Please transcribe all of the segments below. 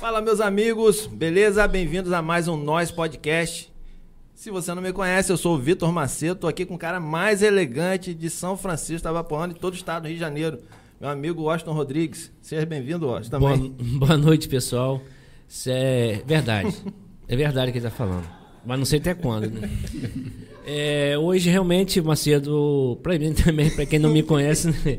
Fala, meus amigos, beleza? Bem-vindos a mais um Nós Podcast. Se você não me conhece, eu sou o Vitor Macedo, tô aqui com o cara mais elegante de São Francisco, Tabapuana e todo o estado do Rio de Janeiro. Meu amigo Washington Rodrigues. Seja bem-vindo, Washington, Boa, boa noite, pessoal. Isso é verdade. É verdade que ele está falando. Mas não sei até quando, né? É, hoje, realmente, Macedo, para mim também, para quem não me conhece, né?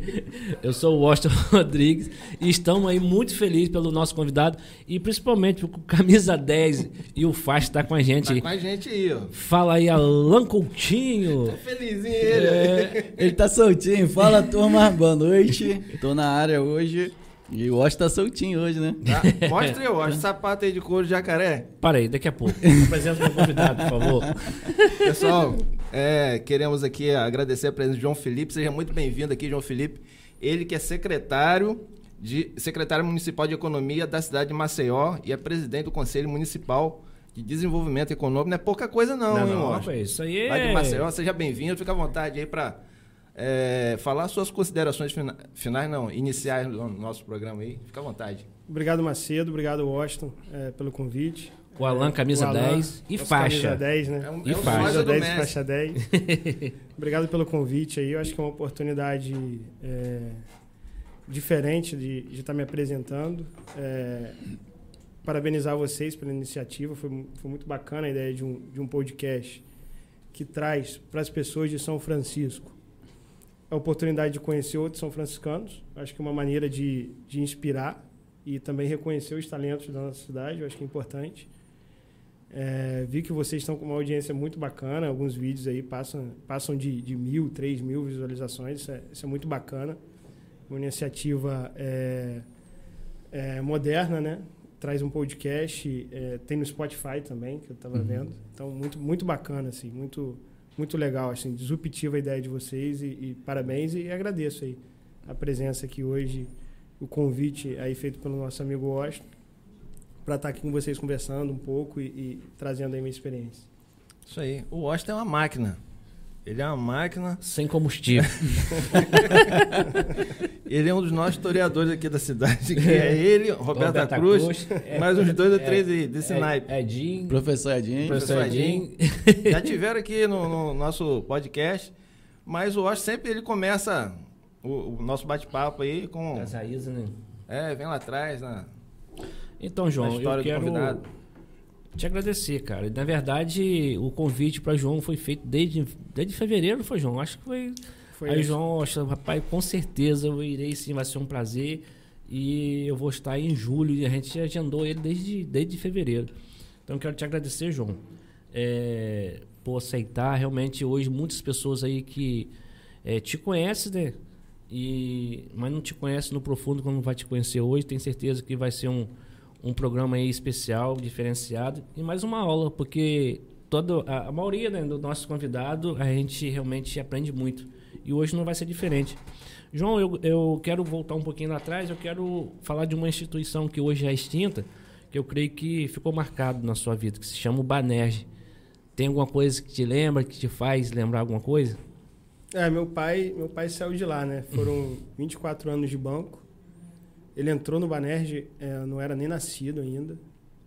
eu sou o Washington Rodrigues e estamos aí muito felizes pelo nosso convidado e principalmente com camisa 10 e o Faixa está com a gente. Tá com a gente aí, ó. Fala aí, Alan Coutinho. Felizinho ele. É, ele tá soltinho. Fala, turma. Boa noite. Tô na área hoje. E o Osh tá soltinho hoje, né? Tá? Mostra aí, Washington, sapato aí de couro de jacaré. Para aí, daqui a pouco. Apresenta o convidado, por favor. Pessoal, é, queremos aqui agradecer a presença de João Felipe. Seja muito bem-vindo aqui, João Felipe. Ele que é secretário de secretário municipal de economia da cidade de Maceió e é presidente do Conselho Municipal de Desenvolvimento Econômico. Não é pouca coisa não, Não, hein, não, rapaz, isso aí Lá de é... Maceió, seja bem-vindo. Fica à vontade aí para falar suas considerações fina- finais, não, iniciais no nosso programa aí. Fica à vontade. Obrigado, Macedo. Obrigado, Washington, é, pelo convite. O Alan, camisa O Alan, 10 e faixa. Camisa 10, né? É um, E é um faixa. Camisa do 10 e faixa 10. Obrigado pelo convite aí. Eu acho que é uma oportunidade é, diferente de de estar me apresentando. É, parabenizar vocês pela iniciativa. Foi, foi muito bacana a ideia de um, de um podcast que traz para as pessoas de São Francisco a oportunidade de conhecer outros são franciscanos. Acho que é uma maneira de, de inspirar e também reconhecer os talentos da nossa cidade. Eu acho que é importante. É, vi que vocês estão com uma audiência muito bacana. Alguns vídeos aí passam, passam de, de mil, três mil visualizações. Isso é, isso é muito bacana. Uma iniciativa é, é, moderna, né? Traz um podcast, é, tem no Spotify também, que eu estava vendo. Então, muito, muito bacana, assim, muito, muito legal, assim, disruptiva a ideia de vocês e, e parabéns e agradeço aí a presença aqui hoje, o convite aí feito pelo nosso amigo Washington para estar aqui com vocês conversando um pouco e, e trazendo aí minha experiência. Isso aí. O Washington é uma máquina. Ele é uma máquina. Sem combustível. Ele é um dos nossos historiadores aqui da cidade, que é ele, Roberta, Roberta Cruz, Cruz, é. mais uns dois ou três aí desse naipe. É, Edinho, Professor Edinho. professor Edinho. Já tiveram aqui no, no nosso podcast, mas o Washington sempre ele começa o, o nosso bate-papo aí com. Das raízes, né? É, vem lá atrás, na, Então, João, eu quero do convidado. Te agradecer, cara. E, Na verdade, o convite para João foi feito desde, desde fevereiro, foi, João? Acho que foi. Foi Aí, isso. João, acho, rapaz, com certeza eu irei sim, vai ser um prazer. E eu vou estar aí em julho e a gente agendou ele desde, desde fevereiro. Então, quero te agradecer, João, é, por aceitar. Realmente, hoje, muitas pessoas aí que é, te conhecem, né? E, mas não te conhecem no profundo como vai te conhecer hoje. Tenho certeza que vai ser um, um programa aí especial, diferenciado. E mais uma aula, porque toda, a, a maioria né, do nosso convidado, a gente realmente aprende muito. E hoje não vai ser diferente. João, eu, eu quero voltar um pouquinho lá atrás. Eu quero falar de uma instituição que hoje é extinta, que eu creio que ficou marcado na sua vida, que se chama o Banerj. Tem alguma coisa que te lembra, que te faz lembrar alguma coisa? É, meu pai, meu pai saiu de lá, né? Foram 24 anos de banco. Ele entrou no Banerj, é, não era nem nascido ainda.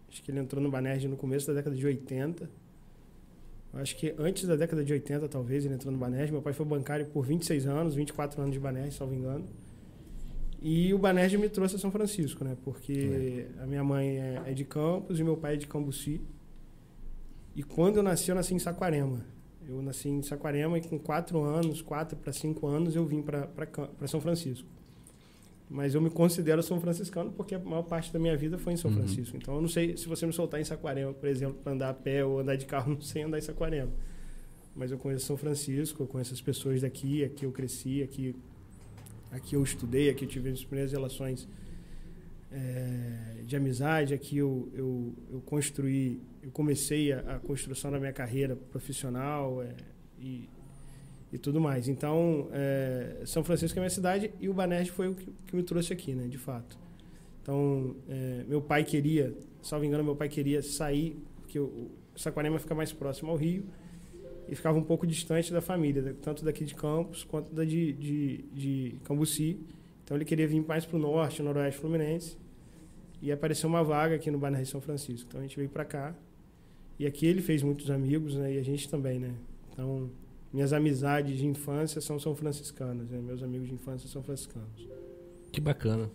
Acho que ele entrou no Banerj no começo da década de 80. Eu Acho que antes da década de 80, talvez, ele entrou no Banerj. Meu pai foi bancário por 26 anos, 24 anos de Banerj, salvo engano. E o Banerj me trouxe a São Francisco, né? Porque a minha mãe é, é de Campos e meu pai é de Cambuci. E quando eu nasci, eu nasci em Saquarema. Eu nasci em Saquarema e com quatro anos, quatro para cinco anos, eu vim para São Francisco. Mas eu me considero São Franciscano porque a maior parte da minha vida foi em São Uhum. Francisco. Então eu não sei se você me soltar em Saquarema, por exemplo, para andar a pé ou andar de carro, não sei andar em Saquarema. Mas eu conheço São Francisco, eu conheço as pessoas daqui, aqui eu cresci, aqui, aqui eu estudei, aqui eu tive as primeiras relações eh, de amizade, aqui eu, eu, eu construí, eu comecei a, a construção da minha carreira profissional eh, e, e tudo mais. Então, eh, São Francisco é minha cidade e o Banerj foi o que, que me trouxe aqui, né, de fato. Então, eh, meu pai queria, salvo engano, meu pai queria sair, porque o, Saquarema fica mais próximo ao Rio e ficava um pouco distante da família, tanto daqui de Campos quanto da de, de, de Cambuci. Então ele queria vir mais para o norte, noroeste fluminense. e apareceu uma vaga aqui no Bairro São Francisco. Então a gente veio para cá. E aqui ele fez muitos amigos, né? E a gente também, né? Então, minhas amizades de infância são são franciscanas, né? Meus amigos de infância são franciscanos. Que bacana.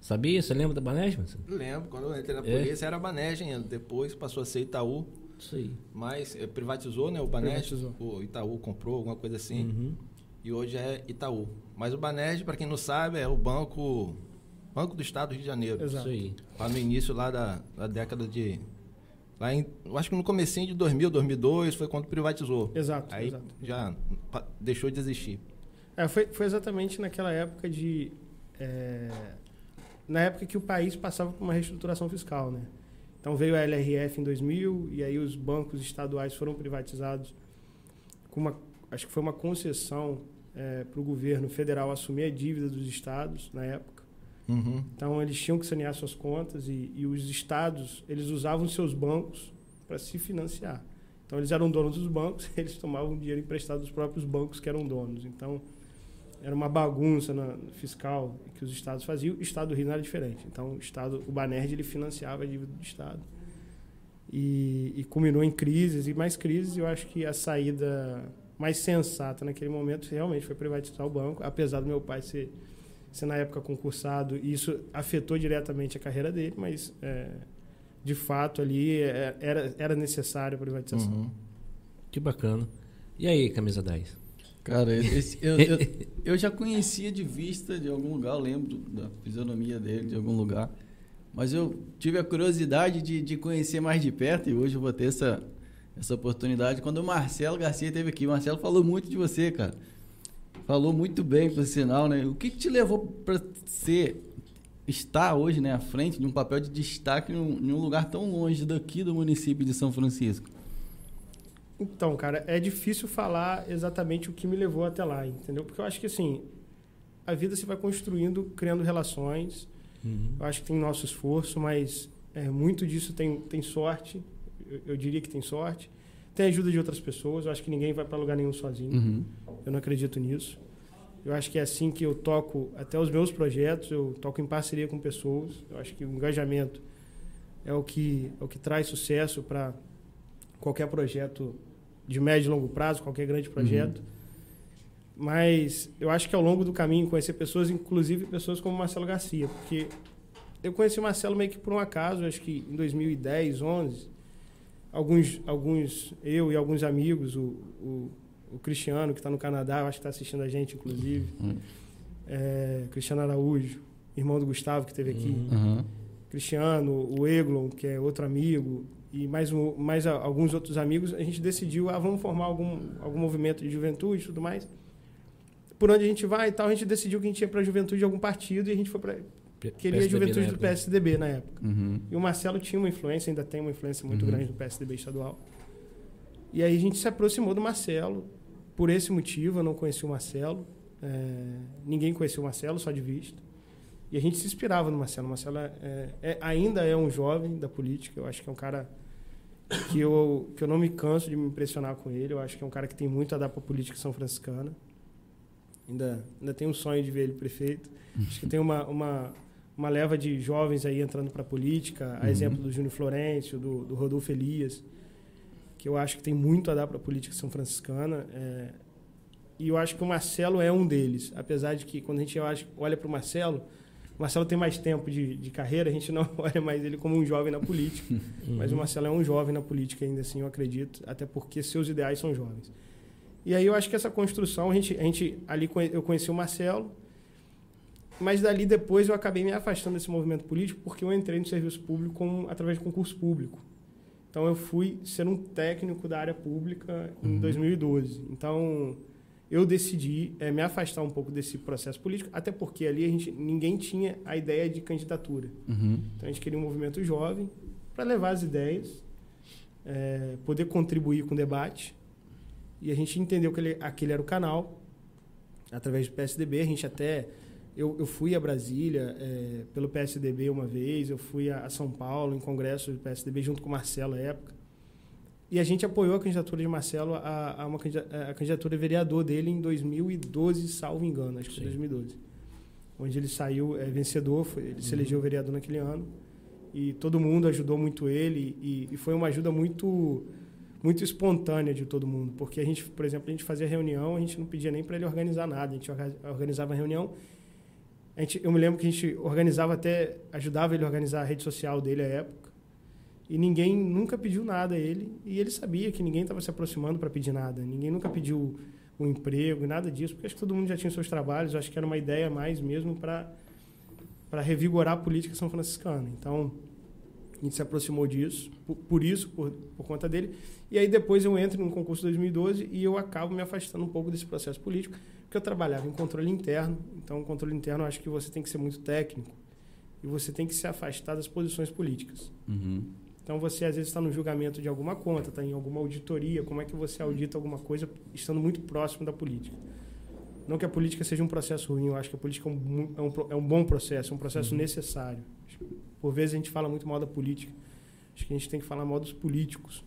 Sabia? Você lembra da Banesma? Lembro, quando eu entrei na É? polícia era Banesma ainda, depois passou a ser Itaú, Isso aí. mas eh, privatizou, né, o Banesma, Privatizou. o Itaú comprou, alguma coisa assim, Uhum. e hoje é Itaú. Mas o Banesma, para quem não sabe, é o banco, banco do Estado do Rio de Janeiro. Exato. Isso aí. Lá no início lá da, da década de... Lá em, eu acho que no comecinho de 2000, 2002, foi quando privatizou. Exato, Aí exato. já deixou de existir. É, foi, foi exatamente naquela época de. é, na época que o país passava por uma reestruturação fiscal, né? Então veio a LRF em 2000 e aí os bancos estaduais foram privatizados com uma, acho que foi uma concessão para o governo federal assumir a dívida dos estados na época. Uhum. Então eles tinham que sanear suas contas e, e os estados eles usavam seus bancos para se financiar. Então eles eram donos dos bancos, eles tomavam dinheiro emprestado dos próprios bancos que eram donos. Então era uma bagunça na, fiscal que os estados faziam. O estado do Rio não era diferente. Então o estado, o Banerj ele financiava a dívida do estado e, e culminou em crises e mais crises. E eu acho que a saída mais sensata naquele momento realmente foi privatizar o banco, apesar do meu pai ser ser na época concursado, e isso afetou diretamente a carreira dele, mas é, de fato ali é, era, era necessário a privatização. Uhum. Que bacana. E aí, camisa 10? Cara, esse- eu, eu, eu já conhecia de vista de algum lugar, eu lembro da fisionomia dele de algum lugar. Mas eu tive a curiosidade de, de conhecer mais de perto e hoje eu vou ter essa, essa oportunidade. Quando o Marcelo Garcia esteve aqui, o Marcelo falou muito de você, cara. Falou muito bem, por sinal, né? O que, que te levou para ser estar hoje né, à frente de um papel de destaque em um, em um lugar tão longe daqui do município de São Francisco? Então, cara, é difícil falar exatamente o que me levou até lá, entendeu? Porque eu acho que assim, a vida se vai construindo, criando relações. Eu acho que tem nosso esforço, mas é, muito disso tem, tem sorte. Eu, eu diria que tem sorte. Tem ajuda de outras pessoas. Eu acho que ninguém vai para lugar nenhum sozinho. Uhum. Eu não acredito nisso. Eu acho que é assim que eu toco até os meus projetos, eu toco em parceria com pessoas. Eu acho que o engajamento é o que, é o que traz sucesso para qualquer projeto de médio e longo prazo, qualquer grande projeto. Mas eu acho que ao longo do caminho conhecer pessoas, inclusive pessoas como Marcelo Garcia, porque eu conheci o Marcelo meio que por um acaso, acho que em 2010, 11, alguns, alguns eu e alguns amigos, o, o, o Cristiano, que está no Canadá, eu acho que está assistindo a gente, inclusive, Hum. é, Cristiano Araújo, irmão do Gustavo, que esteve aqui, Uhum. Uhum. Cristiano, o Eglon, que é outro amigo, e mais, um, mais alguns outros amigos, a gente decidiu, ah, vamos formar algum, algum movimento de juventude e tudo mais. Por onde a gente vai e tal, a gente decidiu que a gente ia para a juventude de algum partido e a gente foi para queria a PSDB juventude do. PSDB na época. Uhum. E o Marcelo tinha uma influência, ainda tem uma influência muito Uhum. grande no PSDB estadual. E aí a gente se aproximou do Marcelo. Por esse motivo, eu não conhecia o Marcelo. é, ninguém conhecia o Marcelo, só de vista. E a gente se inspirava no Marcelo. O Marcelo é- é- ainda é um jovem da política. Eu acho que é um cara que eu, que eu não me canso de me impressionar com ele. Eu acho que é um cara que tem muito a dar para a política são franciscana. Ainda, ainda tenho um sonho de ver ele prefeito. Acho que tem uma, uma, uma leva de jovens aí entrando para a política, a Uhum. exemplo do Júnior Florencio, do, do Rodolfo Elias, que eu acho que tem muito a dar para a política são franciscana. é, e eu acho que o Marcelo é um deles, apesar de que quando a gente olha- para o Marcelo, o Marcelo tem mais tempo de, de carreira, a gente não olha mais ele como um jovem na política. Mas o Marcelo é um jovem na política ainda assim, eu acredito, até porque seus ideais são jovens. E aí eu acho que essa construção, a gente, a gente ali eu conheci o Marcelo, mas dali depois eu acabei me afastando desse movimento político porque eu entrei no serviço público com, através de concurso público. Então eu fui ser um técnico da área pública em 2012. Então eu decidi eh, me afastar um pouco desse processo político, até porque ali a gente, ninguém tinha a ideia de candidatura. Uhum. Então a gente queria um movimento jovem para levar as ideias, eh, poder contribuir com o debate. E a gente entendeu que ele, aquele era o canal, através do PSDB. A gente até. Eu, eu fui a Brasília eh, pelo PSDB uma vez, eu fui a, a São Paulo em congresso do PSDB junto com o Marcelo à época. E a gente apoiou a candidatura de Marcelo a, a uma a candidatura a vereador dele em 2012, salvo engano, acho que foi Sim. 2012. Onde ele saiu eh, vencedor, foi- ele se elegeu vereador naquele ano. e todo mundo ajudou muito ele e, e foi uma ajuda muito muito espontânea de todo mundo, porque a gente, por exemplo, a gente fazia reunião, a gente não pedia nem para ele organizar nada, a gente organizava a reunião. A gente, eu me lembro que a gente organizava até, ajudava ele a organizar a rede social dele à época. E ninguém nunca pediu nada a ele, e ele sabia que ninguém estava se aproximando para pedir nada. Ninguém nunca pediu um emprego nada disso, porque acho que todo mundo já tinha seus trabalhos, acho que era uma ideia mais mesmo para para revigorar a política são franciscana. Então, a gente se aproximou disso, por, por isso, por, por, conta dele. E aí depois eu entro no concurso 2012 e eu acabo me afastando um pouco desse processo político, porque eu trabalhava em controle interno. Então, controle interno eu acho que você tem que ser muito técnico e você tem que se afastar das posições políticas. Uhum. Então, você às vezes está no julgamento de alguma conta, está em alguma auditoria. Como é que você audita alguma coisa estando muito próximo da política? Não que a política seja um processo ruim, eu acho que a política é um, é um, é um bom processo, é um processo uhum. necessário. Por vezes a gente fala muito mal da política. Acho que a gente tem que falar mal dos políticos,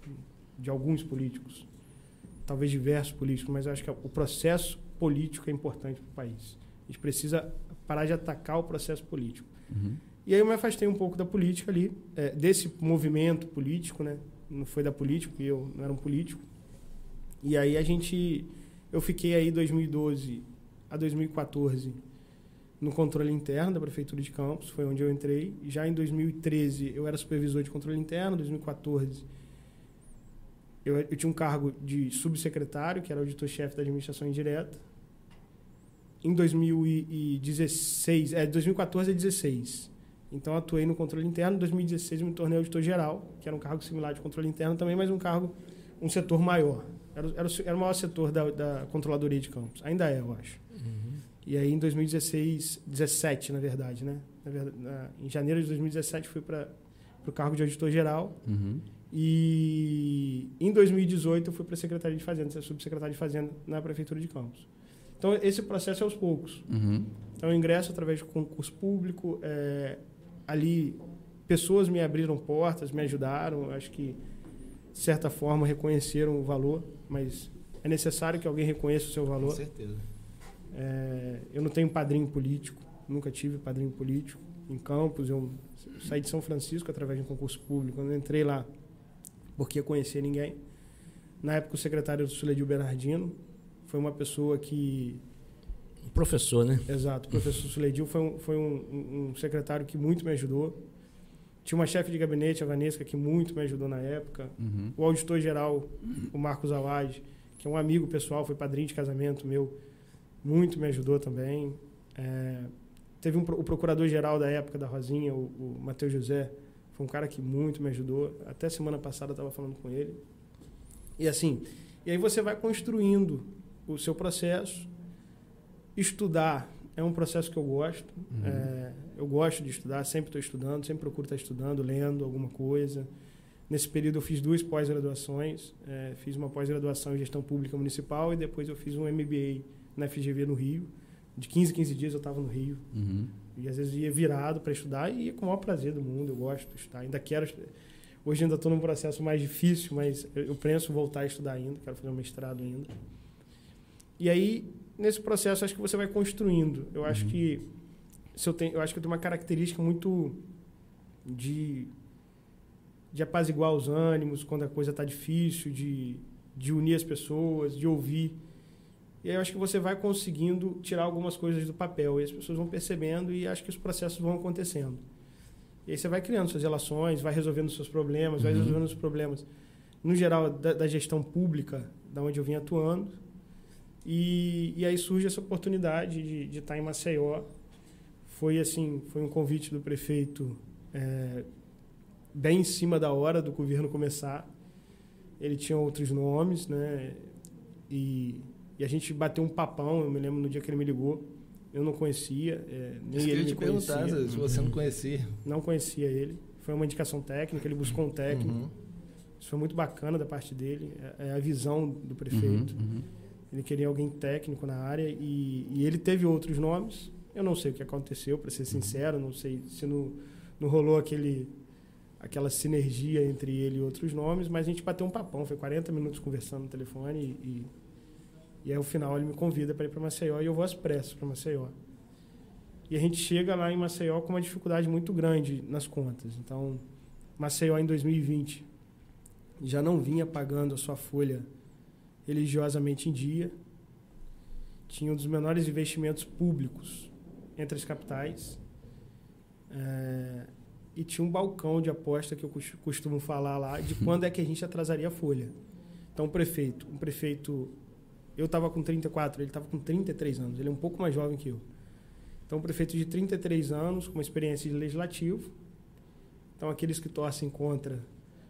de alguns políticos, talvez diversos políticos, mas eu acho que o processo político é importante para o país. A gente precisa parar de atacar o processo político. Uhum. E aí eu me afastei um pouco da política ali, é, desse movimento político, né? Não foi da política, porque eu não era um político. E aí a gente, eu fiquei aí 2012 a 2014 no controle interno da Prefeitura de Campos, foi onde eu entrei. Já em 2013 eu era supervisor de controle interno, 2014 eu, eu tinha um cargo de subsecretário, que era auditor-chefe da administração indireta. Em 2016, é, 2014 a 2016. Então atuei no controle interno. Em 2016 eu me tornei auditor geral, que era um cargo similar de controle interno também, mas um cargo, um setor maior. Era, era, era o maior setor da, da controladoria de campos. Ainda é, eu acho. Uhum. E aí em 2016, 17 na verdade, né? Na verdade, na, em janeiro de 2017 fui para o cargo de auditor geral. Uhum. E em 2018 eu fui para a Secretaria de Fazenda, ser subsecretário de Fazenda na Prefeitura de Campos. Então esse processo é aos poucos. Uhum. Então eu ingresso através de concurso público. É, ali pessoas me abriram portas, me ajudaram. Acho que de certa forma reconheceram o valor, mas é necessário que alguém reconheça o seu valor. Com certeza. É, eu não tenho padrinho político, nunca tive padrinho político. Em Campos, eu saí de São Francisco através de um concurso público. Quando eu entrei lá, porque conhecia ninguém. Na época, o secretário do Suledil Bernardino foi uma pessoa que. Professor, né? Exato. O professor Suledil foi, um, foi um, um, secretário que muito me ajudou. Tinha uma chefe de gabinete, a Vanesca, que muito me ajudou na época. Uhum. O auditor-geral, o Marcos Awad, que é um amigo pessoal, foi padrinho de casamento meu muito me ajudou também. É, teve um, o procurador-geral da época da Rosinha, o, o Matheus José, foi um cara que muito me ajudou. Até semana passada eu estava falando com ele. E assim, e aí você vai construindo o seu processo. Estudar é um processo que eu gosto. Uhum. É, eu gosto de estudar, sempre estou estudando, sempre procuro estar estudando, lendo alguma coisa. Nesse período eu fiz duas pós-graduações. É, fiz uma pós-graduação em gestão pública municipal e depois eu fiz um MBA na FGV no Rio. De 15 em 15 dias eu estava no Rio. Uhum. E às vezes ia virado para estudar e ia com o maior prazer do mundo. Eu gosto de estudar. Ainda quero. Hoje ainda estou num processo mais difícil, mas eu penso voltar a estudar ainda. Quero fazer um mestrado ainda. E aí, nesse processo, acho que você vai construindo. Eu acho Uhum. que. Se eu, tenho, eu acho que eu tenho uma característica muito de, de apaziguar os ânimos quando a coisa está difícil, de, de unir as pessoas, de ouvir. E aí eu acho que você vai conseguindo tirar algumas coisas do papel e as pessoas vão percebendo e acho que os processos vão acontecendo. E aí você vai criando suas relações, vai resolvendo seus problemas, vai Uhum. resolvendo os problemas, no geral, da, da gestão pública, da onde eu vim atuando. E, e aí surge essa oportunidade de, de estar em Maceió. Foi assim, foi um convite do prefeito é, bem em cima da hora do governo começar. Ele tinha outros nomes, né? E e a gente bateu um papão, eu me lembro no dia que ele me ligou. Eu não conhecia, é, nem Isso ele me conhecia. se você não conhecia. Não conhecia ele. Foi uma indicação técnica, ele buscou um técnico. Uhum. Isso foi muito bacana da parte dele, é é a visão do prefeito. Uhum, uhum. Ele queria alguém técnico na área e, e ele teve outros nomes. Eu não sei o que aconteceu, para ser sincero, não sei se não, não rolou aquele aquela sinergia entre ele e outros nomes, mas a gente bateu um papão, foi 40 minutos conversando no telefone e, e, e aí final ele me convida para ir para Maceió e eu vou às pressas para Maceió. E a gente chega lá em Maceió com uma dificuldade muito grande nas contas. Então, Maceió em 2020 já não vinha pagando a sua folha religiosamente em dia. Tinha um dos menores investimentos públicos entre as capitais. É, e tinha um balcão de aposta que eu costumo falar lá de quando é que a gente atrasaria a folha. Então, o prefeito, um prefeito. Eu estava com 34, ele estava com 33 anos. Ele é um pouco mais jovem que eu. Então, um prefeito de 33 anos, com uma experiência de legislativo. Então, aqueles que torcem contra,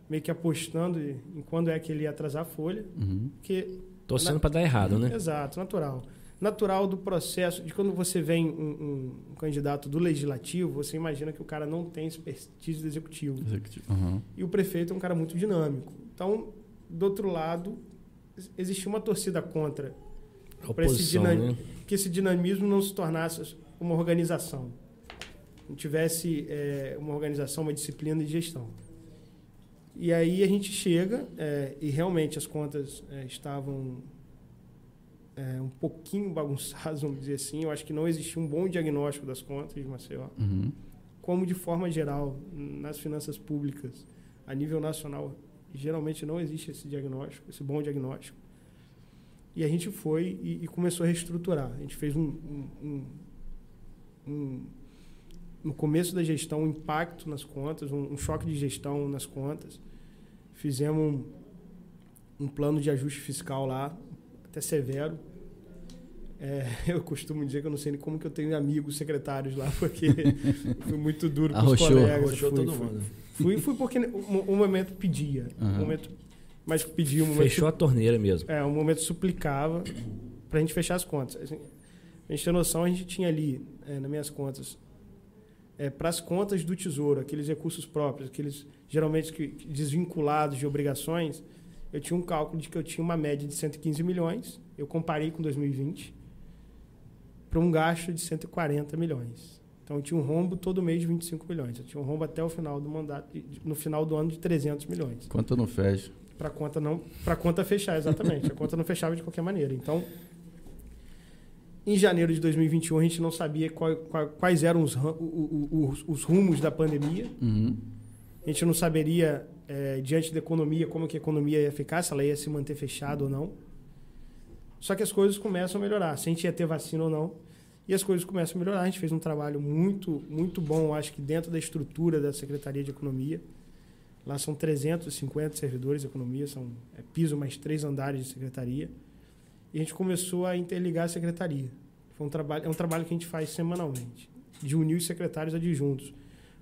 meio que apostando em quando é que ele ia atrasar a folha. Uhum. Que, Torcendo na... para dar errado, né? Exato, natural natural do processo de quando você vem um, um, candidato do legislativo, você imagina que o cara não tem expertise do executivo. executivo. Uhum. E o prefeito é um cara muito dinâmico. Então, do outro lado, existia uma torcida contra para né? que esse dinamismo não se tornasse uma organização, não tivesse é, uma organização, uma disciplina de gestão. E aí a gente chega é, e realmente as contas é, estavam é, um pouquinho bagunçados, vamos dizer assim. Eu acho que não existia um bom diagnóstico das contas de Maceió. Uhum. Como, de forma geral, nas finanças públicas, a nível nacional, geralmente não existe esse diagnóstico, esse bom diagnóstico. E a gente foi e, e começou a reestruturar. A gente fez um, um, um, um, no começo da gestão, um impacto nas contas, um, choque de gestão nas contas. Fizemos um plano de ajuste fiscal lá, até severo, é, eu costumo dizer que eu não sei nem como que eu tenho amigos secretários lá, porque fui muito duro com os colegas. Arrochou fui, todo mundo. Fui, fui porque o, momento pedia. Uhum. Um momento, mas pedia um momento... Fechou a torneira mesmo. É, um momento suplicava para a gente fechar as contas. Assim, a gente tem noção, a gente tinha ali, é, nas minhas contas, é, para as contas do Tesouro, aqueles recursos próprios, aqueles geralmente que, desvinculados de obrigações, eu tinha um cálculo de que eu tinha uma média de 115 milhões, eu comparei com 2020, para um gasto de 140 milhões. Então eu tinha um rombo todo mês de 25 milhões. Eu tinha um rombo até o final do mandato, no final do ano de 300 milhões. Conta não fecha. Para conta não, para conta fechar exatamente. a conta não fechava de qualquer maneira. Então, em janeiro de 2021 a gente não sabia qual, qual, quais eram os, os, os, rumos da pandemia. Uhum. A gente não saberia é, diante da economia como que a economia ia ficar, se ela ia se manter fechada ou não. Só que as coisas começam a melhorar, se a gente ia ter vacina ou não. E as coisas começam a melhorar. A gente fez um trabalho muito, muito bom, acho que dentro da estrutura da Secretaria de Economia. Lá são 350 servidores de economia, são é, piso mais três andares de secretaria. E a gente começou a interligar a secretaria. Foi um trabalho, é um trabalho que a gente faz semanalmente, de unir os secretários adjuntos.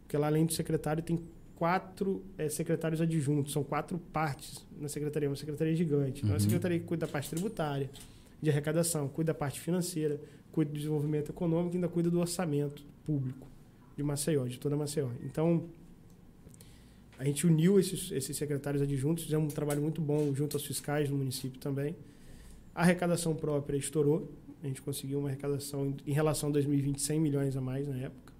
Porque lá, além do secretário, tem quatro é, secretários adjuntos, são quatro partes na secretaria, uma secretaria gigante. Uhum. É uma secretaria que cuida da parte tributária, de arrecadação, cuida da parte financeira, cuida do desenvolvimento econômico e ainda cuida do orçamento público de Maceió, de toda Maceió. Então, a gente uniu esses, esses secretários adjuntos, fizemos um trabalho muito bom junto aos fiscais do município também. A arrecadação própria estourou, a gente conseguiu uma arrecadação em relação a 2020 100 milhões a mais na época.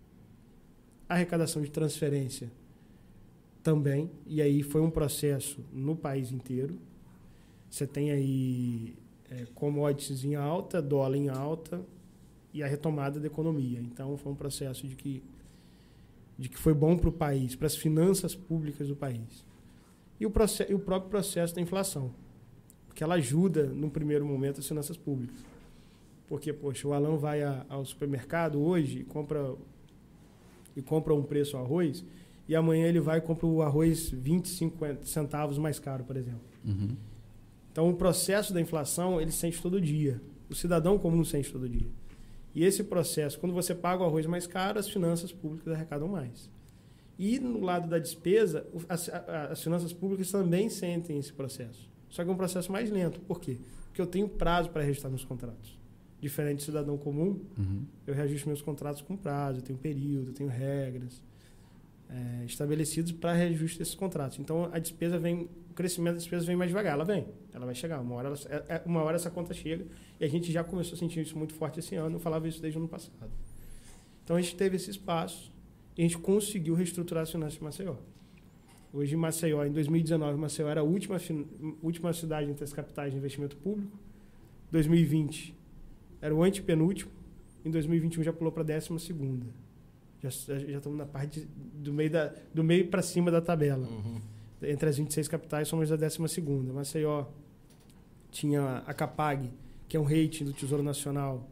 A arrecadação de transferência também. E aí foi um processo no país inteiro. Você tem aí é, commodities em alta, dólar em alta e a retomada da economia. Então foi um processo de que de que foi bom para o país, para as finanças públicas do país. E o, e o próprio processo da inflação, porque ela ajuda, no primeiro momento, as finanças públicas. Porque, poxa, o Alan vai a, ao supermercado hoje e compra, e compra um preço arroz, e amanhã ele vai e compra o arroz 25 centavos mais caro, por exemplo. Uhum. Então, o processo da inflação, ele sente todo dia. O cidadão comum sente todo dia. E esse processo, quando você paga o arroz mais caro, as finanças públicas arrecadam mais. E no lado da despesa, as, as finanças públicas também sentem esse processo. Só que é um processo mais lento. Por quê? Porque eu tenho prazo para reajustar meus contratos. Diferente do cidadão comum, uhum. eu reajusto meus contratos com prazo, eu tenho período, eu tenho regras é, estabelecidos para reajuste desses contratos. Então a despesa vem, o crescimento da despesa vem mais devagar, ela vem, ela vai chegar. Uma hora, ela, é, é, uma hora essa conta chega e a gente já começou a sentir isso muito forte esse ano. Eu falava isso desde o ano passado. Então a gente teve esse espaço e a gente conseguiu reestruturar as finanças de Maceió. Hoje, Maceió, em 2019, Maceió era a última, última cidade entre as capitais de investimento público. 2020 era o antepenúltimo. em 2021 já pulou para a décima segunda. Já, já estamos na parte do meio, da, do meio para cima da tabela. Uhum. Entre as 26 capitais, somos a décima segunda. Maceió tinha a Capag, que é um rating do Tesouro Nacional,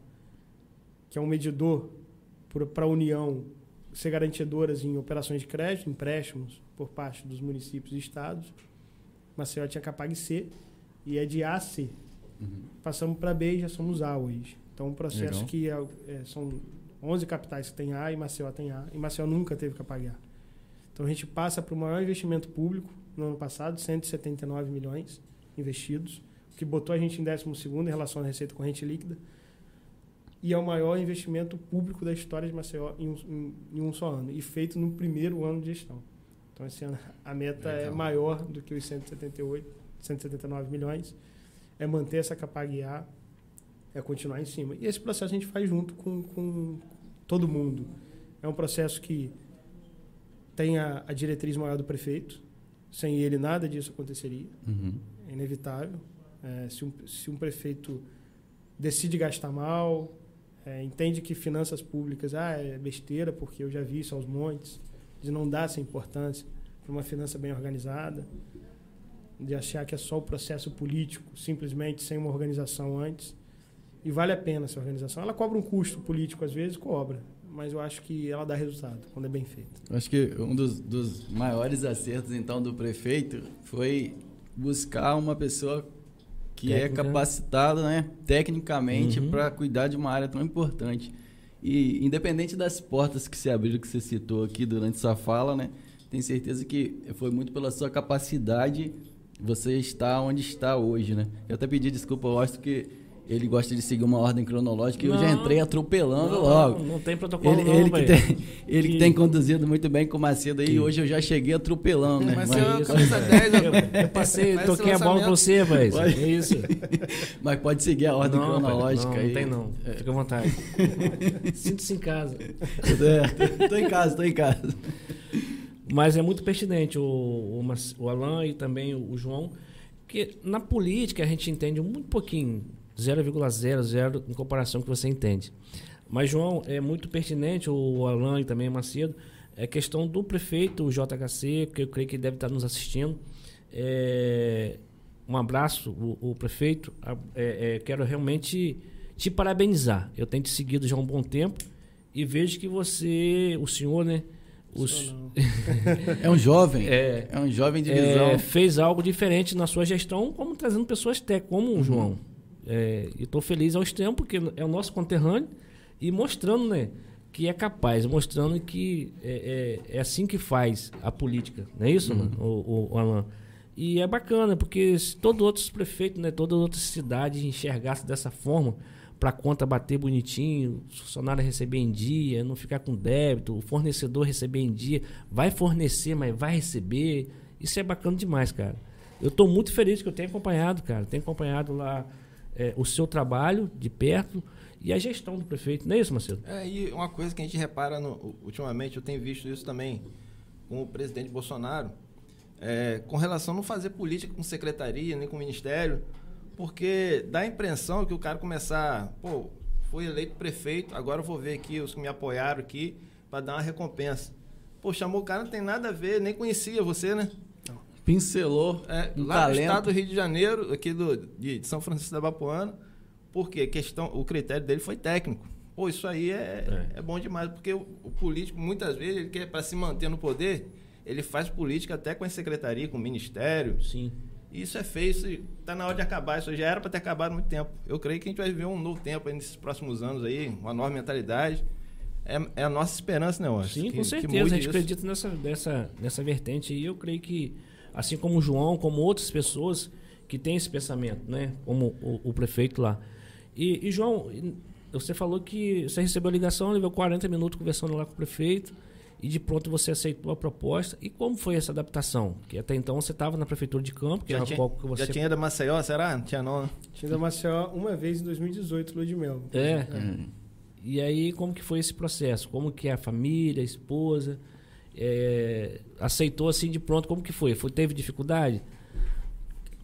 que é um medidor para a União ser garantidoras em operações de crédito, empréstimos por parte dos municípios e estados. Maceió tinha Capag C e é de A a C. Uhum. Passamos para B e já somos A hoje. Então, um processo Legal. que é, é, são 11 capitais que tem A e Maceió tem A. E Maceió nunca teve que pagar. Então, a gente passa para o maior investimento público no ano passado, 179 milhões investidos, que botou a gente em 12 em relação à receita corrente líquida e é o maior investimento público da história de Maceió em um, em, em um só ano, e feito no primeiro ano de gestão. Então, esse ano a meta é maior do que os 178, 179 milhões, é manter essa capacidade, é continuar em cima. E esse processo a gente faz junto com, com todo mundo. É um processo que tem a, a diretriz maior do prefeito, sem ele nada disso aconteceria, uhum. é inevitável. É, se, um, se um prefeito decide gastar mal, é, entende que finanças públicas ah, é besteira, porque eu já vi isso aos montes, de não dar essa importância para uma finança bem organizada, de achar que é só o processo político, simplesmente sem uma organização antes. E vale a pena essa organização. Ela cobra um custo político, às vezes, cobra, mas eu acho que ela dá resultado quando é bem feita. Acho que um dos, dos maiores acertos, então, do prefeito foi buscar uma pessoa que é Técnica. é capacitado né, tecnicamente uhum. para cuidar de uma área tão importante. E independente das portas que se abriram, que você citou aqui durante sua fala, né, tenho certeza que foi muito pela sua capacidade você estar onde está hoje. Né? Eu até pedi desculpa, eu acho que ele gosta de seguir uma ordem cronológica e eu já entrei atropelando não, logo. Não, não tem protocolo ele, não, ele, que tem, ele que... que tem conduzido muito bem com o Macedo aí, que... hoje eu já cheguei atropelando, né? Mas, Mas camisa 10, eu, eu passei, toquei a bola pra você, mas é isso. Mas pode seguir a ordem não, cronológica não, aí. Não tem não, é. fica à vontade. Sinto-se em casa. É, tô em casa, tô em casa. Mas é muito pertinente o, o, o Alan e também o João, que na política a gente entende muito pouquinho 0,00 em comparação com que você entende. Mas, João, é muito pertinente, o Alan e também o Macedo, é questão do prefeito, o JHC, que eu creio que deve estar nos assistindo. É, um abraço, o, o prefeito. É, é, quero realmente te parabenizar. Eu tenho te seguido já há um bom tempo e vejo que você, o senhor, né? Os... é um jovem. É, é um jovem de visão. É, fez algo diferente na sua gestão, como trazendo pessoas técnicas, como o uhum. João. É, e estou feliz ao extremo, porque é o nosso conterrâneo, e mostrando né, que é capaz, mostrando que é, é, é assim que faz a política. Não é isso, uhum. o, o, o, Alan? E é bacana, porque se todos os outros prefeitos, né, todas as outras cidades enxergassem dessa forma, para a conta bater bonitinho, o funcionário receber em dia, não ficar com débito, o fornecedor receber em dia, vai fornecer, mas vai receber. Isso é bacana demais, cara. Eu estou muito feliz que eu tenho acompanhado, cara. Tenho acompanhado lá é, o seu trabalho de perto e a gestão do prefeito. Não é isso, Marcelo? É, e uma coisa que a gente repara no, ultimamente, eu tenho visto isso também com o presidente Bolsonaro, é, com relação a não fazer política com secretaria, nem com ministério, porque dá a impressão que o cara começar, pô, fui eleito prefeito, agora eu vou ver aqui os que me apoiaram aqui para dar uma recompensa. Pô, chamou o cara, não tem nada a ver, nem conhecia você, né? Pincelou é, um lá talento. no estado do Rio de Janeiro, aqui do, de São Francisco da Bapuana, porque questão, o critério dele foi técnico. Pô, isso aí é, é. é bom demais, porque o, o, político, muitas vezes, ele quer, para se manter no poder, ele faz política até com a secretaria, com o ministério. Sim. Isso é feio, isso está na hora de acabar. Isso já era para ter acabado há muito tempo. Eu creio que a gente vai viver um novo tempo nesses próximos anos aí, uma nova mentalidade. É, é a nossa esperança, né? Sim, que, com certeza. a gente isso. acredita nessa, nessa, nessa vertente e eu creio que assim como o João, como outras pessoas que têm esse pensamento, né? Como o, o prefeito lá. E, e, João, você falou que você recebeu a ligação, levou 40 minutos conversando lá com o prefeito e de pronto você aceitou a proposta. E como foi essa adaptação? Que até então você estava na prefeitura de Campo, que já era tinha, qual que você... Já tinha da Maceió, será? Não tinha não, né? Tinha da Maceió uma vez em 2018, Lua de Mel. É. é. Hum. E aí, como que foi esse processo? Como que é a família, a esposa é, aceitou assim de pronto? Como que foi? foi teve dificuldade?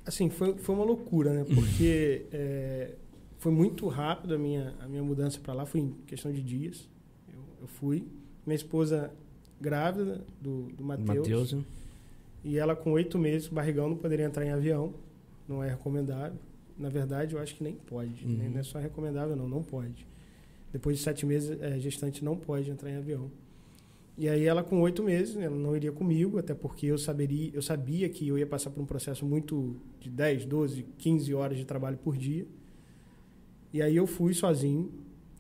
Assim, foi, foi uma loucura, né? Porque é, foi muito rápido a minha, a minha mudança para lá, foi em questão de dias. Eu, eu fui. Minha esposa grávida do, do Matheus. Né? E ela com oito meses, barrigão, não poderia entrar em avião. Não é recomendável. Na verdade, eu acho que nem pode. Uhum. Nem- Não é só recomendável, não. Não pode. Depois de sete meses, é, gestante não pode entrar em avião. E aí ela com oito meses, ela não iria comigo, até porque eu, saberia, eu sabia que eu ia passar por um processo muito de 10, 12, 15 horas de trabalho por dia. E aí eu fui sozinho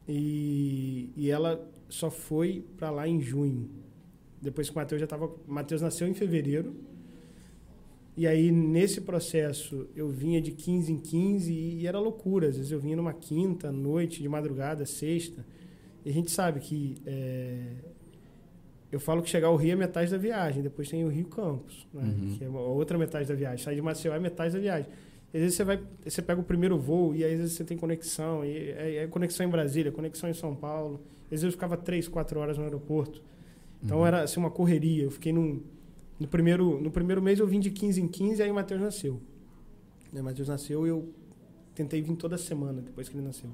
e, e ela só foi para lá em junho. Depois que o Matheus já estava... Matheus nasceu em fevereiro. E aí, nesse processo, eu vinha de 15 em 15 e, e era loucura. Às vezes eu vinha numa quinta, noite, de madrugada, sexta. E a gente sabe que... é, eu falo que chegar ao Rio é metade da viagem. Depois tem o Rio Campos, né? Uhum. que é a outra metade da viagem. Sair de Maceió é metade da viagem. Às vezes você vai, você pega o primeiro voo e aí às vezes você tem conexão, e é, é conexão em Brasília, conexão em São Paulo. Às vezes eu ficava três, quatro horas no aeroporto. Então Uhum. era assim uma correria. Eu fiquei num, no primeiro no primeiro mês eu vim de 15 em 15 e aí o Matheus nasceu. Né, O Matheus nasceu e eu tentei vir toda semana depois que ele nasceu.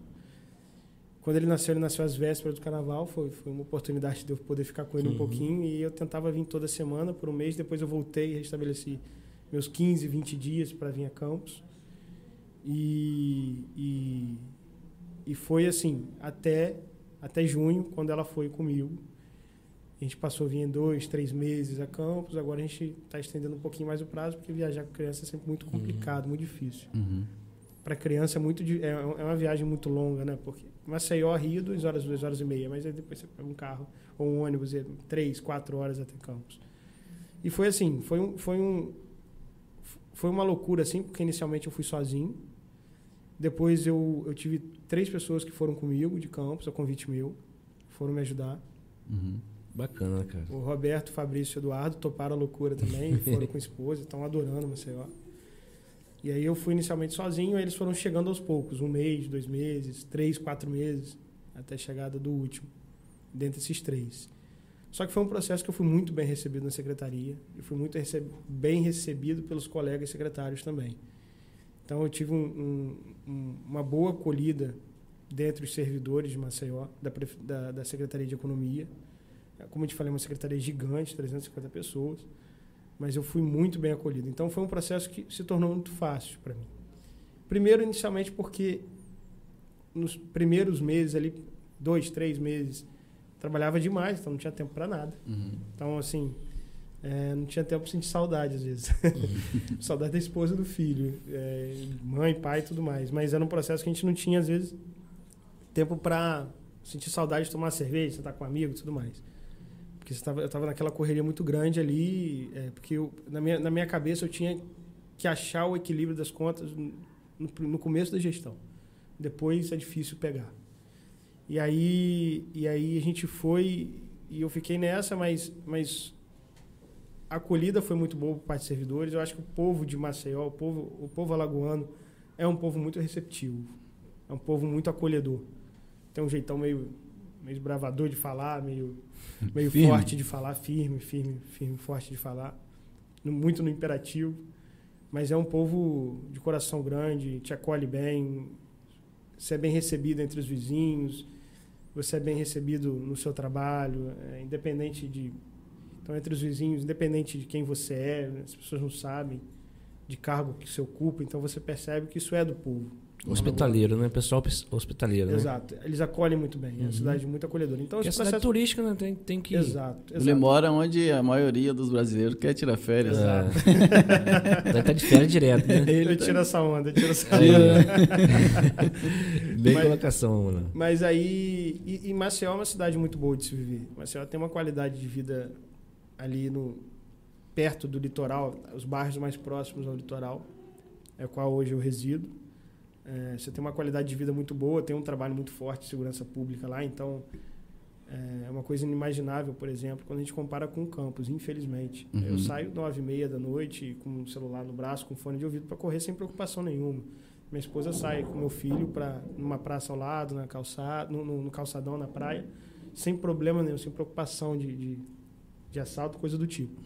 Quando ele nasceu, ele nasceu às vésperas do carnaval, foi, foi uma oportunidade de eu poder ficar com ele um Uhum. pouquinho e eu tentava vir toda semana por um mês, depois eu voltei e restabeleci meus 15, 20 dias para vir a Campos. E, e, e foi assim, até, até junho, quando ela foi comigo. A gente passou a vir em dois, três meses a Campos, agora a gente está estendendo um pouquinho mais o prazo, porque viajar com criança é sempre muito complicado, muito difícil. Uhum. Para criança é muito é, é uma viagem muito longa, né? Porque Maceió, Rio, duas horas, duas horas e meia, mas aí depois você pega um carro ou um ônibus, e três, quatro horas até Campos. E foi assim, foi um, foi um, foi uma loucura assim, porque inicialmente eu fui sozinho. Depois eu, eu tive três pessoas que foram comigo de Campos, a convite meu, foram me ajudar. Uhum. Bacana, cara. O Roberto, Fabrício e Eduardo toparam a loucura também, foram com a esposa, estão adorando Maceió. E aí eu fui inicialmente sozinho, aí eles foram chegando aos poucos, um mês, dois meses, três, quatro meses, até a chegada do último, dentre esses três. Só que foi um processo que eu fui muito bem recebido na secretaria, e fui muito rece- bem recebido pelos colegas secretários também. Então eu tive um- um- um- uma boa acolhida dentre os servidores de Maceió, da, da, da Secretaria de Economia, como eu te falei, uma secretaria gigante, 350 pessoas, mas eu fui muito bem acolhido. Então foi um processo que se tornou muito fácil para mim. Primeiro, inicialmente, porque nos primeiros meses ali, dois, três meses, trabalhava demais, então não tinha tempo para nada. Uhum. Então, assim, é, não tinha tempo para sentir saudade, às vezes. saudade da esposa do filho, é, mãe, pai e tudo mais. Mas era um processo que a gente não tinha, às vezes, tempo para sentir saudade de tomar cerveja, sentar com um amigo e tudo mais. Porque tava, eu estava naquela correria muito grande ali, é, porque eu, na, minha, na minha cabeça eu tinha que achar o equilíbrio das contas no, no começo da gestão. Depois é difícil pegar. E aí, e aí a gente foi e eu fiquei nessa, mas, mas a acolhida foi muito boa por parte dos servidores. Eu acho que o povo de Maceió, o povo, o povo alagoano, é um povo muito receptivo. É um povo muito acolhedor. Tem um jeitão meio, meio bravador de falar, meio, meio Firme. forte de falar, firme, firme, firme, forte de falar. Muito no imperativo. Mas é um povo de coração grande, te acolhe bem. Você é bem recebido entre os vizinhos. Você é bem recebido no seu trabalho, é, independente de. Então, entre os vizinhos, independente de quem você é, as pessoas não sabem de cargo que você ocupa, então você percebe que isso é do povo. Hospitaleiro, né? Pessoal hospitaleiro, né? Exato. Eles acolhem muito bem. É Uhum. uma cidade muito acolhedora. Então, Porque é esse cidade processo. turística, né? Tem, tem que... Exato. Ele exato. mora onde a maioria dos brasileiros quer tirar férias. É. Deve estar de férias direto, né? Ele tira essa onda, tira essa Aí, onda. Bem Mas- colocação, mano. Mas aí. E, e Maceió é uma cidade muito boa de se viver. Maceió tem uma qualidade de vida ali no perto do litoral, os bairros mais próximos ao litoral, é o qual hoje eu resido. É, você tem uma qualidade de vida muito boa, tem um trabalho muito forte de segurança pública lá, então é, é uma coisa inimaginável, por exemplo, quando a gente compara com o campus, infelizmente. Uhum. Eu saio nove e meia da noite com o celular no braço, com fone de ouvido para correr sem preocupação nenhuma. Minha esposa sai com meu filho para numa praça ao lado, na calçada, no, no- no calçadão, na praia, sem problema nenhum, sem preocupação de, de, de assalto, coisa do tipo.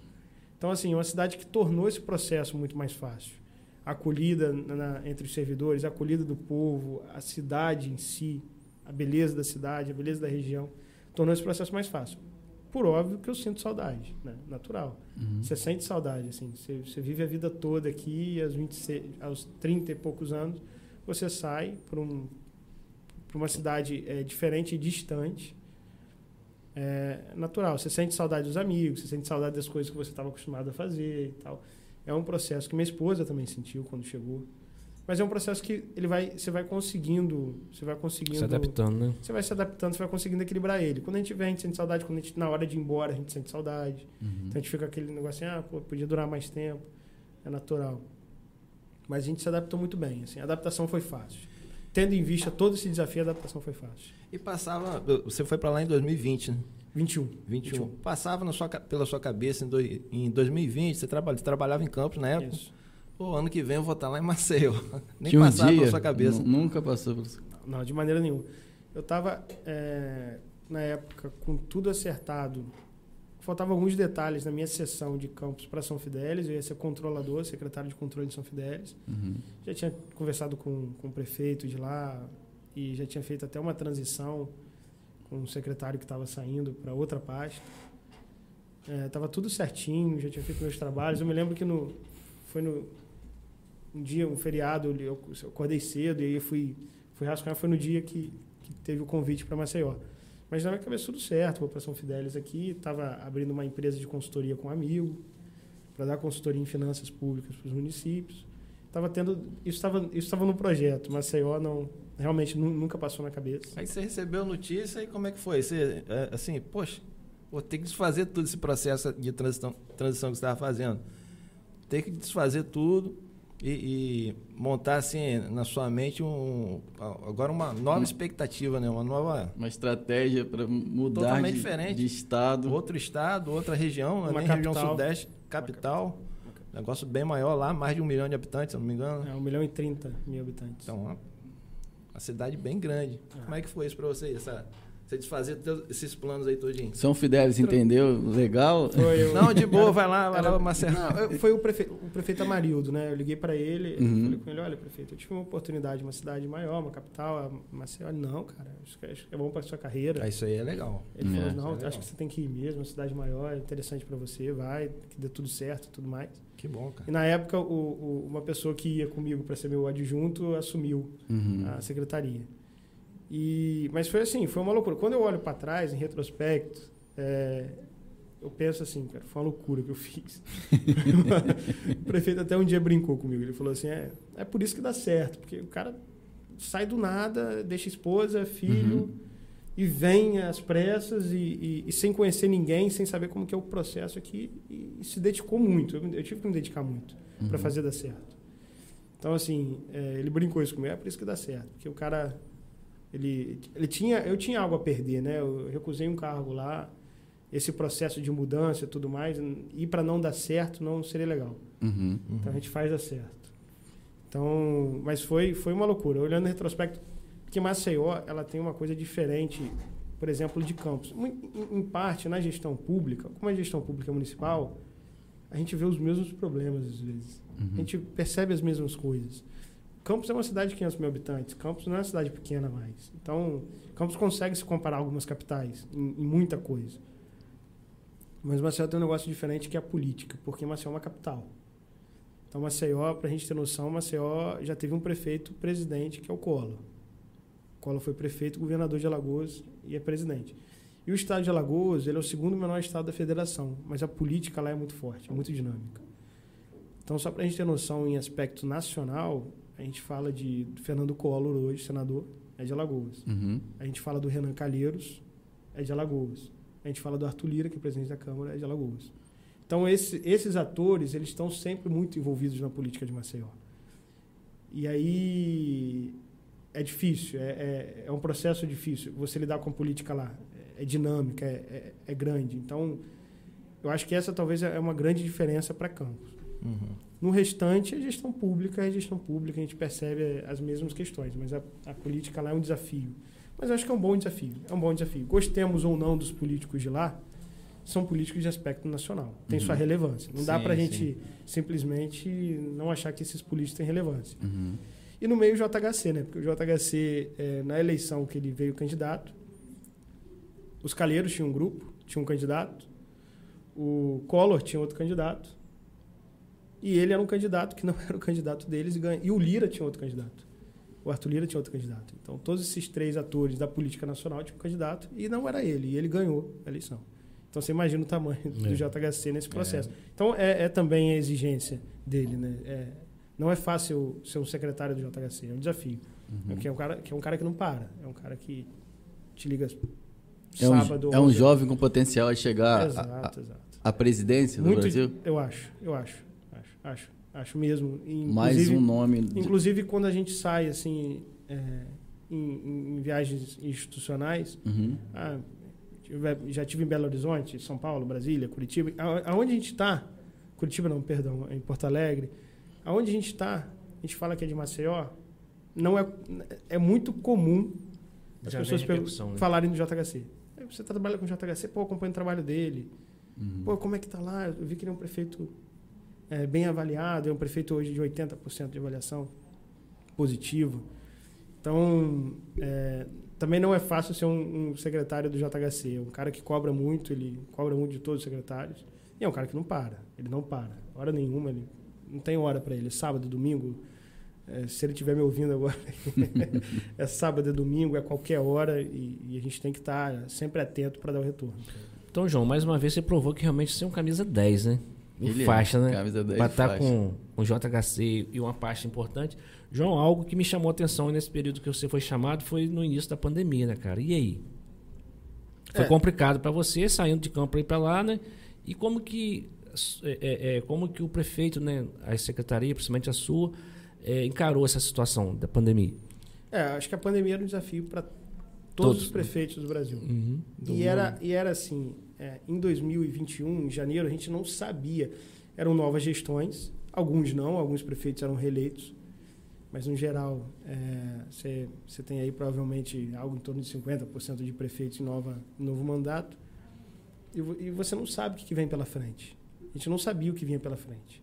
Então, assim, é uma cidade que tornou esse processo muito mais fácil. Acolhida na, entre os servidores, a acolhida do povo, a cidade em si, a beleza da cidade, a beleza da região, tornou esse processo mais fácil. Por óbvio que eu sinto saudade, né? natural. Uhum. Você sente saudade, assim. Você, você vive a vida toda aqui aos, 26, aos 30 e poucos anos você sai para um, uma cidade é, diferente e distante. É natural. Você sente saudade dos amigos, você sente saudade das coisas que você estava acostumado a fazer e tal. É um processo que minha esposa também sentiu quando chegou. Mas é um processo que ele vai, você vai conseguindo, você vai conseguindo Se adaptando, né? Você vai se adaptando, você vai conseguindo equilibrar ele. Quando a gente vem, a gente sente saudade, quando a gente na hora de ir embora, a gente sente saudade. Uhum. Então a gente fica aquele negócio assim, ah, pô, podia durar mais tempo. É natural. Mas a gente se adaptou muito bem, assim, a adaptação foi fácil. Tendo em vista todo esse desafio, a adaptação foi fácil. E passava, você foi para lá em 2020, né? 21. 21. 21. Passava na sua, pela sua cabeça em, do, em 2020, você, trabalha, você trabalhava em Campos na época. Isso. Pô, ano que vem eu vou estar lá em Maceió. Nem Que um passava dia, pela sua cabeça. nu- Nunca passou pela sua Não, de maneira nenhuma. Eu estava, na época, com tudo acertado. Faltavam alguns detalhes na minha sessão de campus para São Fidélis. Eu ia ser controlador, secretário de controle de São Fidélis. Uhum. Já tinha conversado com, com o prefeito de lá e já tinha feito até uma transição com um secretário que estava saindo para outra pasta. Estava tudo certinho, já tinha feito meus trabalhos. Eu me lembro que no, foi no um dia, um feriado, eu, eu acordei cedo e aí fui, fui rascunhar. Foi no dia que, que teve o convite para Maceió. Mas na minha cabeça tudo certo, vou para São Fidélis aqui. Estava abrindo uma empresa de consultoria com um amigo para dar consultoria em finanças públicas para os municípios estava tendo isso estava isso estava no projeto Maceió não realmente nu- nunca passou na cabeça Aí você recebeu a notícia e como é que foi? Você, é, assim, poxa, vou ter que desfazer todo esse processo de transição, transição que você estava fazendo. Ter que desfazer tudo e, e montar, assim, na sua mente um, agora uma nova expectativa, né? Uma nova... Uma estratégia para mudar Totalmente de, diferente. de estado. Outro estado, outra região, Uma né? região capital. sudeste, capital. Negócio bem maior lá, mais de um milhão de habitantes, se não me engano. é um milhão e trinta mil habitantes Então, uma, cidade bem grande. Como é que foi isso pra você? Essa, você desfazer todos esses planos aí todinho? São Fidélis entendeu? Legal? foi o- Não, de boa, vai lá, vai era- lá, Marcelo. não, eu- foi o prefeito, o prefeito Amarildo, né? Eu liguei para ele, eu Uhum. falei com ele, olha, prefeito, eu tive uma oportunidade, uma cidade maior, uma capital, a Maceió. Não, cara, acho que, acho que é bom para sua carreira. Ah, isso aí é legal. Ele É, falou, é não, legal. acho que você tem que ir mesmo, uma cidade maior, é interessante para você, vai, que dê tudo certo, e tudo mais. Que bom, cara. E na época, o, o- uma pessoa que ia comigo para ser meu adjunto assumiu Uhum. a secretaria. E, mas foi assim, foi uma loucura. Quando eu olho para trás, em retrospecto, é, eu penso assim, cara, foi uma loucura que eu fiz. o prefeito até um dia brincou comigo. Ele falou assim: é, é por isso que dá certo, porque o cara sai do nada, deixa esposa, filho. Uhum. E vem às pressas e, e- e sem conhecer ninguém, sem saber como que é o processo aqui, e, e se dedicou muito. Eu, me- eu tive que me dedicar muito para Uhum. fazer dar certo. Então, assim, é, ele brincou isso comigo, é por isso que dá certo. Porque o cara, ele, ele tinha, eu tinha algo a perder, né? Eu recusei um cargo lá, esse processo de mudança e tudo mais, e para não dar certo não seria legal. Uhum. Então a gente faz dar certo. Então, mas foi, foi uma loucura. Olhando em retrospecto, porque Maceió, ela tem uma coisa diferente, por exemplo, de Campos. Em, parte, na gestão pública, como é gestão pública municipal, a gente vê os mesmos problemas às vezes. Uhum. A gente percebe as mesmas coisas. Campos é uma cidade de 500 mil habitantes. Campos não é uma cidade pequena mais. Então, Campos consegue se comparar a algumas capitais em, em muita coisa. Mas Maceió tem um negócio diferente que é a política, porque Maceió é uma capital. Então, Maceió, para a gente ter noção, Maceió já teve um prefeito presidente, que é o Collor. Collor foi prefeito, governador de Alagoas e é presidente. E o estado de Alagoas, ele é o segundo menor estado da federação, mas a política lá é muito forte, é muito dinâmica. Então, só para a gente ter noção em aspecto nacional, a gente fala de Fernando Collor hoje, senador, é de Alagoas. Uhum. A gente fala do Renan Calheiros, é de Alagoas. A gente fala do Arthur Lira, que é presidente da Câmara, é de Alagoas. Então, esse- esses atores, eles estão sempre muito envolvidos na política de Maceió. E aí é difícil, é, é, é um processo difícil. Você lidar com a política lá é, é dinâmica, é, é, é grande. Então, eu acho que essa talvez é uma grande diferença para Campos. Uhum. No restante, a gestão pública é gestão pública, a gente percebe as mesmas questões, mas a, a política lá é um desafio. Mas eu acho que é um bom desafio, é um bom desafio. Gostemos ou não dos políticos de lá, são políticos de aspecto nacional, tem Uhum. sua relevância. Não dá Sim, para a sim. gente simplesmente não achar que esses políticos têm relevância. Uhum. E no meio o JHC, né? Porque o JHC, eh, na eleição que ele veio candidato, os Calheiros tinham um grupo, tinha um candidato, o Collor tinha outro candidato, e ele era um candidato que não era o candidato deles, e, ganha, e o Lira tinha outro candidato. O Arthur Lira tinha outro candidato. Então, todos esses três atores da política nacional tinham um candidato, e não era ele, e ele ganhou a eleição. Então, você imagina o tamanho do É. JHC nesse processo. Então, é, é também a exigência dele, né? É, não é fácil ser um secretário do JHC, é um desafio. Uhum. Que é um cara que é um cara que não para, é um cara que te liga É um, sábado. é um onze- jovem com potencial a chegar exato. à, presidência do Muito, Brasil. eu acho, eu acho, acho, acho, acho mesmo. E, Mais inclusive- um nome. de- Inclusive quando a gente sai assim é, em, em viagens institucionais, Uhum. ah, já tive em Belo Horizonte, São Paulo, Brasília, Curitiba. A- Aonde a gente está, Curitiba não, perdão, em Porto Alegre, aonde a gente está, a gente fala que é de Maceió, não é, é muito comum as Já pessoas né? falarem do JHC. Você trabalha com o JHC, pô, acompanha o trabalho dele. Uhum. Pô, como é que tá lá? Eu vi que ele é um prefeito é, bem avaliado, é um prefeito hoje de 80% de avaliação positiva. Então, é, também não é fácil ser um, um secretário do JHC. É um cara que cobra muito, ele cobra muito de todos os secretários. E é um cara que não para, ele não para. Hora nenhuma, ele não tem hora para ele. Sábado, domingo, é, se ele estiver me ouvindo agora, é sábado, é domingo, é qualquer hora e, e a gente tem que estar sempre atento para dar o retorno. Então, João, mais uma vez você provou que realmente você é um camisa 10, né? Um Ele é, faixa, né? camisa 10 Pra estar faixa. com o JHC e uma pasta importante. João, algo que me chamou a atenção nesse período que você foi chamado foi no início da pandemia, né, cara? E aí? Foi É. complicado pra você, saindo de campo pra ir pra lá, né? E como que, é, é, é, como que o prefeito, né, a secretaria, principalmente a sua, é, encarou essa situação da pandemia? É, acho que a pandemia era um desafio para todos, Todos, os prefeitos do Brasil. Uhum. Do E era, e era assim, é, em 2021, em janeiro, a gente não sabia. Eram novas gestões, alguns não, alguns prefeitos eram reeleitos, mas no geral, é, você você tem aí provavelmente algo em torno de 50% de prefeitos em nova, novo mandato, e, vo- e você não sabe o que vem pela frente. A gente não sabia o que vinha pela frente.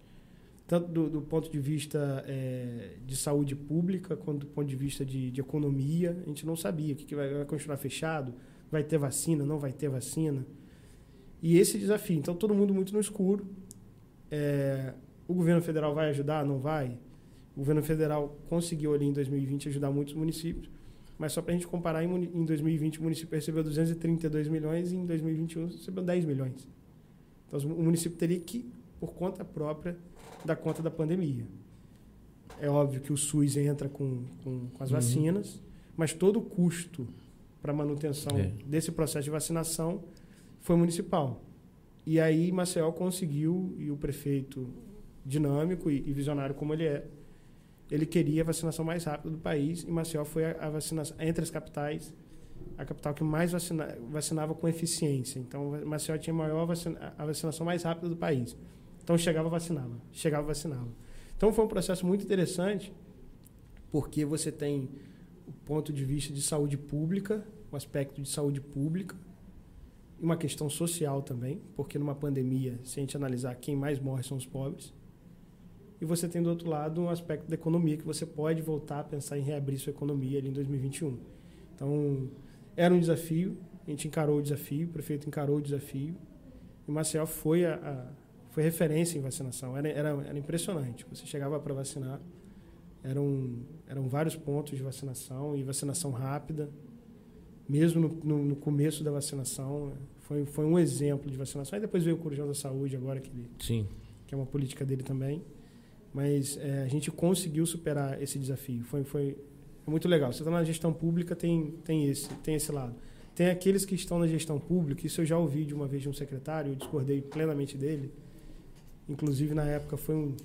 Tanto do, do ponto de vista é, de saúde pública, quanto do ponto de vista de, de economia, a gente não sabia o que, que vai, vai continuar fechado, vai ter vacina, não vai ter vacina. E esse desafio. Então, todo mundo muito no escuro. É, o governo federal vai ajudar? Não vai? O governo federal conseguiu ali em 2020 ajudar muitos municípios, mas só para a gente comparar, em, muni- em 2020 o município recebeu 232 milhões e em 2021 recebeu 10 milhões. Então, o município teria que, por conta própria, dar conta da pandemia. É óbvio que o SUS entra com, com, com as Uhum. vacinas, mas todo o custo para manutenção É. desse processo de vacinação foi municipal. E aí Maceió conseguiu, e o prefeito dinâmico e, e visionário como ele é, ele queria a vacinação mais rápida do país e Maceió foi a, a vacinação entre as capitais a capital que mais vacina, vacinava com eficiência. Então Maceió tinha maior vacina, a vacinação mais rápida do país. Então chegava vacinava, chegava vacinava. Então foi um processo muito interessante porque você tem o ponto de vista de saúde pública, o aspecto de saúde pública e uma questão social também, porque numa pandemia, se a gente analisar quem mais morre são os pobres. E você tem do outro lado um aspecto da economia que você pode voltar a pensar em reabrir sua economia ali em 2021. Então, era um desafio, a gente encarou o desafio, o prefeito encarou o desafio. E Maceió foi a, a foi referência em vacinação, era, era, era impressionante. Você chegava para vacinar, eram, eram vários pontos de vacinação e vacinação rápida. Mesmo no, no, no começo da vacinação, foi, foi um exemplo de vacinação. Aí depois veio o Corujão da Saúde, agora que, ele, Sim. que é uma política dele também. Mas é, a gente conseguiu superar esse desafio. Foi, foi é muito legal. Você está na gestão pública, tem, tem, esse, tem esse lado. Tem aqueles que estão na gestão pública, isso eu já ouvi de uma vez de um secretário, eu discordei plenamente dele. Inclusive, na época, foi um,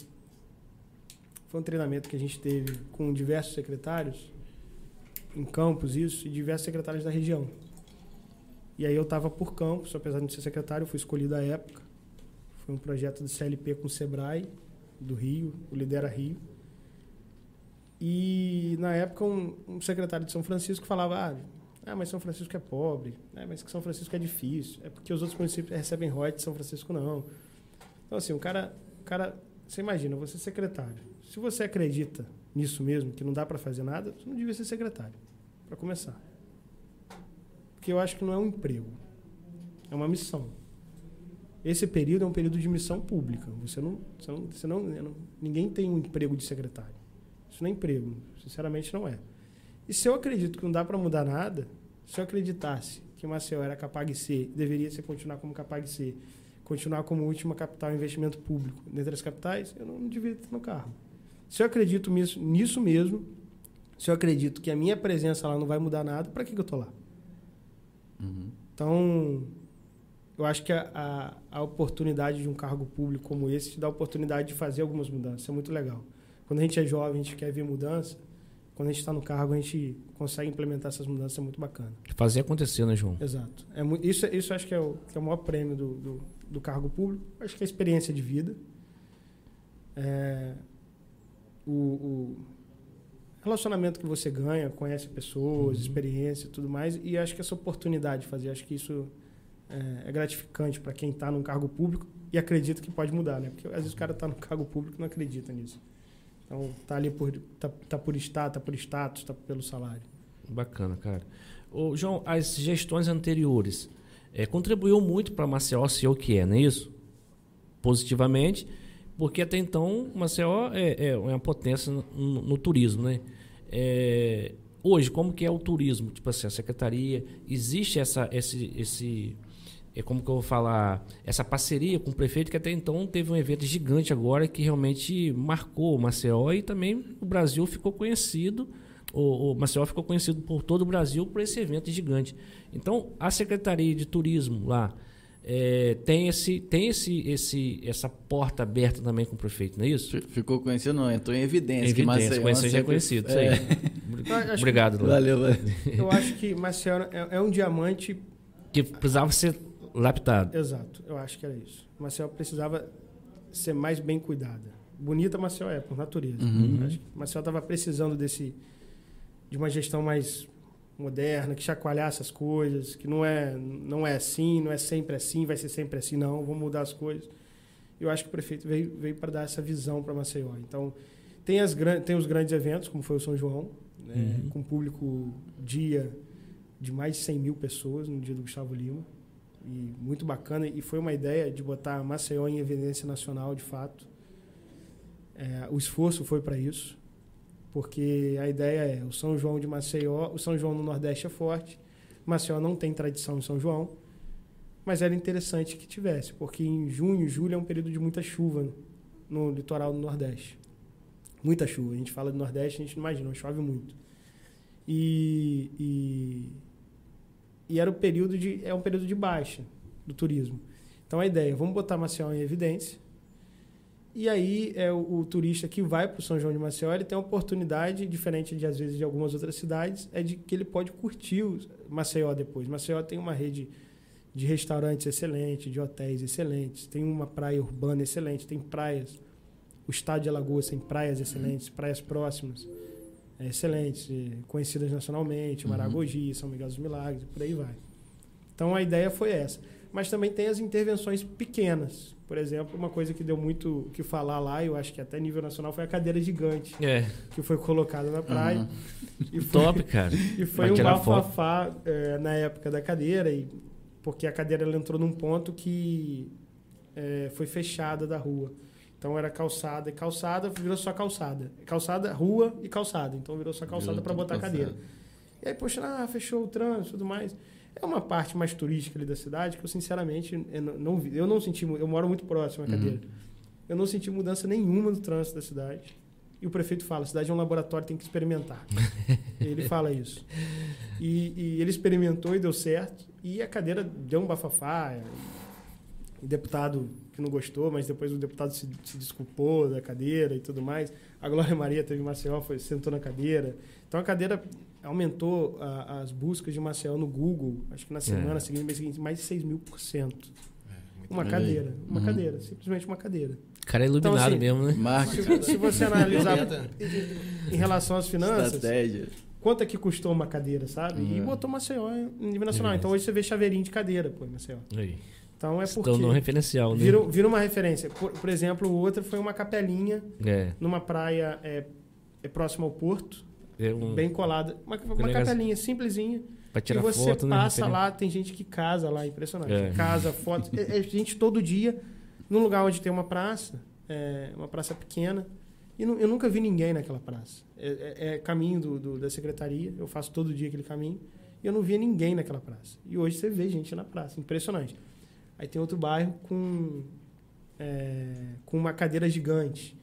foi um treinamento que a gente teve com diversos secretários, em campos, isso, e diversos secretários da região. E aí eu estava por campos, apesar de não ser secretário, fui escolhido à época. Foi um projeto do CLP com o SEBRAE, do Rio, o Lidera Rio. E na época um, um secretário de São Francisco falava, ah, Ah, mas São Francisco é pobre. Ah, mas São Francisco é difícil. É porque os outros municípios recebem royalties, São Francisco não. Então, assim, o cara, o cara, você imagina, você é secretário. Se você acredita nisso mesmo, que não dá para fazer nada, você não devia ser secretário, para começar. Porque eu acho que não é um emprego, é uma missão. Esse período é um período de missão pública. Você não, você não, você não, ninguém tem um emprego de secretário. Isso não é emprego, sinceramente não é. E se eu acredito que não dá para mudar nada, se eu acreditasse que Maceió era capaz de ser, deveria ser continuar como capaz de ser, continuar como última capital investimento público dentre as capitais, eu não devia estar no carro. Se eu acredito nisso, nisso mesmo, se eu acredito que a minha presença lá não vai mudar nada, para que, que eu estou lá? Uhum. Então, eu acho que a, a, a, oportunidade de um cargo público como esse te dá a oportunidade de fazer algumas mudanças. É muito legal. Quando a gente é jovem, a gente quer ver mudança. Quando a gente está no cargo, a gente consegue implementar essas mudanças. É muito bacana. Fazer acontecer, né, João? Exato. É, isso, isso acho que é, o, que é o maior prêmio do, do, do cargo público. Acho que é a experiência de vida. É, o, o, relacionamento que você ganha, conhece pessoas, uhum. experiência e tudo mais. E acho que essa oportunidade de fazer, acho que isso é, é gratificante para quem está num cargo público e acredita que pode mudar, né? Porque às vezes o cara está no cargo público e não acredita nisso. Então tá ali por tá, tá por estar, tá por status, tá pelo salário. Bacana, cara. Ô, João, as gestões anteriores é, contribuiu muito para Maceió ser o que é, não é isso? Positivamente, porque até então Maceió é, é uma potência no, no turismo, né? É, hoje, como que é o turismo? Tipo assim, a secretaria, existe essa, esse, esse é como que eu vou falar, essa parceria com o prefeito, que até então teve um evento gigante agora que realmente marcou o Maceió e também o Brasil ficou conhecido, o, o Maceió ficou conhecido por todo o Brasil por esse evento gigante. Então, a Secretaria de Turismo lá é, tem, esse, tem esse, esse, essa porta aberta também com o prefeito, não é isso? Ficou conhecido, não, entrou em evidência. Em evidência, conhecido já é conhecido, é. Obrigado, que, Valeu, valeu. Eu acho que Maceió é, é um diamante que precisava ser lapidado. Exato, eu acho que era isso. Maceió precisava ser mais bem cuidada. Bonita Maceió é, por natureza. Uhum. Maceió estava precisando desse de uma gestão mais moderna, que chacoalhasse as coisas, que não é, não é assim, não é sempre assim, vai ser sempre assim, não, vamos mudar as coisas. Eu acho que o prefeito veio, veio para dar essa visão para Maceió. Então, tem, as, tem os grandes eventos, como foi o São João, né, uhum. com público dia de mais de 100 mil pessoas no dia do Gustavo Lima e muito bacana. E foi uma ideia de botar Maceió em evidência nacional, de fato. É, o esforço foi para isso, porque a ideia é o São João de Maceió, o São João no Nordeste é forte, Maceió não tem tradição em São João, mas era interessante que tivesse, porque em junho, julho é um período de muita chuva no litoral do Nordeste. Muita chuva. A gente fala do Nordeste, a gente não imagina, chove muito. E, e e era o período de é um período de baixa do turismo. Então a ideia, vamos botar Maceió em evidência. E aí é o, o turista que vai para o São João de Maceió, ele tem a oportunidade, diferente de às vezes de algumas outras cidades, é de que ele pode curtir o Maceió depois. Maceió tem uma rede de restaurantes excelente, de hotéis excelentes, tem uma praia urbana excelente, tem praias. O estado de Alagoas tem praias excelentes, praias próximas excelentes, conhecidas nacionalmente. Maragogi, uhum. São Miguel dos Milagres, por aí vai. Então a ideia foi essa. Mas também tem as intervenções pequenas. Por exemplo, uma coisa que deu muito que falar lá, eu acho que até nível nacional, foi a cadeira gigante. É. Que foi colocada na praia. Uhum. E foi, Top, cara. E foi um bafafá é, na época da cadeira, e, porque a cadeira ela entrou num ponto que é, foi fechada da rua. Então era calçada e calçada, virou só calçada. Calçada, rua e calçada. Então virou só calçada para botar calçada. cadeira. E aí, poxa, ah, fechou o trânsito e tudo mais. É uma parte mais turística ali da cidade que eu, sinceramente, eu não, vi. Eu não senti. Eu moro muito próximo à uhum. cadeira. Uhum. Eu não senti mudança nenhuma no trânsito da cidade. E o prefeito fala: a cidade é um laboratório, tem que experimentar. ele fala isso. E, e, ele experimentou e deu certo. E a cadeira deu um bafafá. O deputado que não gostou, mas depois o deputado se, se desculpou da cadeira e tudo mais. A Glória Maria teve Maceió, foi, sentou na cadeira. Então a cadeira aumentou a, as buscas de Maceió no Google, acho que na semana é. seguinte, mês seguinte, mais de 6 mil por cento. É, uma cadeira, uma uhum. cadeira, simplesmente uma cadeira. O cara é iluminado então, assim, mesmo, né? Se, se, você analisar em, em relação às finanças, Estratégia. quanto é que custou uma cadeira, sabe? E Uhum. botou Maceió em nível nacional. É. Então hoje você vê chaveirinho de cadeira, pô, Maceió. Aí. Então é porque Estão no referencial, né? vira, vira uma referência. Por, por exemplo, o outro foi uma capelinha É, numa praia é, é próxima ao porto, é um, bem colada. Uma, uma capelinha simplesinha. pra tirar e você foto, né? passa referência. lá, tem gente que casa lá, impressionante. É. Casa, foto. É, é gente todo dia num lugar onde tem uma praça, é, uma praça pequena. E eu nunca vi ninguém naquela praça. É caminho do, do- da secretaria, eu faço todo dia aquele caminho. E eu não via ninguém naquela praça. E hoje você vê gente na praça, impressionante. Aí tem outro bairro com, é, com uma cadeira gigante,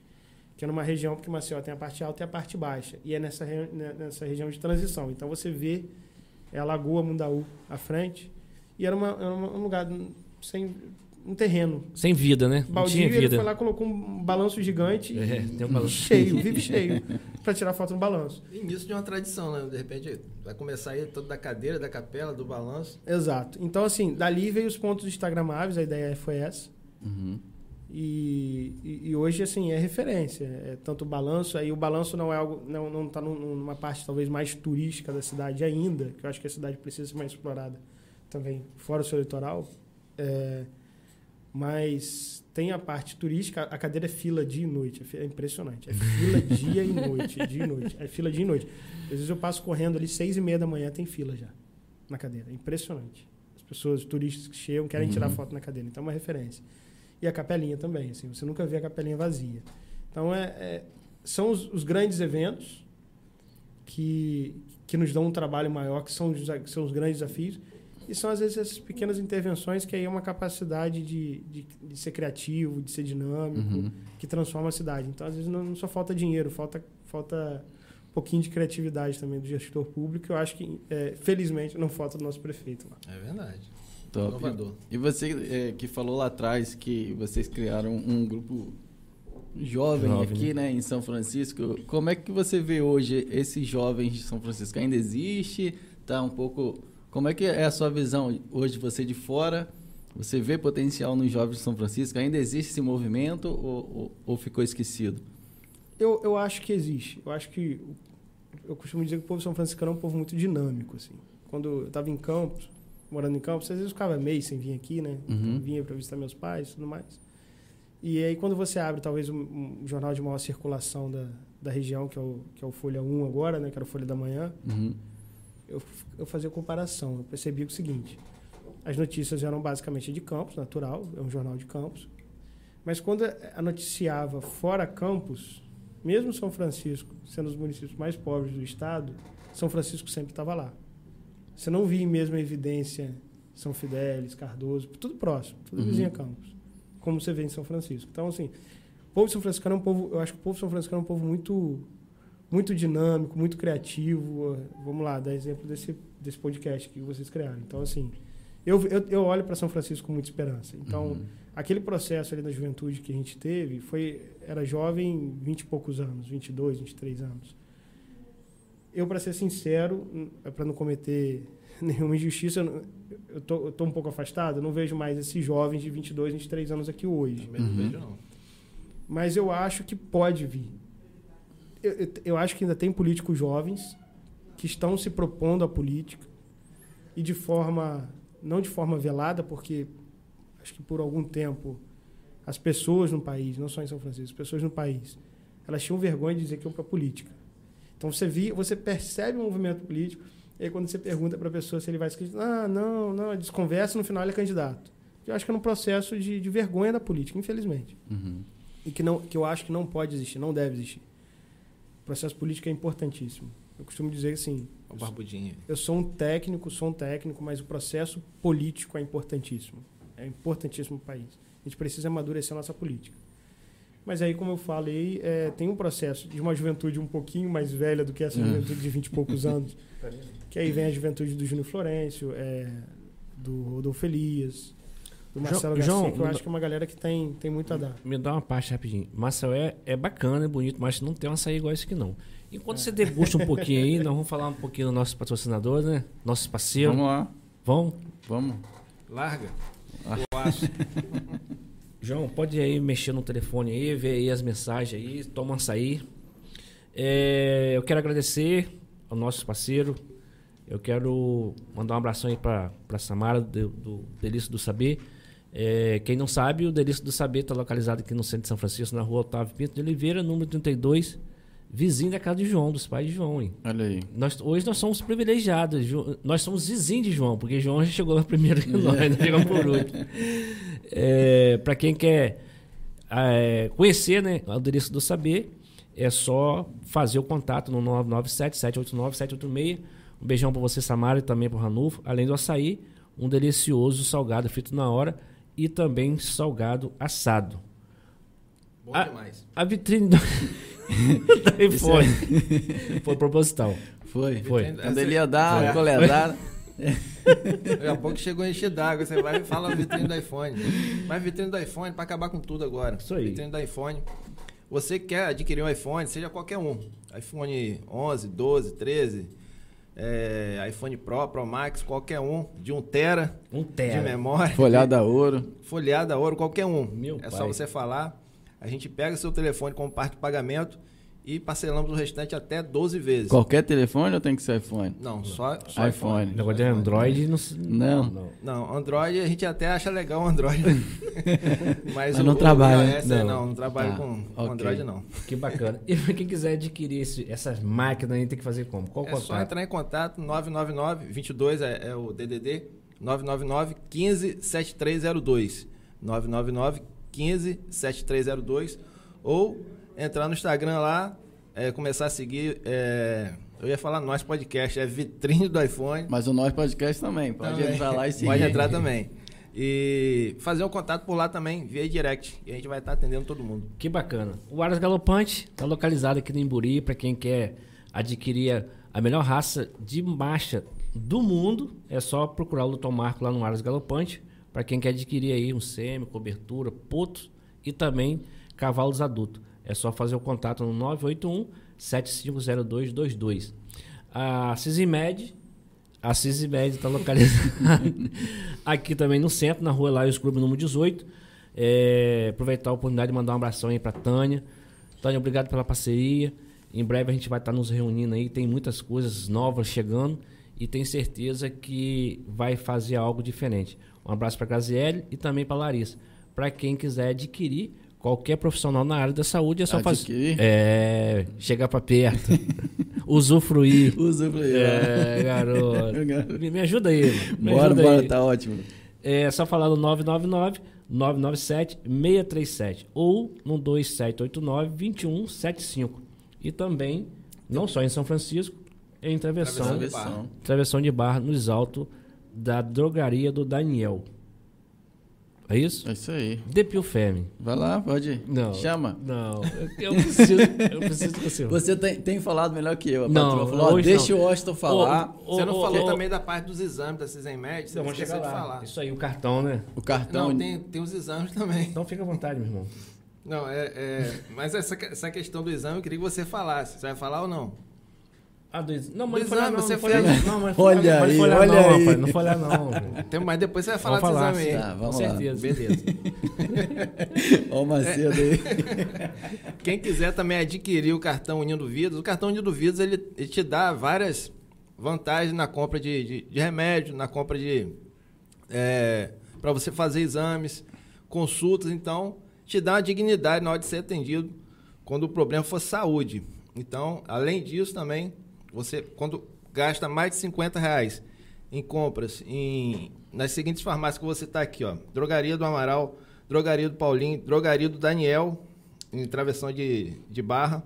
que é numa região, porque Maceió tem a parte alta e a parte baixa. E é nessa, né, nessa região de transição. Então você vê é a Lagoa Mundaú à frente. E era, uma, era um lugar sem um terreno. Sem vida, né? Não Baldio, tinha ele vida. foi lá, colocou um balanço gigante É, tem um balanço. cheio, vive cheio, para tirar foto no balanço. Início de uma tradição, né? De repente vai começar aí todo da cadeira, da capela, do balanço. Exato. Então, assim, dali veio os pontos instagramáveis, a ideia foi essa. Uhum. E, e, e hoje, assim, é referência. É tanto o balanço, aí o balanço não é algo, não, não tá num- numa parte talvez mais turística da cidade ainda, que eu acho que a cidade precisa ser mais explorada também, fora o seu litoral. É, mas tem a parte turística, a cadeira é fila dia e noite, é é impressionante. É fila dia e noite, dia e noite. É fila dia e noite. Às vezes eu passo correndo ali, seis e meia da manhã, tem fila já na cadeira. É impressionante. As pessoas, os turistas que chegam, querem tirar Uhum. foto na cadeira. Então é uma referência. E a capelinha também, assim, você nunca vê a capelinha vazia. Então é, é- são os, os grandes eventos que, que nos dão um trabalho maior, que são os, que são os grandes desafios. E são, às vezes, essas pequenas intervenções que aí é uma capacidade de, de, de ser criativo, de ser dinâmico, Uhum. que transforma a cidade. Então, às vezes, não, não só falta dinheiro, falta, falta um pouquinho de criatividade também do gestor público. Eu acho que, é, felizmente, não falta do nosso prefeito lá. É verdade. Top. Inovador. E você é, que falou lá atrás que vocês criaram um grupo jovem, Jovem, aqui, né, em São Francisco. Como é que você vê hoje esses jovens de São Francisco? Ainda existe? Tá um pouco. Como é que é a sua visão hoje, você de fora? Você vê potencial nos jovens de São Francisco? Ainda existe esse movimento ou, ou, ou ficou esquecido? Eu, eu acho que existe. Eu acho que. Eu costumo dizer que o povo são franciscano é um povo muito dinâmico. Assim. Quando eu estava em Campos, morando em Campos, às vezes eu ficava mês sem vir aqui, né? Uhum. Vinha para visitar meus pais e tudo mais. E aí, quando você abre, talvez, um, um jornal de maior circulação da, da região, que é, o, que é o Folha 1 agora, né? Que era o Folha da Manhã, Uhum. Eu, eu fazia comparação. Eu percebi o seguinte: as notícias eram basicamente de Campos, natural, é um jornal de Campos. Mas quando a noticiava fora Campos, mesmo São Francisco, sendo os municípios mais pobres do estado, São Francisco sempre estava lá. Você não via em mesma evidência São Fidélis, Cardoso, tudo próximo, tudo Uhum. vizinho a Campos, como você vê em São Francisco. Então, assim, o povo São Franciscano é um povo, eu acho que o povo São Franciscano é um povo muito muito dinâmico, muito criativo. Vamos lá, dar exemplo desse, desse podcast que vocês criaram. Então, assim, eu, eu, eu olho para São Francisco com muita esperança. Então, Uhum. aquele processo ali da juventude que a gente teve, foi era jovem, 20 e poucos anos, 22, 23 anos. Eu, para ser sincero, para não cometer nenhuma injustiça, eu tô, eu tô um pouco afastado, eu não vejo mais esses jovens de 22, 23 anos aqui hoje. Uhum. Mas eu acho que pode vir. Eu, eu, acho que ainda tem políticos jovens que estão se propondo à política e de forma, não de forma velada, porque acho que por algum tempo as pessoas no país, não só em São Francisco, as pessoas no país, elas tinham vergonha de dizer que iam para a política. Então você via, você percebe um movimento político, e aí quando você pergunta para a pessoa se ele vai escrever, ah, não, não, desconversa, no final ele é candidato. Eu acho que é um processo de, de vergonha da política, infelizmente Uhum. e que, não, que eu acho que não pode existir, não deve existir. O processo político é importantíssimo. Eu costumo dizer assim, O barbudinho. eu sou um técnico, sou um técnico, mas o processo político é importantíssimo. É importantíssimo para o país. A gente precisa amadurecer a nossa política. Mas aí, como eu falei, é, tem um processo de uma juventude um pouquinho mais velha do que essa Uhum. juventude de 20 e poucos anos. que aí vem a juventude do Júnior Florencio, é, do Rodolfo Elias, do João- Marcelo Garcia, João, que eu acho que é uma galera que tem, tem muito a dar. Me dá uma parte rapidinho. Maceió é, é bacana, é bonito, mas não tem um açaí igual esse aqui não. Enquanto você degusta um pouquinho aí, nós vamos falar um pouquinho dos nossos patrocinadores, né? Nossos parceiros. Vamos lá. Vão? Vamos. Larga. Ah. Eu acho. João, pode aí mexer no telefone aí, ver aí as mensagens aí, toma um açaí. É, eu quero agradecer ao nosso parceiro. Eu quero mandar um abração aí para Samara, do, do Delício do Saber. É, quem não sabe, o Delício do Saber está localizado aqui no centro de São Francisco, na rua Otávio Pinto de Oliveira, número 32, vizinho da casa de João, dos pais de João. Hein? Olha aí. Nós, hoje nós somos privilegiados, nós somos vizinhos de João, porque João já chegou lá primeiro que nós, nós chegamos por último. É, Para quem quer é, conhecer né, o Delício do Saber, é só fazer o contato no 997-789-786. Um beijão para você, Samara, e também para o Ranulfo. Além do açaí, um delicioso salgado feito na hora e também salgado assado. Bom Ah, demais. A vitrine do, iPhone foi proposital. Foi. Foi. Quando ele ia dar Foi. coledada. Daqui a pouco chegou a encher d'água. Você vai e fala a vitrine do iPhone. Mas vitrine do iPhone para acabar com tudo agora. Isso aí. Vitrine do iPhone. Você quer adquirir um iPhone, seja qualquer um. iPhone 11, 12, 13, é, iPhone Pro, Pro Max, qualquer um, de 1 tera Um de tera. memória. Folhada a ouro. folheada, ouro, qualquer um. Meu é pai. só você falar. A gente pega seu telefone como parte de pagamento e parcelamos o restante até 12 vezes. Qualquer telefone ou tem que ser iPhone? Não, só, só iPhone. Negócio de Android não, se- Não. Não, Android a gente até acha legal o Android. Mas, Mas não trabalha, iOS, né? é, Não. não, não trabalho Tá, com, com. Android não. Que bacana. E pra quem quiser adquirir esse- essas máquinas aí, tem que fazer como? Qual É contato? só entrar em contato 999 22 é, é o DDD 999 15 7302 999 15 7302 ou entrar no Instagram lá, é, começar a seguir é, eu ia falar nós podcast, é vitrine do iPhone. Mas o nosso podcast também. Pode Também. entrar lá e seguir. Pode entrar também. E fazer um contato por lá também, via direct. E a gente vai estar atendendo todo mundo. Que bacana. O Aras Galopante está localizado aqui no Imburi para quem quer adquirir a- a melhor raça de marcha do mundo. É só procurar o Dr. Marco lá no Aras Galopante. Para quem quer adquirir aí um semi, cobertura, potos e também cavalos adultos. É só fazer o contato no 981 750222. A Cisimed a Cisimed está localizada aqui também no centro, na rua Laios Clube número 18. É, aproveitar a oportunidade de mandar um abração aí para Tânia. Tânia, obrigado pela parceria. Em breve a gente vai estar nos reunindo aí, tem muitas coisas novas chegando e tenho certeza que vai fazer algo diferente. Um abraço para Graziele e também para Larissa. Para quem quiser adquirir qualquer profissional na área da saúde, é só fazer. É, chegar para perto, usufruir. Pra ele. É, garoto. Me, me ajuda aí. Me Bora, ajuda bora, aí. tá ótimo. É só falar no 999 997 637 ou no 2789 2175. E também, não só em São Francisco, em Travessão, Travessão de Travessão. Travessão de Barra, nos altos da drogaria do Daniel. É isso? É isso aí. Depil Femme. Vai lá, pode ir. Não. Chama. Não, eu, eu preciso, eu preciso que você. Você tem, tem falado melhor que eu. A Não, patroa falou, deixa não. o Austin falar. Ô, Você não ô, falou ô, também da parte dos exames da Cisenmed, você Não, esqueceu de falar. Isso aí, o cartão, né? O cartão. Não, tem, tem os exames também. Então fica à vontade, meu irmão. Não, é, é- mas essa, essa questão do exame eu queria que você falasse. Você vai falar ou não? Ah, do ex- Não, mas Do não foi olhar exame, não. você não foi fez. não, mas Olha aí, olha não, aí. rapaz. Não foi olhar não. Tem, mas depois você vai falar Vamos desse falar, exame aí. Tá, vamos Com lá. certeza. Beleza. Ó o Macedo aí. Quem quiser também adquirir o cartão Unindo Vidas, o cartão Unindo Vidas ele, ele te dá várias vantagens na compra de, de, de remédio, na compra de. para você fazer exames, consultas, então te dá uma dignidade na hora de ser atendido quando o problema for saúde. Então, além disso também, você quando gasta mais de 50 reais em compras em, nas seguintes farmácias que você está aqui, ó. Drogaria do Amaral, Drogaria do Paulinho, Drogaria do Daniel, em travessão de, de barra,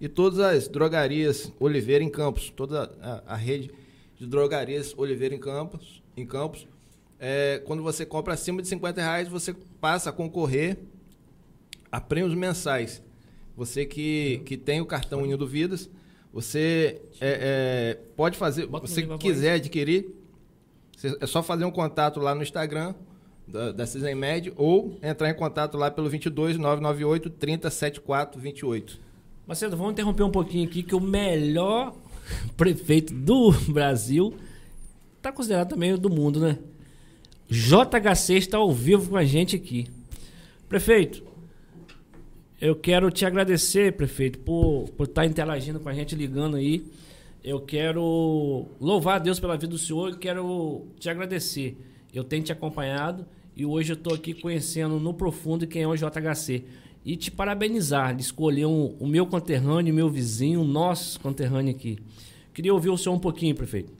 e todas as drogarias Oliveira em Campos, toda a, a rede de drogarias Oliveira em Campos, em Campos. É, quando você compra acima de 50 reais, você passa a concorrer a prêmios mensais. Você que, que tem o cartão Unido Vidas, você é, é, pode fazer, Bota você quiser adquirir, é só fazer um contato lá no Instagram da, da ou entrar em contato lá pelo 22 998 30 74 28. Macedo, vamos interromper um pouquinho aqui, que o melhor prefeito do Brasil está considerado também do mundo, né? JHC está ao vivo com a gente aqui. Prefeito, eu quero te agradecer, prefeito, por, por estar interagindo com a gente, ligando aí. eu quero louvar a Deus pela vida do senhor e quero te agradecer. Eu tenho te acompanhado e hoje eu estou aqui conhecendo no profundo quem é o JHC. E te parabenizar de escolher um, o meu conterrâneo, meu vizinho, o nosso conterrâneo aqui. Queria ouvir o senhor um pouquinho, prefeito.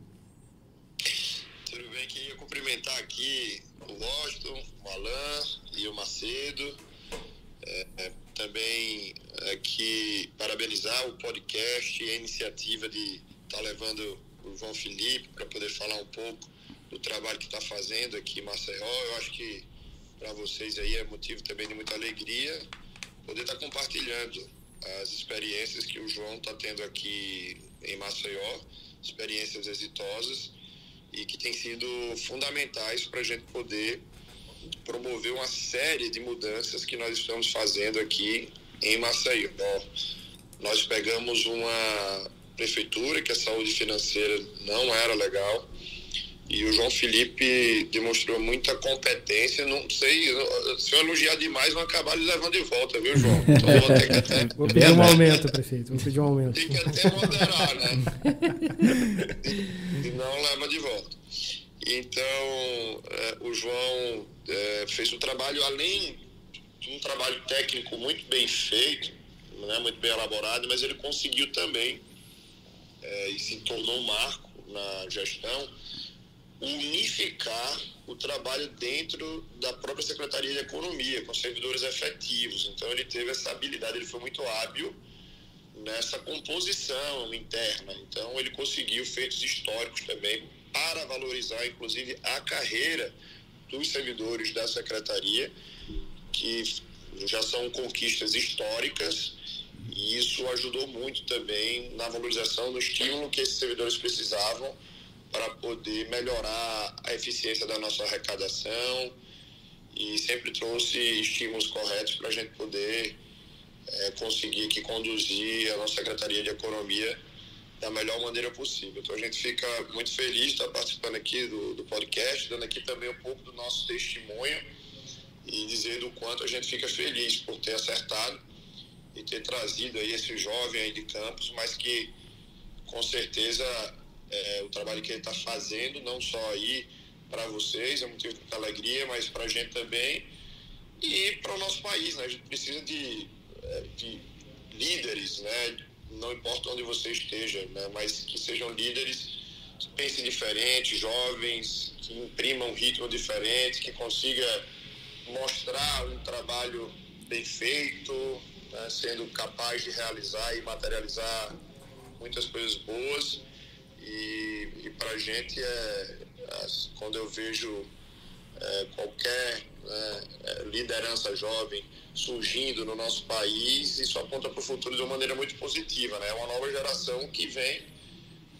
Tudo bem, queria cumprimentar aqui o Washington, o Alain e o Macedo. É, é, também aqui parabenizar o podcast e a iniciativa de estar tá levando o João Felipe para poder falar um pouco do trabalho que está fazendo aqui em Maceió. Eu acho que para vocês aí é motivo também de muita alegria poder estar tá compartilhando as experiências que o João está tendo aqui em Maceió, experiências exitosas e que têm sido fundamentais para a gente poder promover uma série de mudanças que nós estamos fazendo aqui em Maceió. Nós pegamos uma prefeitura que a saúde financeira não era legal e o João Felipe demonstrou muita competência. Não sei, se eu elogiar demais, vão acabar levando de volta, viu, João? Então vou ter que até. Vou pedir um aumento, prefeito. Vou pedir um aumento. Tem que até moderar, né? E não leva de volta. Então, é, o João é, fez um trabalho, além de um trabalho técnico muito bem feito, né, muito bem elaborado, mas ele conseguiu também, é, e se tornou um marco na gestão, unificar o trabalho dentro da própria Secretaria de Economia, com servidores efetivos. Então ele teve essa habilidade, ele foi muito hábil nessa composição interna. Então ele conseguiu feitos históricos também para valorizar, inclusive, a carreira dos servidores da Secretaria, que já são conquistas históricas e isso ajudou muito também na valorização do estímulo que esses servidores precisavam para poder melhorar a eficiência da nossa arrecadação e sempre trouxe estímulos corretos para a gente poder é, conseguir aqui conduzir a nossa Secretaria de Economia da melhor maneira possível. Então a gente fica muito feliz de estar participando aqui do, do podcast, dando aqui também um pouco do nosso testemunho e dizer do quanto a gente fica feliz por ter acertado e ter trazido aí esse jovem aí de Campos, mas que com certeza é, o trabalho que ele está fazendo, não só aí para vocês, é motivo de alegria, mas para a gente também e para o nosso país, né? A gente precisa de, é, de líderes, né? Não importa onde você esteja, né? Mas que sejam líderes que pensem diferente, jovens, que imprimam um ritmo diferente, que consiga mostrar um trabalho bem feito, né? sendo capaz de realizar e materializar muitas coisas boas e, e para a gente, é, é, quando eu vejo é, qualquer né, é, liderança jovem surgindo no nosso país, isso aponta para o futuro de uma maneira muito positiva. Né? É uma nova geração que vem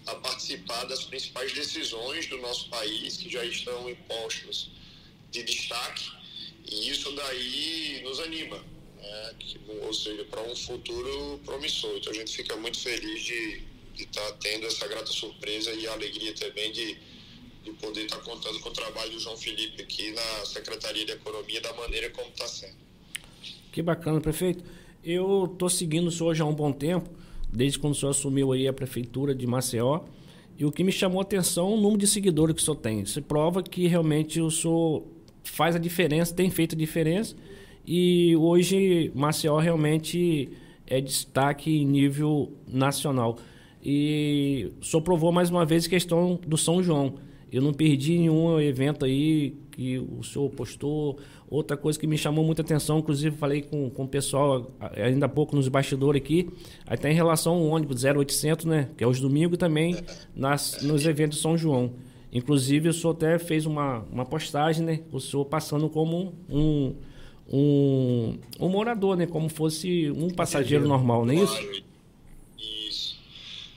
a participar das principais decisões do nosso país, que já estão em postos de destaque, e isso daí nos anima, né? ou seja, para um futuro promissor. Então a gente fica muito feliz de estar tá tendo essa grata surpresa e a alegria também de, de poder estar tá contando com o trabalho do João Felipe aqui na Secretaria de Economia da maneira como está sendo. Que bacana, prefeito. Eu estou seguindo o senhor já há um bom tempo, desde quando o senhor assumiu aí a prefeitura de Maceió. E o que me chamou a atenção é o número de seguidores que o senhor tem. Isso prova que realmente o senhor faz a diferença, tem feito a diferença. E hoje Maceió realmente é destaque em nível nacional. E só provou mais uma vez a questão do São João. Eu não perdi nenhum evento aí que o senhor postou. Outra coisa que me chamou muita atenção, inclusive falei com, com o pessoal ainda há pouco nos bastidores aqui, aí tá em relação ao ônibus 0800, né? Que é os domingos também nas, nos eventos São João. Inclusive, o senhor até fez uma, uma postagem, né? O senhor passando como um, um, um morador, né? Como fosse um passageiro normal, não é isso?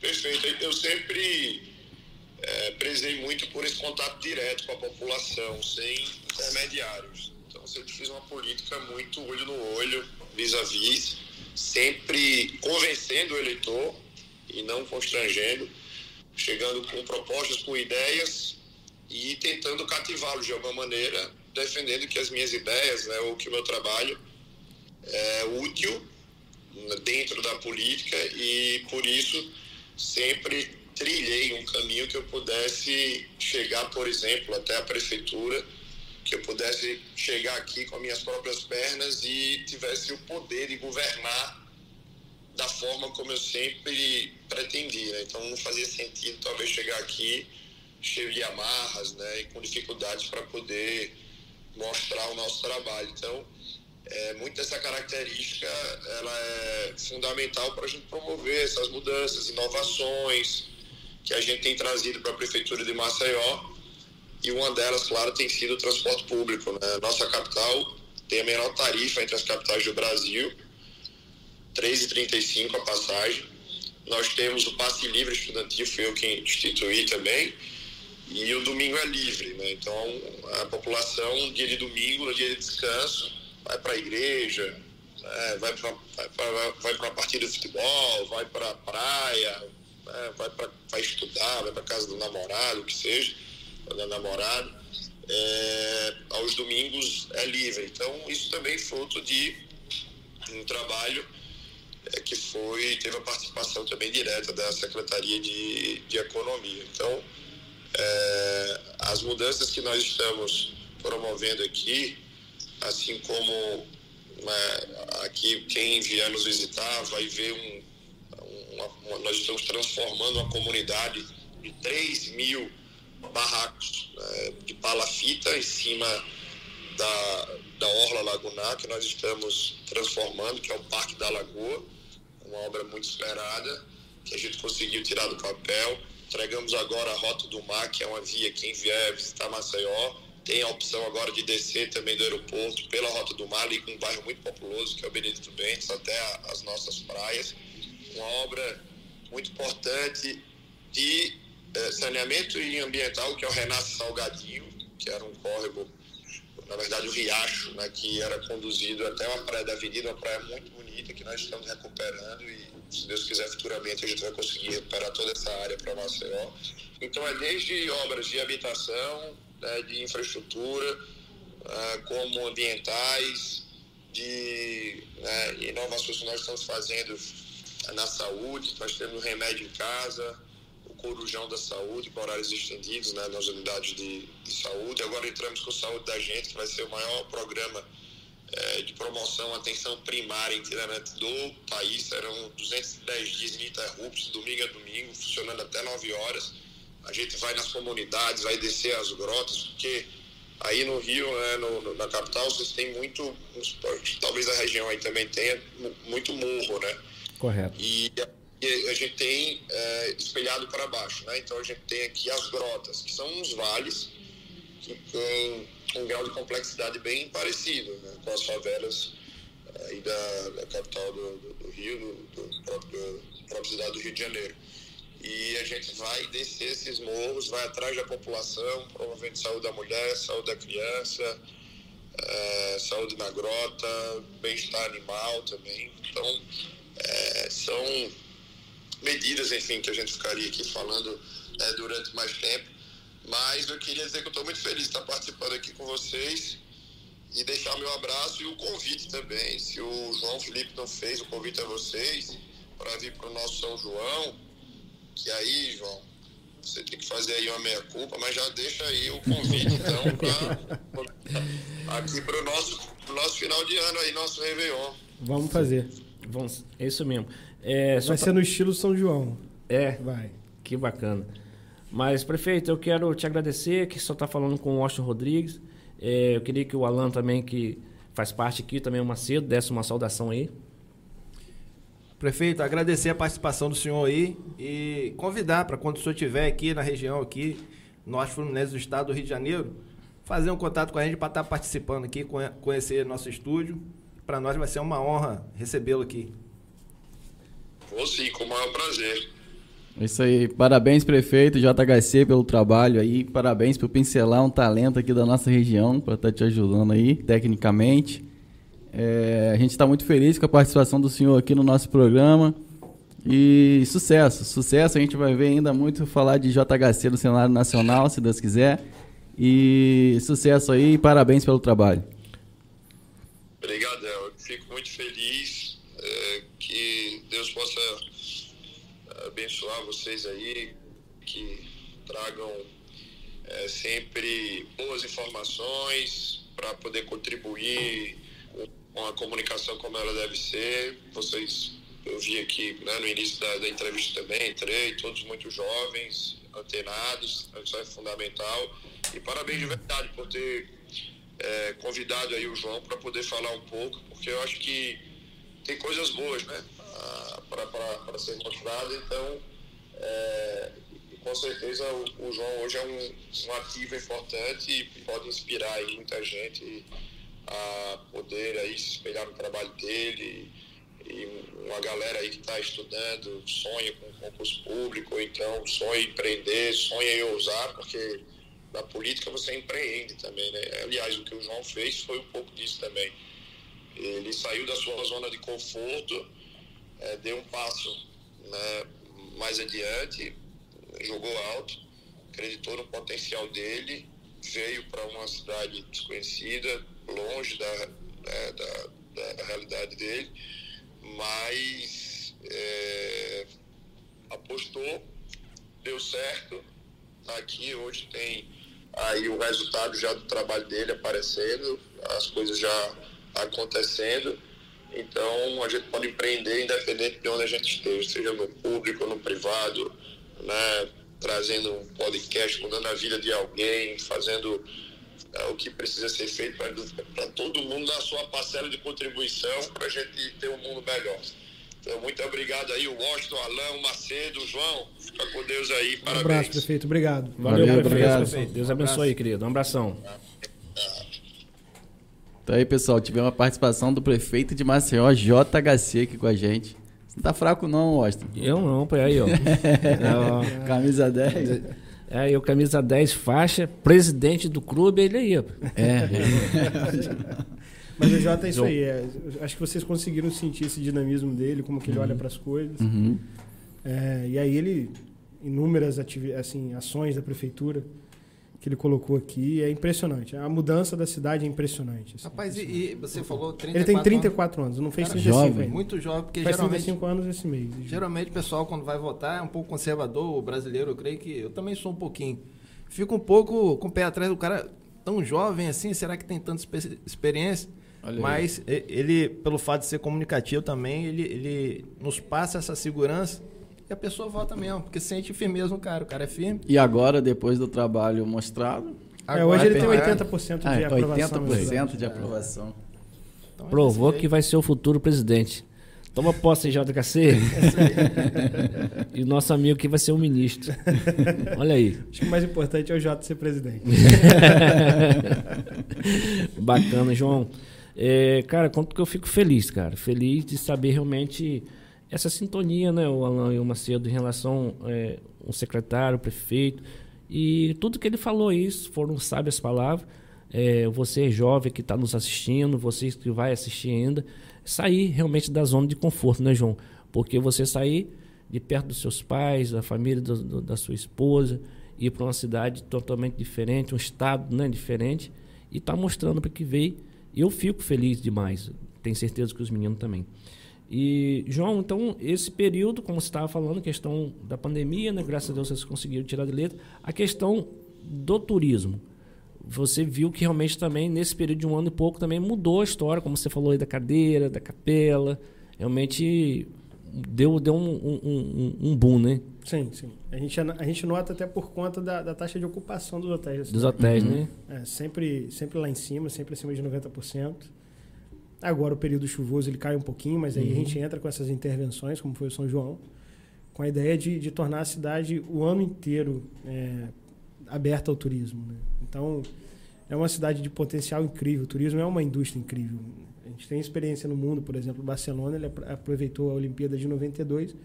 Perfeito. Eu sempre é, prezei muito por esse contato direto com a população, sem intermediários. Então, sempre fiz uma política muito olho no olho, vis-à-vis, sempre convencendo o eleitor e não constrangendo, chegando com propostas, com ideias e tentando cativá-los de alguma maneira, defendendo que as minhas ideias, né, ou que o meu trabalho é útil dentro da política e por isso sempre trilhei um caminho que eu pudesse chegar, por exemplo, até a prefeitura, que eu pudesse chegar aqui com as minhas próprias pernas e tivesse o poder de governar da forma como eu sempre pretendia. Né? Então não fazia sentido talvez chegar aqui cheio de amarras né? e com dificuldades para poder mostrar o nosso trabalho. Então, é, muito dessa característica ela é fundamental para a gente promover essas mudanças, inovações que a gente tem trazido para a Prefeitura de Maceió. E uma delas, claro, tem sido o transporte público. Né? Nossa capital tem a menor tarifa entre as capitais do Brasil, 3,35 a passagem. Nós temos o passe livre estudantil, fui eu quem instituí também, e o domingo é livre. Né? Então, a população, dia de domingo, dia de descanso, vai para a igreja, é, vai para vai vai uma partida de futebol, vai para a praia, é, vai, pra, vai estudar, vai para casa do namorado, o que seja, da namorada. É, aos domingos é livre. Então, isso também é fruto de um trabalho é, que foi, teve a participação também direta da Secretaria de, de Economia. Então, é, as mudanças que nós estamos promovendo aqui, assim como né, aqui quem vier nos visitar vai ver um, uma, nós estamos transformando uma comunidade de 3 mil barracos né, de palafita em cima da, da Orla Lagunar, que nós estamos transformando, que é o Parque da Lagoa, uma obra muito esperada, que a gente conseguiu tirar do papel. Entregamos agora a Rota do Mar, que é uma via, quem vier visitar Maceió, tem a opção agora de descer também do aeroporto pela Rota do Mar, ali com um bairro muito populoso, que é o Benedito Bentes, até as nossas praias. Uma obra muito importante de eh, saneamento e ambiental, que é o Renasce Salgadinho, que era um córrego, na verdade o riacho, né, que era conduzido até uma praia da avenida, uma praia muito bonita, que nós estamos recuperando e, se Deus quiser, futuramente a gente vai conseguir recuperar toda essa área para Maceió. Então é desde obras de habitação, né, de infraestrutura, uh, como ambientais, de né, inovações que nós estamos fazendo na saúde, nós temos remédio em casa, o corujão da saúde, com horários estendidos né, nas unidades de, de saúde. Agora entramos com Saúde da Gente, que vai ser o maior programa é, de promoção, atenção primária inteiramente do país. Serão 210 dias ininterruptos, domingo a domingo, funcionando até 9 horas. A gente vai nas comunidades, vai descer as grotas, porque aí no Rio, né, no, na capital, vocês têm muito, talvez a região aí também tenha muito morro, né? Correto. E, e a gente tem é, espelhado para baixo, né? Então a gente tem aqui as grotas, que são uns vales que têm um grau de complexidade bem parecido né, com as favelas eh, aí da, da capital do, do, do Rio, do, do próprio, própria cidade do Rio de Janeiro. E a gente vai descer esses morros, vai atrás da população, promovendo saúde da mulher, saúde da criança, é, saúde na grota, bem-estar animal também. Então, é, são medidas, enfim, que a gente ficaria aqui falando é, durante mais tempo mas eu queria dizer que eu estou muito feliz de estar participando aqui com vocês e deixar meu abraço e o convite também. Se o João Felipe não fez o convite a vocês para vir para o nosso São João, que aí, João, você tem que fazer aí uma meia-culpa, mas já deixa aí o convite, então, pra, aqui para o nosso, nosso final de ano aí, nosso Réveillon. Vamos fazer. Vamos, é isso mesmo. É, Vai ser no estilo São João. É. Vai. Que bacana. Mas, prefeito, eu quero te agradecer, que só está falando com o Washington Rodrigues. É, eu queria que o Alan também, que faz parte aqui, também o Macedo, desse uma saudação aí. Prefeito, agradecer a participação do senhor aí e convidar para quando o senhor estiver aqui na região aqui, Norte Fluminense do Estado do Rio de Janeiro, fazer um contato com a gente para estar tá participando aqui, conhecer nosso estúdio. Para nós vai ser uma honra recebê-lo aqui. Vou sim, com o maior prazer. É isso aí. Parabéns, prefeito JHC, pelo trabalho aí. Parabéns por pincelar um talento aqui da nossa região, para estar tá te ajudando aí, tecnicamente. É, a gente está muito feliz com a participação do senhor aqui no nosso programa. E sucesso, sucesso. A gente vai ver ainda muito falar de JHC no cenário nacional, se Deus quiser. E sucesso aí e parabéns pelo trabalho. Obrigado, eu fico muito feliz é, que Deus possa abençoar vocês aí que tragam é, sempre boas informações para poder contribuir com a comunicação como ela deve ser. Vocês, eu vi aqui né, no início da, da entrevista também, entrei, todos muito jovens, antenados, isso é fundamental. E parabéns de verdade por ter é, convidado aí o João para poder falar um pouco, porque eu acho que tem coisas boas, né, para ser mostrado. Então, é, com certeza o, o, João hoje é um, um, ativo importante e pode inspirar aí muita gente a poder aí se espelhar no trabalho dele e uma galera aí que está estudando sonha com concurso público, então sonha em empreender, sonha em ousar, porque na política você empreende também, né? Aliás, o que o João fez foi um pouco disso também. Ele saiu da sua zona de conforto, é, deu um passo né, mais adiante, jogou alto, acreditou no potencial dele, veio para uma cidade desconhecida, longe da, né, da, da, realidade dele, mas é, apostou, deu certo, está aqui, hoje tem aí o resultado já do trabalho dele aparecendo, as coisas já acontecendo. Então a gente pode empreender independente de onde a gente esteja, seja no público ou no privado, né? trazendo um podcast, mudando a vida de alguém, fazendo é, o que precisa ser feito para todo mundo dar sua parcela de contribuição para a gente ter um mundo melhor. Então, muito obrigado aí, o Washington, Alain, o Macedo, o João. Fica com Deus aí. Parabéns. Um abraço, prefeito. Obrigado. Valeu, Valeu prefeito. prefeito. Deus abençoe, querido. Um abração. Então aí, pessoal, tivemos a participação do prefeito de Maceió, JHC, aqui com a gente. Você não tá fraco não, Washington. Eu não, pô, aí, ó. Camisa 10. É, eu camisa 10, faixa, presidente do clube, ele aí, ó. É. Mas o Jota é isso aí. É, acho que vocês conseguiram sentir esse dinamismo dele, como que ele uhum. olha para as coisas. Uhum. É, e aí ele, inúmeras assim, ações da prefeitura que ele colocou aqui, é impressionante. A mudança da cidade é impressionante. Assim, Rapaz, e, e, você falou 34 Ele tem 34 anos, anos não fez Cara, 35 jovem. ainda. Muito jovem, porque Faz geralmente... 35 anos esse mês. Geralmente o pessoal, quando vai votar, é um pouco conservador, o brasileiro, eu creio que... Eu também sou um pouquinho. Fico um pouco com o pé atrás do cara tão jovem assim, será que tem tanta experiência? Olha Mas aí. ele, pelo fato de ser comunicativo também, ele, ele nos passa essa segurança e a pessoa vota mesmo, porque sente firmeza no cara, o cara é firme. E agora, depois do trabalho mostrado... É, hoje ele tem 80% de ah, aprovação. 80% de aprovação. Então, Provou que vai ser o futuro presidente. Toma posse, JKC. e o nosso amigo que vai ser o ministro. Olha aí. Acho que o mais importante é o J ser presidente. Bacana, João. É, cara, quanto que eu fico feliz, cara. Feliz de saber realmente essa sintonia, né, o Alan e o Macedo, em relação é, um secretário, prefeito. E tudo que ele falou isso foram sábias palavras. É, você jovem que está nos assistindo, você que vai assistir ainda, sair realmente da zona de conforto, né, João? Porque você sair de perto dos seus pais, da família do, do, da sua esposa, ir para uma cidade totalmente diferente, um estado né, diferente, e está mostrando para que veio eu fico feliz demais. Tenho certeza que os meninos também. E, João, então, esse período, como você estava falando, questão da pandemia, né? Graças a Deus vocês conseguiram tirar de letra. A questão do turismo. Você viu que realmente também, nesse período de um ano e pouco, também mudou a história, como você falou aí da cadeira, da capela. Realmente deu, deu um, um, um, um boom, né? Sim, sim. A gente, a gente nota até por conta da, da taxa de ocupação dos hotéis. Dos hotéis, uhum. né? É, sempre, sempre lá em cima, sempre acima de 90%. Agora o período chuvoso ele cai um pouquinho, mas aí uhum. a gente entra com essas intervenções, como foi o São João, com a ideia de, de tornar a cidade o ano inteiro é, aberta ao turismo. Né? Então, é uma cidade de potencial incrível. O turismo é uma indústria incrível. A gente tem experiência no mundo, por exemplo, Barcelona, ele aproveitou a Olimpíada de 92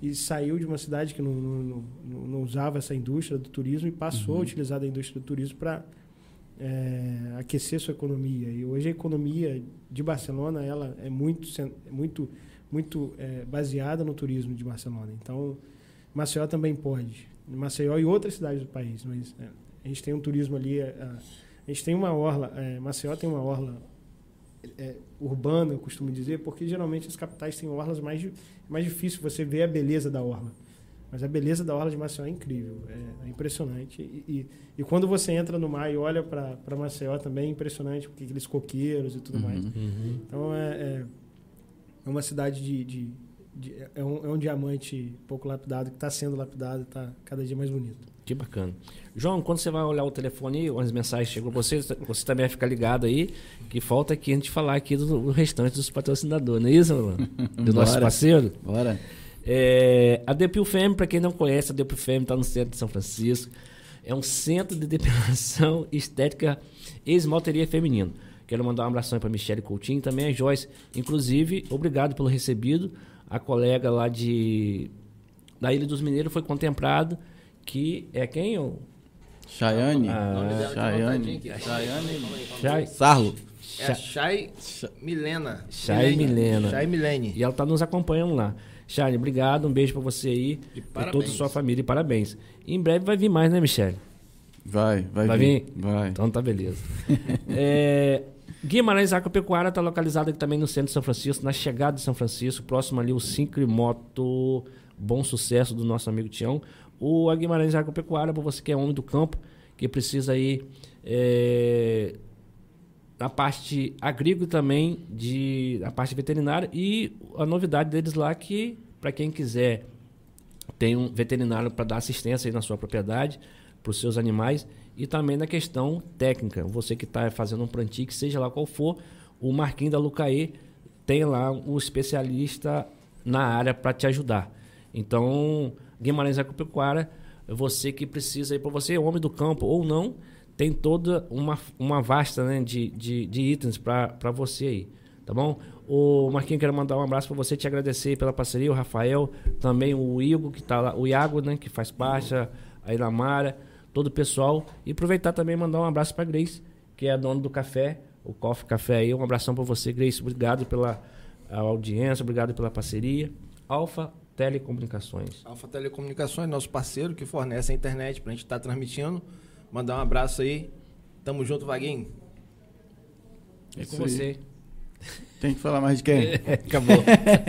e saiu de uma cidade que não, não, não, não usava essa indústria do turismo e passou uhum. a utilizar a indústria do turismo para é, aquecer sua economia. E hoje a economia de Barcelona ela é muito, muito, muito é, baseada no turismo de Barcelona. Então, Maceió também pode. Maceió e outras cidades do país. Mas é, a gente tem um turismo ali. A, é, a gente tem uma orla. É, Maceió tem uma orla é, urbana, eu costumo dizer, porque geralmente as capitais têm orlas mais, mais difícil você ver a beleza da orla. Mas a beleza da Orla de Maceió é incrível, é, é impressionante. E, e, e, quando você entra no mar e olha para Maceió também é impressionante, porque aqueles coqueiros e tudo Uhum. mais. Então é, é, é uma cidade de. de- de- é, um, é um diamante pouco lapidado, que está sendo lapidado e está cada dia mais bonito. Que bacana. João, quando você vai olhar o telefone aí, as mensagens chegam pra você, você também vai ficar ligado aí, que falta aqui a gente falar aqui do, do restante dos patrocinadores, não é isso, mano? Do nosso parceiro. Bora. É, a Depil Femme, para quem não conhece, a Depil Femme está no centro de São Francisco. É um centro de depilação estética e esmalteria feminino. Quero mandar um abração para Michele Coutinho, também a Joyce. Inclusive, obrigado pelo recebido. A colega lá de da Ilha dos Mineiros foi contemplado, que é quem? ô? Chayane. Ah, O nome dela aqui, Chayane. Chayane. Chay, Sarlo. É a Chay Milena. Chay Milena. Chay Milene. E ela está nos acompanhando lá. Shane, obrigado, um beijo para você aí, E toda a sua família e parabéns. E em breve vai vir mais, né, Michele? Vai, vai, Vai vir. vir? Vai. Então tá beleza. é, Guimarães Agropecuária está localizada aqui também no centro de São Francisco, na chegada de São Francisco, próximo ali o Syncremoto Bom Sucesso do nosso amigo Tião. O a Agropecuária, para você que é homem do campo, que precisa aí é, na parte agrícola também, de, a parte veterinária e a novidade deles lá que, para quem quiser tem um veterinário para dar assistência na sua propriedade, para os seus animais e também na questão técnica. Você que está fazendo um plantio, seja lá qual for, o Marquinhos da Lucaê tem lá um especialista na área para te ajudar. Então, Guimarães Agropecuária, você que precisa, para você, homem do campo ou não, tem toda uma, uma vasta né, de, de, de itens para você aí. Tá bom? O Marquinhos, quero mandar um abraço para você, te agradecer pela parceria, o Rafael, também o Igor, que tá lá, o Iago, né, que faz parte, a Ilamara, todo o pessoal. E aproveitar também mandar um abraço para Grace, que é a dona do café, o Coffee Café aí. Um abração para você, Grace. Obrigado pela audiência, obrigado pela parceria. Alfa Telecomunicações. Alfa Telecomunicações, nosso parceiro que fornece a internet pra gente estar transmitindo. Mandar um abraço aí. Tamo junto, Vaguinho. É com Isso aí. você. Tem que falar mais de quem? Acabou.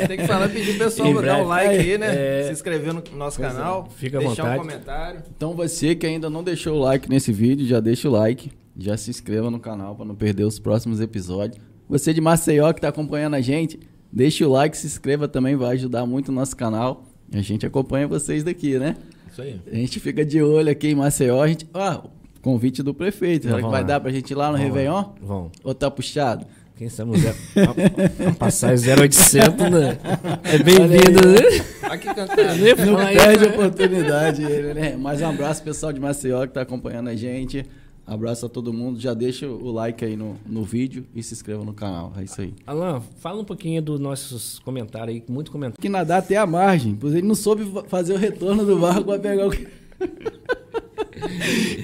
Tem que falar, pedir pessoal Em dar um like aí, né? É. Se inscrever no nosso canal. Fica à deixar vontade. um comentário. Então você que ainda não deixou o like nesse vídeo, já deixa o like, já se inscreva no canal para não perder os próximos episódios. Você de Maceió que está acompanhando a gente, deixa o like, se inscreva também, vai ajudar muito o nosso canal. E a gente acompanha vocês daqui, né? Isso aí. A gente fica de olho aqui em Maceió, a gente... Ah, convite do prefeito, será que vai lá. dar pra gente ir lá no Vamos lá. Réveillon? Vão. Ou tá puxado? Quem estamos zero, a, a passagem 0800, né? É bem-vindo, né? Aqui cantando. Nem Não perde a oportunidade, ele, né? Mais um abraço pessoal de Maceió que tá acompanhando a gente. Abraço a todo mundo. Já deixa o like aí no, no vídeo e se inscreva no canal. É isso aí. Alan, fala um pouquinho dos nossos comentários aí, muito comentário. Que nadar até a margem, pois ele não soube fa- fazer o retorno do barco pra pegar o.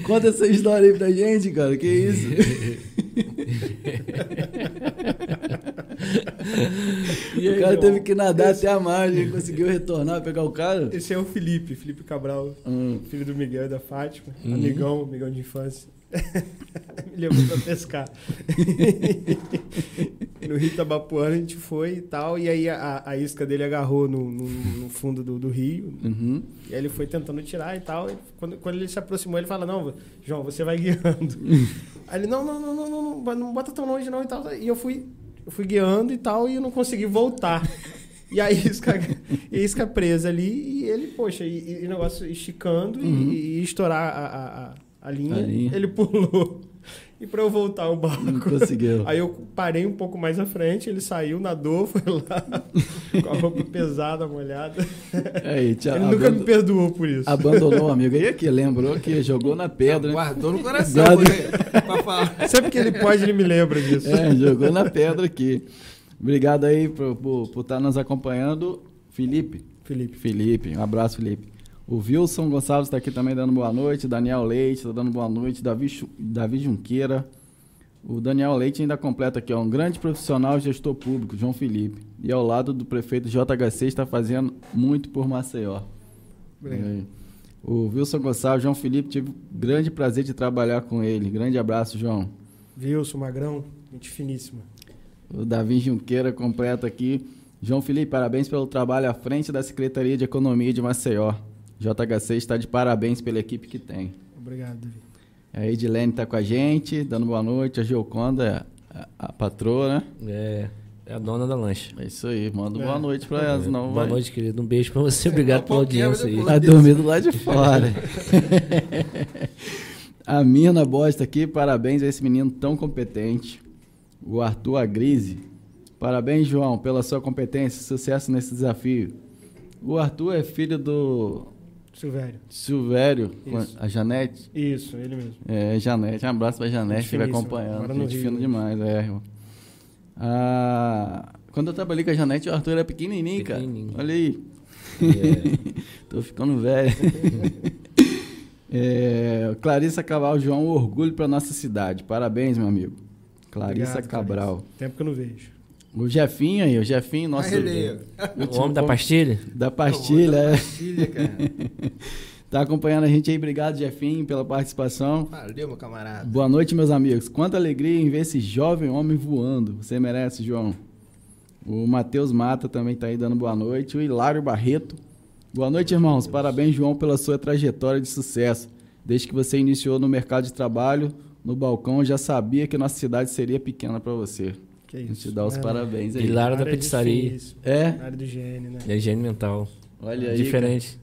Conta essa história aí pra gente, cara. Que isso? o cara teve que nadar até a margem, conseguiu retornar, pegar o cara. Esse é o Felipe, Felipe Cabral, Hum. filho do Miguel e da Fátima, Uhum. amigão, amigão de infância. Me levou pra pescar. no Rio Tabapuana a gente foi e tal, e aí a, a isca dele agarrou no, no- no fundo do, do rio, Uhum. e aí ele foi tentando tirar e tal. e quando, quando ele se aproximou, ele fala: Não, João, você vai guiando. aí ele: Não, não, não, não, não, não, não bota tão longe não e tal. E eu fui, eu fui guiando e tal, e eu não consegui voltar. E a isca, a isca presa ali, e ele, poxa, e, e o negócio esticando e- Uhum. e, ia estourar a, a, a, a linha, A linha. ele pulou. E pra eu voltar o barco. Não conseguiu. Aí eu parei um pouco mais à frente, ele saiu, nadou, foi lá, com a roupa pesada, molhada. Aí, tia, Ele nunca me perdoou por isso. abandonou o amigo. Aí aqui, lembrou que jogou na pedra. né? Guardou no coração. Guarda-. Sempre que ele pode, ele me lembra disso. É, jogou na pedra aqui. Obrigado aí por, por, por estar nos acompanhando. Felipe. Felipe. Felipe, um abraço, Felipe. O Wilson Gonçalves está aqui também dando boa noite. Daniel Leite está dando boa noite. Davi, Davi Junqueira. O Daniel Leite ainda completa aqui, ó. Um grande profissional e gestor público, João Felipe. E ao lado do prefeito JHC está fazendo muito por Maceió. É. O Wilson Gonçalves, João Felipe, tive o grande prazer de trabalhar com ele. Grande abraço, João. Wilson, Magrão, gente finíssima. O Davi Junqueira completa aqui. João Felipe, parabéns pelo trabalho à frente da Secretaria de Economia de Maceió. JHC está de parabéns pela equipe que tem. Obrigado, Davi. A Edilene está com a gente, dando boa noite. A Gioconda, a, a patroa, né? É, é a dona da lancha. É isso aí, manda É. boa noite pra ela. senão Boa vai- noite, querido. Um beijo pra você. Obrigado pela audiência aí. Tá dormindo lá de fora. a Mirna Bosta aqui, parabéns a esse menino tão competente. O Arthur Agrise. Parabéns, João, pela sua competência e sucesso nesse desafio. O Arthur é filho do Silvério. Silvério, com Isso. a Janete. Isso, ele mesmo. É, Janete, um abraço pra Janete que vai acompanhando. Gente Rio, fina né? demais, é, irmão. Ah, quando eu trabalhei com a Janete, o Arthur era pequenininho, cara. Pequenininho. Olha aí. É, Tô ficando velho. É, Clarissa Cabral, João, um orgulho pra nossa cidade. Parabéns, meu amigo. Clarissa Obrigado, Cabral. Clarissa. Tempo que eu não vejo. O Jefinho aí, o Jefinho, nosso. O homem da pastilha? Da pastilha, é. Pastilha, cara. Tá acompanhando a gente aí. Obrigado, Jefinho, pela participação. Valeu, meu camarada. Boa noite, meus amigos. Quanta alegria em ver esse jovem homem voando. Você merece, João. O Matheus Mata também tá aí dando boa noite. O Hilário Barreto. Boa noite, irmãos. Parabéns, João, pela sua trajetória de sucesso. Desde que você iniciou no mercado de trabalho, no balcão, eu já sabia que nossa cidade seria pequena para você. Que A gente isso. te dá os É, parabéns aí. Hilário da pizzaria. É? na área do higiene, né? E a higiene mental. Olha aí. Diferente. cara.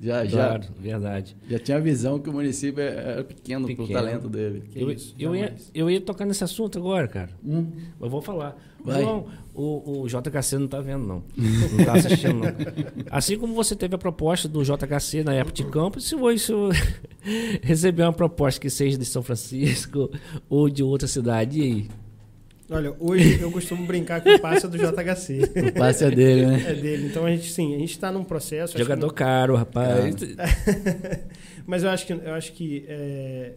Já, já, Claro, verdade. já tinha a visão que o município era pequeno, pro Pequeno. talento dele. Que Eu, isso, eu, ia, eu ia tocar nesse assunto agora, cara. Hum. Eu vou falar. Vai. João, o, o JHC não tá vendo, não. Não tá assistindo, não. Assim como você teve a proposta do JHC na época de campo, se você receber uma proposta que seja de São Francisco ou de outra cidade, e aí? Olha, hoje eu costumo brincar que o passe é do JHC. O passe é dele, né? É dele. Então a gente, sim, a gente está num processo. Jogador caro, rapaz. Mas eu acho que, eu acho que é,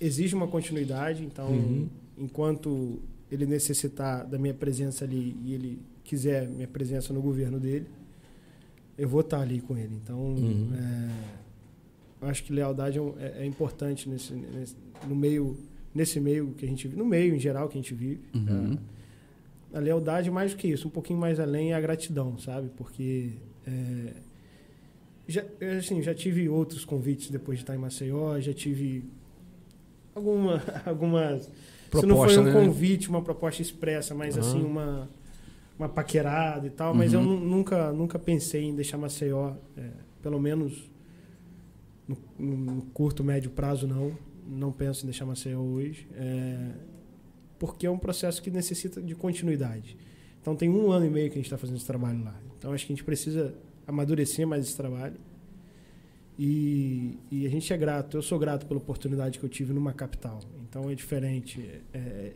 exige uma continuidade. Então, Uhum. enquanto ele necessitar da minha presença ali e ele quiser minha presença no governo dele, eu vou estar ali com ele. Então, Uhum. é, eu acho que lealdade é, é- é importante nesse, nesse- no meio, nesse meio que a gente vive, no meio em geral que a gente vive. Uhum. A lealdade, mais do que isso, um pouquinho mais além é a gratidão, sabe? Porque é, já, eu, assim, já tive outros convites depois de estar em Maceió, já tive alguma, algumas. se não foi Proposta, um né? convite, uma proposta expressa, mas Aham. assim, uma, uma paquerada e tal, mas eu Uhum. nu- nunca, nunca pensei em deixar Maceió, é, pelo menos no, no curto, médio prazo, não. Não penso em deixar Maceió hoje. É, porque é um processo que necessita de continuidade. Então tem um ano e meio que a gente está fazendo esse trabalho lá. Então acho que a gente precisa amadurecer mais esse trabalho. E, e a gente é grato, eu sou grato pela oportunidade que eu tive numa capital. Então é diferente. É,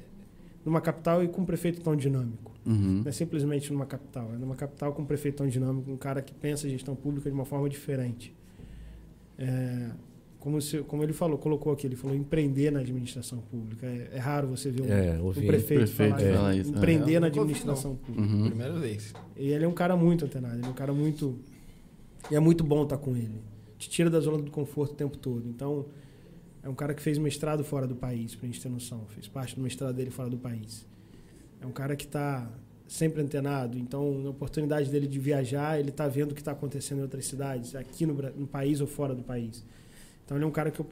numa capital e com um prefeito tão dinâmico. Uhum. Não é simplesmente numa capital, é numa capital com um prefeito tão dinâmico, um cara que pensa gestão pública de uma forma diferente. É, como, se- como ele falou, colocou aqui, ele falou empreender na administração pública. É, é raro você ver um, É, um prefeito, prefeito falar falar isso, isso, é. empreender na nunca ouvi, administração pública. Uhum. Primeira vez. E ele é um cara muito antenado, ele é um cara muito. E é muito bom estar com ele. Te tira da zona do conforto o tempo todo. Então, é um cara que fez mestrado fora do país, pra gente ter noção. Fez parte do mestrado dele fora do país. É um cara que está sempre antenado. Então, na oportunidade dele de viajar, ele está vendo o que está acontecendo em outras cidades, aqui no, no país ou fora do país. Então, ele é um cara que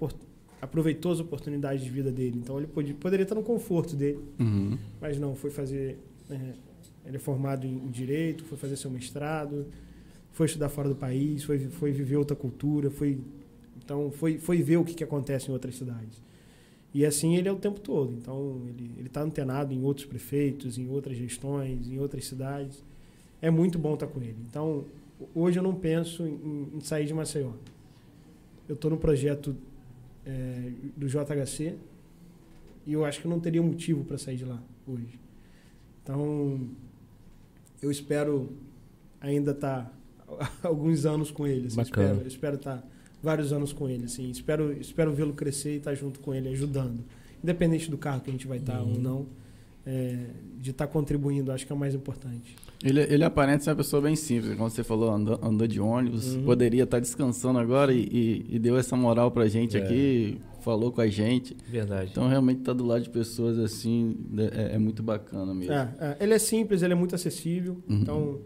aproveitou as oportunidades de vida dele. Então, ele pode- poderia estar no conforto dele, Uhum. mas não, foi fazer. é, ele é formado em, direito, foi fazer seu mestrado, foi estudar fora do país, foi, foi viver outra cultura, foi então foi, foi ver o que, que acontece em outras cidades. E assim ele é o tempo todo. Então ele ele está antenado em outros prefeitos, em outras gestões, em outras cidades. É muito bom estar com ele. Então hoje eu não penso em, em sair de Maceió. Eu estou no projeto é, do JHC e eu acho que eu não teria motivo para sair de lá hoje. Então, eu espero ainda estar alguns anos com ele. Assim, Bacana. espero, eu espero estar vários anos com ele. Assim, espero espero vê-lo crescer e estar junto com ele, ajudando. Independente do carro que a gente vai estar Uhum. ou não, é, de estar contribuindo, acho que é o mais importante. Ele, ele aparenta ser uma pessoa bem simples, como você falou, andou, andou de ônibus, Uhum. poderia estar descansando agora e, e- e deu essa moral pra gente É. aqui, falou com a gente. Verdade. Então realmente tá do lado de pessoas assim, é, é muito bacana mesmo. É, é, ele é simples, ele é muito acessível. Uhum. Então,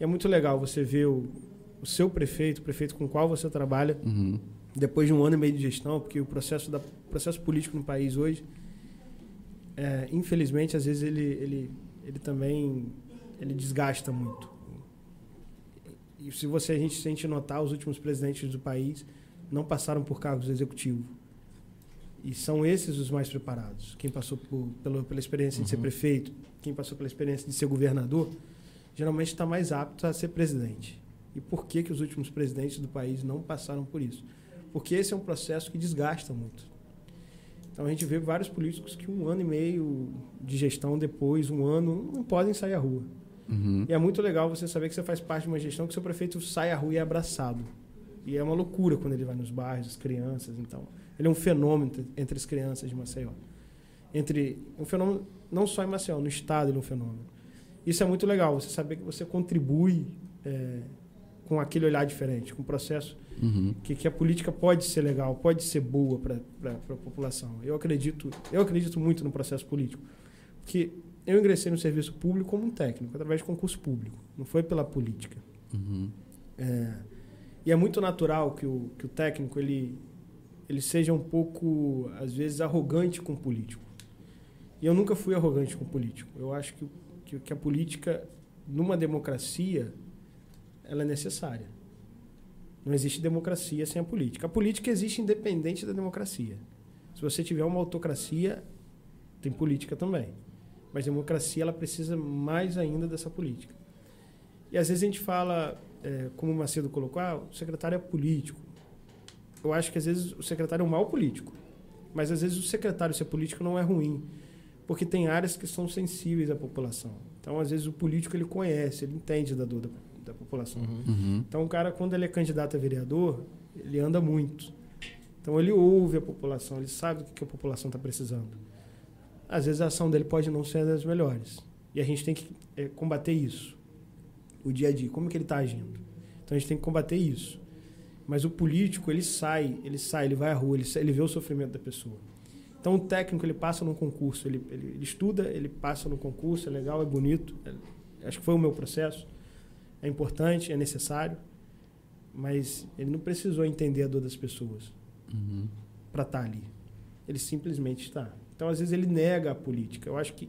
é muito legal você ver o, o seu prefeito, o prefeito com o qual você trabalha, Uhum. depois de um ano e meio de gestão, porque o processo, da, o processo político no país hoje, é, infelizmente, às vezes ele, ele, ele também ele desgasta muito. E se você a gente se a gente notar, os últimos presidentes do país não passaram por cargos executivos. E são esses os mais preparados. Quem passou por, pela, pela experiência de ser prefeito, quem passou pela experiência de ser governador, geralmente está mais apto a ser presidente. E por que, que os últimos presidentes do país não passaram por isso? Porque esse é um processo que desgasta muito. Então a gente vê vários políticos que um ano e meio de gestão depois, um ano, não podem sair à rua. Uhum. E é muito legal você saber que você faz parte de uma gestão que seu prefeito sai à rua e é abraçado. E é uma loucura quando ele vai nos bairros, as crianças, então. Ele é um fenômeno entre- as crianças de Maceió. Entre um fenômeno não só em Maceió, no estado ele é um fenômeno. Isso é muito legal, você saber que você contribui é, com aquele olhar diferente, com o processo Uhum. que, que a política pode ser legal, pode ser boa para a população. Eu acredito, eu acredito muito no processo político, porque eu ingressei no serviço público como um técnico, através de concurso público, não foi pela política. Uhum. É, e é muito natural que o, que o técnico ele, ele seja um pouco, às vezes, arrogante com o político. E eu nunca fui arrogante com o político. Eu acho que, que, que a política, numa democracia, ela é necessária. Não existe democracia sem a política. A política existe independente da democracia. Se você tiver uma autocracia, tem política também. Mas democracia ela precisa mais ainda dessa política. E às vezes a gente fala, é, como o Macedo colocou, ah, o secretário é político. Eu acho que às vezes o secretário é um mau político. Mas às vezes o secretário ser político não é ruim. Porque tem áreas que são sensíveis à população. Então, às vezes, o político ele conhece, ele entende da dor da, da população. Uhum. Então, o cara, quando ele é candidato a vereador, ele anda muito. Então, ele ouve a população, ele sabe o que que a população está precisando. Às vezes, a ação dele pode não ser das melhores. E a gente tem que é, combater isso. O dia a dia, como que ele está agindo. Então, a gente tem que combater isso. Mas o político, ele sai, ele sai, ele vai à rua, ele, sai- ele vê o sofrimento da pessoa. Então, o técnico, ele passa num concurso, ele, ele, ele estuda, ele passa no concurso, é legal, é bonito. É- acho que foi o meu processo. É importante, é necessário, mas ele não precisou entender a dor das pessoas Uhum. para estar ali. Ele simplesmente está. Então, às vezes, ele nega a política. Eu acho que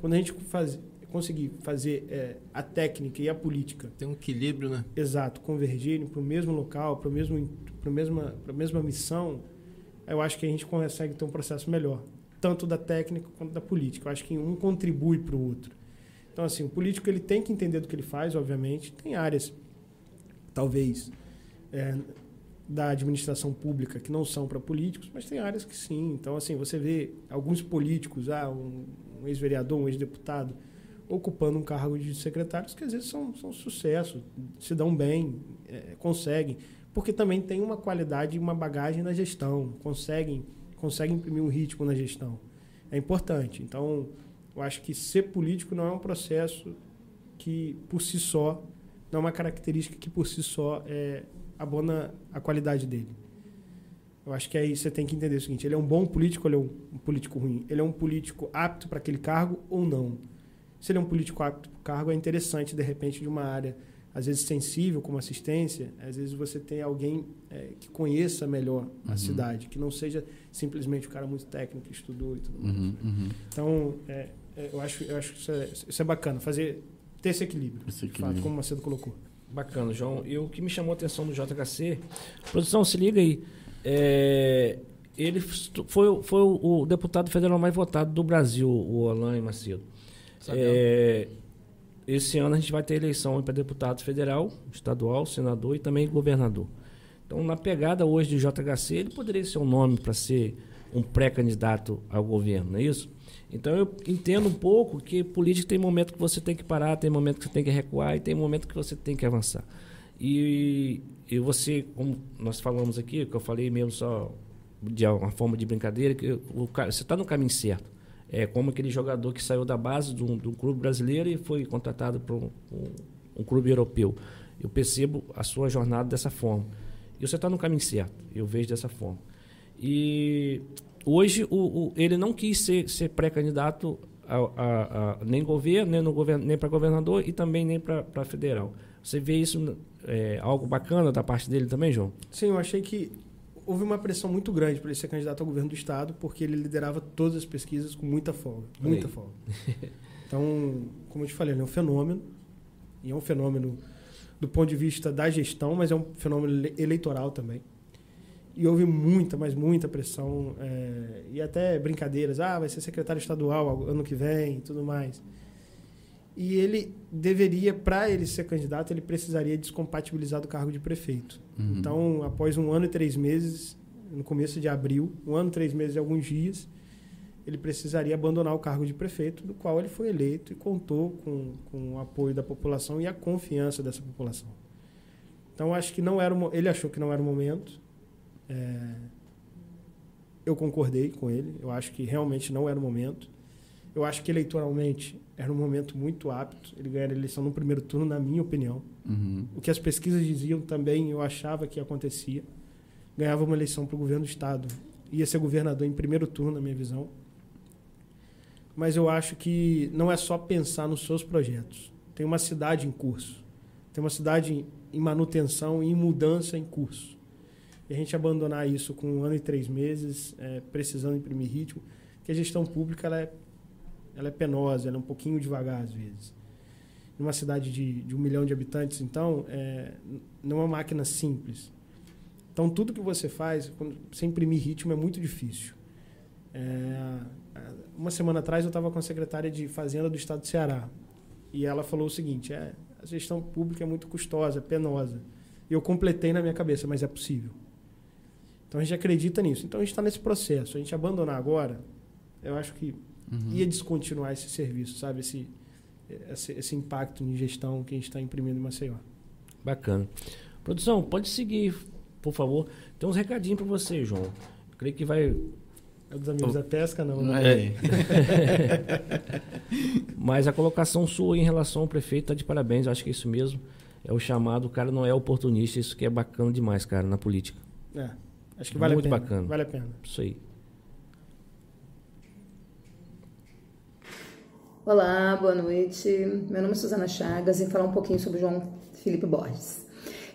quando a gente faz, conseguir fazer é, a técnica e a política, Tem um equilíbrio, né? exato, convergirem para o mesmo local, para a mesma, mesma missão, eu acho que a gente consegue ter um processo melhor, tanto da técnica quanto da política. Eu acho que um contribui para o outro. Então, assim, o político ele tem que entender do que ele faz, obviamente. Tem áreas, talvez, é, da administração pública que não são para políticos, mas tem áreas que sim. Então, assim, você vê alguns políticos, ah, um, um ex-vereador, um ex-deputado, ocupando um cargo de secretários que às vezes são, são sucesso, se dão bem, é, conseguem, porque também tem uma qualidade uma bagagem na gestão, conseguem, conseguem imprimir um ritmo na gestão. É importante. Então, eu acho que ser político não é um processo que, por si só, não é uma característica que, por si só, é, abona a qualidade dele. Eu acho que aí você tem que entender o seguinte: ele é um bom político ou ele é um, um político ruim? Ele é um político apto para aquele cargo ou não? Se ele é um político apto para o cargo, é interessante, de repente, de uma área, às vezes sensível, como assistência, às vezes você tem alguém é, que conheça melhor a Uhum. cidade, que não seja simplesmente o cara muito técnico que estudou e tudo mais. Uhum. Uhum. Então, é, é, eu acho, eu acho que isso é, isso é bacana, fazer, ter esse equilíbrio, Esse de fato, equilíbrio. como o Macedo colocou. Bacana, João. E o que me chamou a atenção do JHC, produção, se liga aí. É, ele foi, foi o, o deputado federal mais votado do Brasil, o Alain Macedo. É, esse ano a gente vai ter eleição para deputado federal, estadual, senador e também governador. Então, na pegada hoje de JHC, ele poderia ser um nome para ser um pré-candidato ao governo, não é isso? Então, eu entendo um pouco que política tem momento que você tem que parar, tem momento que você tem que recuar e tem momento que você tem que avançar. E, e você, como nós falamos aqui, que eu falei mesmo só de uma forma de brincadeira, que o, você está no caminho certo. É como aquele jogador que saiu da base de um, de um clube brasileiro e foi contratado para um, um- um clube europeu. Eu percebo a sua jornada dessa forma. E você está no caminho certo. Eu vejo dessa forma. E hoje o, o- ele não quis ser, ser pré-candidato a, a- a- nem governo, nem, no governo, nem para governador e também nem para federal. Você vê isso é, algo bacana da parte dele também, João? Sim, eu achei que houve uma pressão muito grande para ele ser candidato ao governo do estado, porque ele liderava todas as pesquisas com muita folga, muita folga. Então, como eu te falei, ele é um fenômeno e é um fenômeno do ponto de vista da gestão, mas é um fenômeno eleitoral também. E houve muita, mas muita pressão é, e até brincadeiras. Ah, vai ser secretário estadual ano que vem e tudo mais. E ele deveria, para ele ser candidato, ele precisaria descompatibilizar do cargo de prefeito. Uhum. Então, após um ano e três meses, no começo de abril, um ano, três meses e alguns dias, ele precisaria abandonar o cargo de prefeito, do qual ele foi eleito e contou com, com o apoio da população e a confiança dessa população. Então, acho que não era ele achou que não era o momento. É, eu concordei com ele. Eu acho que realmente não era o momento. Eu acho que eleitoralmente era um momento muito apto. Ele ganhar a eleição no primeiro turno, na minha opinião. Uhum. O que as pesquisas diziam também, eu achava que acontecia. Ganhava uma eleição para o governo do Estado. Ia ser governador em primeiro turno, na minha visão. Mas eu acho que não é só pensar nos seus projetos. Tem uma cidade em curso. Tem uma cidade em manutenção e em mudança em curso. E a gente abandonar isso com um ano e três meses, é, precisando imprimir ritmo, que a gestão pública ela é ela é penosa, ela é um pouquinho devagar às vezes. Numa cidade de, de um milhão de habitantes, então, é, não é uma máquina simples. Então, tudo que você faz, quando você imprimir ritmo, é muito difícil. É, uma semana atrás, eu estava com a secretária de Fazenda do Estado do Ceará. E ela falou o seguinte: é, a gestão pública é muito custosa, penosa. E eu completei na minha cabeça, mas é possível. Então a gente acredita nisso. Então a gente está nesse processo. A gente abandonar agora, eu acho que uhum. ia descontinuar esse serviço, sabe? Esse, esse, esse impacto em gestão que a gente está imprimindo em Maceió. Bacana. Produção, pode seguir, por favor. Tem uns recadinhos para você, João. Eu creio que vai. É dos amigos oh. da pesca, não, né? É. Mas a colocação sua em relação ao prefeito tá de parabéns, eu acho que é isso mesmo. É o chamado, o cara não é oportunista, isso que é bacana demais, cara, na política. É. Acho que vale Muito a pena. bacana. Vale a pena. Isso aí. Olá, boa noite. Meu nome é Suzana Chagas e falar um pouquinho sobre o João Felipe Borges.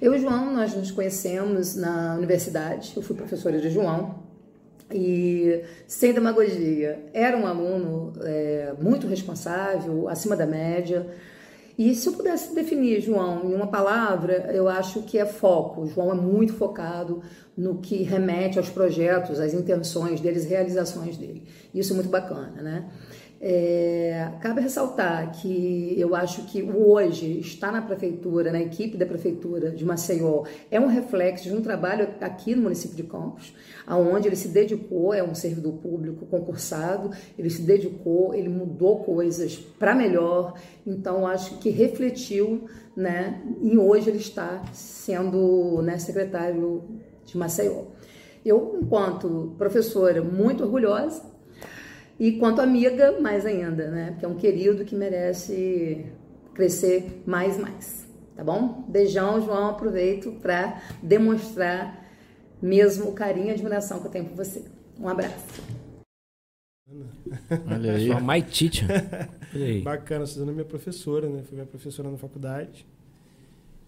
Eu e o João, nós nos conhecemos na universidade, eu fui professora de João e, sem demagogia, era um aluno é, muito responsável, acima da média. E se eu pudesse definir João em uma palavra, eu acho que é foco. João é muito focado no que remete aos projetos, às intenções deles, realizações dele. Isso é muito bacana, né? É, cabe ressaltar que eu acho que hoje está na prefeitura, na equipe da prefeitura de Maceió, é um reflexo de um trabalho aqui no município de Campos, aonde ele se dedicou, é um servidor público concursado, ele se dedicou, ele mudou coisas para melhor, então acho que refletiu, né? E hoje ele está sendo né, secretário de Maceió. Eu, enquanto professora, muito orgulhosa e quanto amiga, mais ainda, né? Porque é um querido que merece crescer mais e mais. Tá bom? Beijão, João. Aproveito para demonstrar mesmo o carinho e admiração que eu tenho por você. Um abraço. Olha aí. Sua my teacher. Olha aí. Bacana, Suzana é minha professora, né? Foi minha professora na faculdade.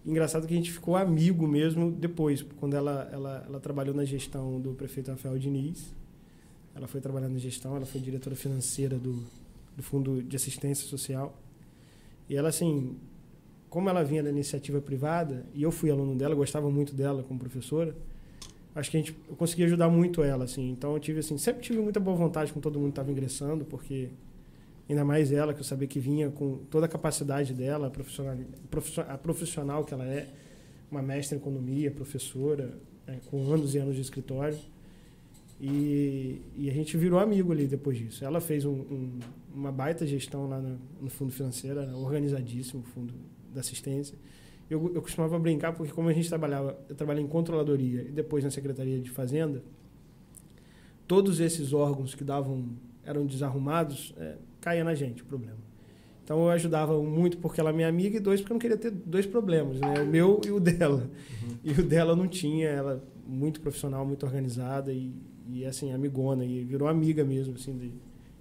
Engraçado que a gente ficou amigo mesmo depois, quando ela, ela, ela trabalhou na gestão do prefeito Rafael Diniz. Ela foi trabalhar na gestão, ela foi diretora financeira do, do Fundo de Assistência Social. E ela, assim, como ela vinha da iniciativa privada, e eu fui aluno dela, gostava muito dela como professora, acho que a gente, eu consegui ajudar muito ela, assim. Então eu tive, assim, sempre tive muita boa vontade com todo mundo que estava ingressando, porque ainda mais ela, que eu sabia que vinha com toda a capacidade dela, a profissional, a profissional que ela é, uma mestra em economia, professora, é, com anos e anos de escritório. E, e, a gente virou amigo ali depois disso. Ela fez um, um, uma baita gestão lá no, no fundo financeiro, organizadíssimo, o fundo da assistência. Eu, eu costumava brincar porque como a gente trabalhava, eu trabalhei em controladoria e depois na secretaria de fazenda, todos esses órgãos que davam eram desarrumados, é, caía na gente o problema. Então eu ajudava muito porque ela é minha amiga e dois porque eu não queria ter dois problemas, né? O meu e o dela. Uhum. E o dela não tinha, ela muito profissional, muito organizada e, e assim, amigona, e virou amiga mesmo, assim, de,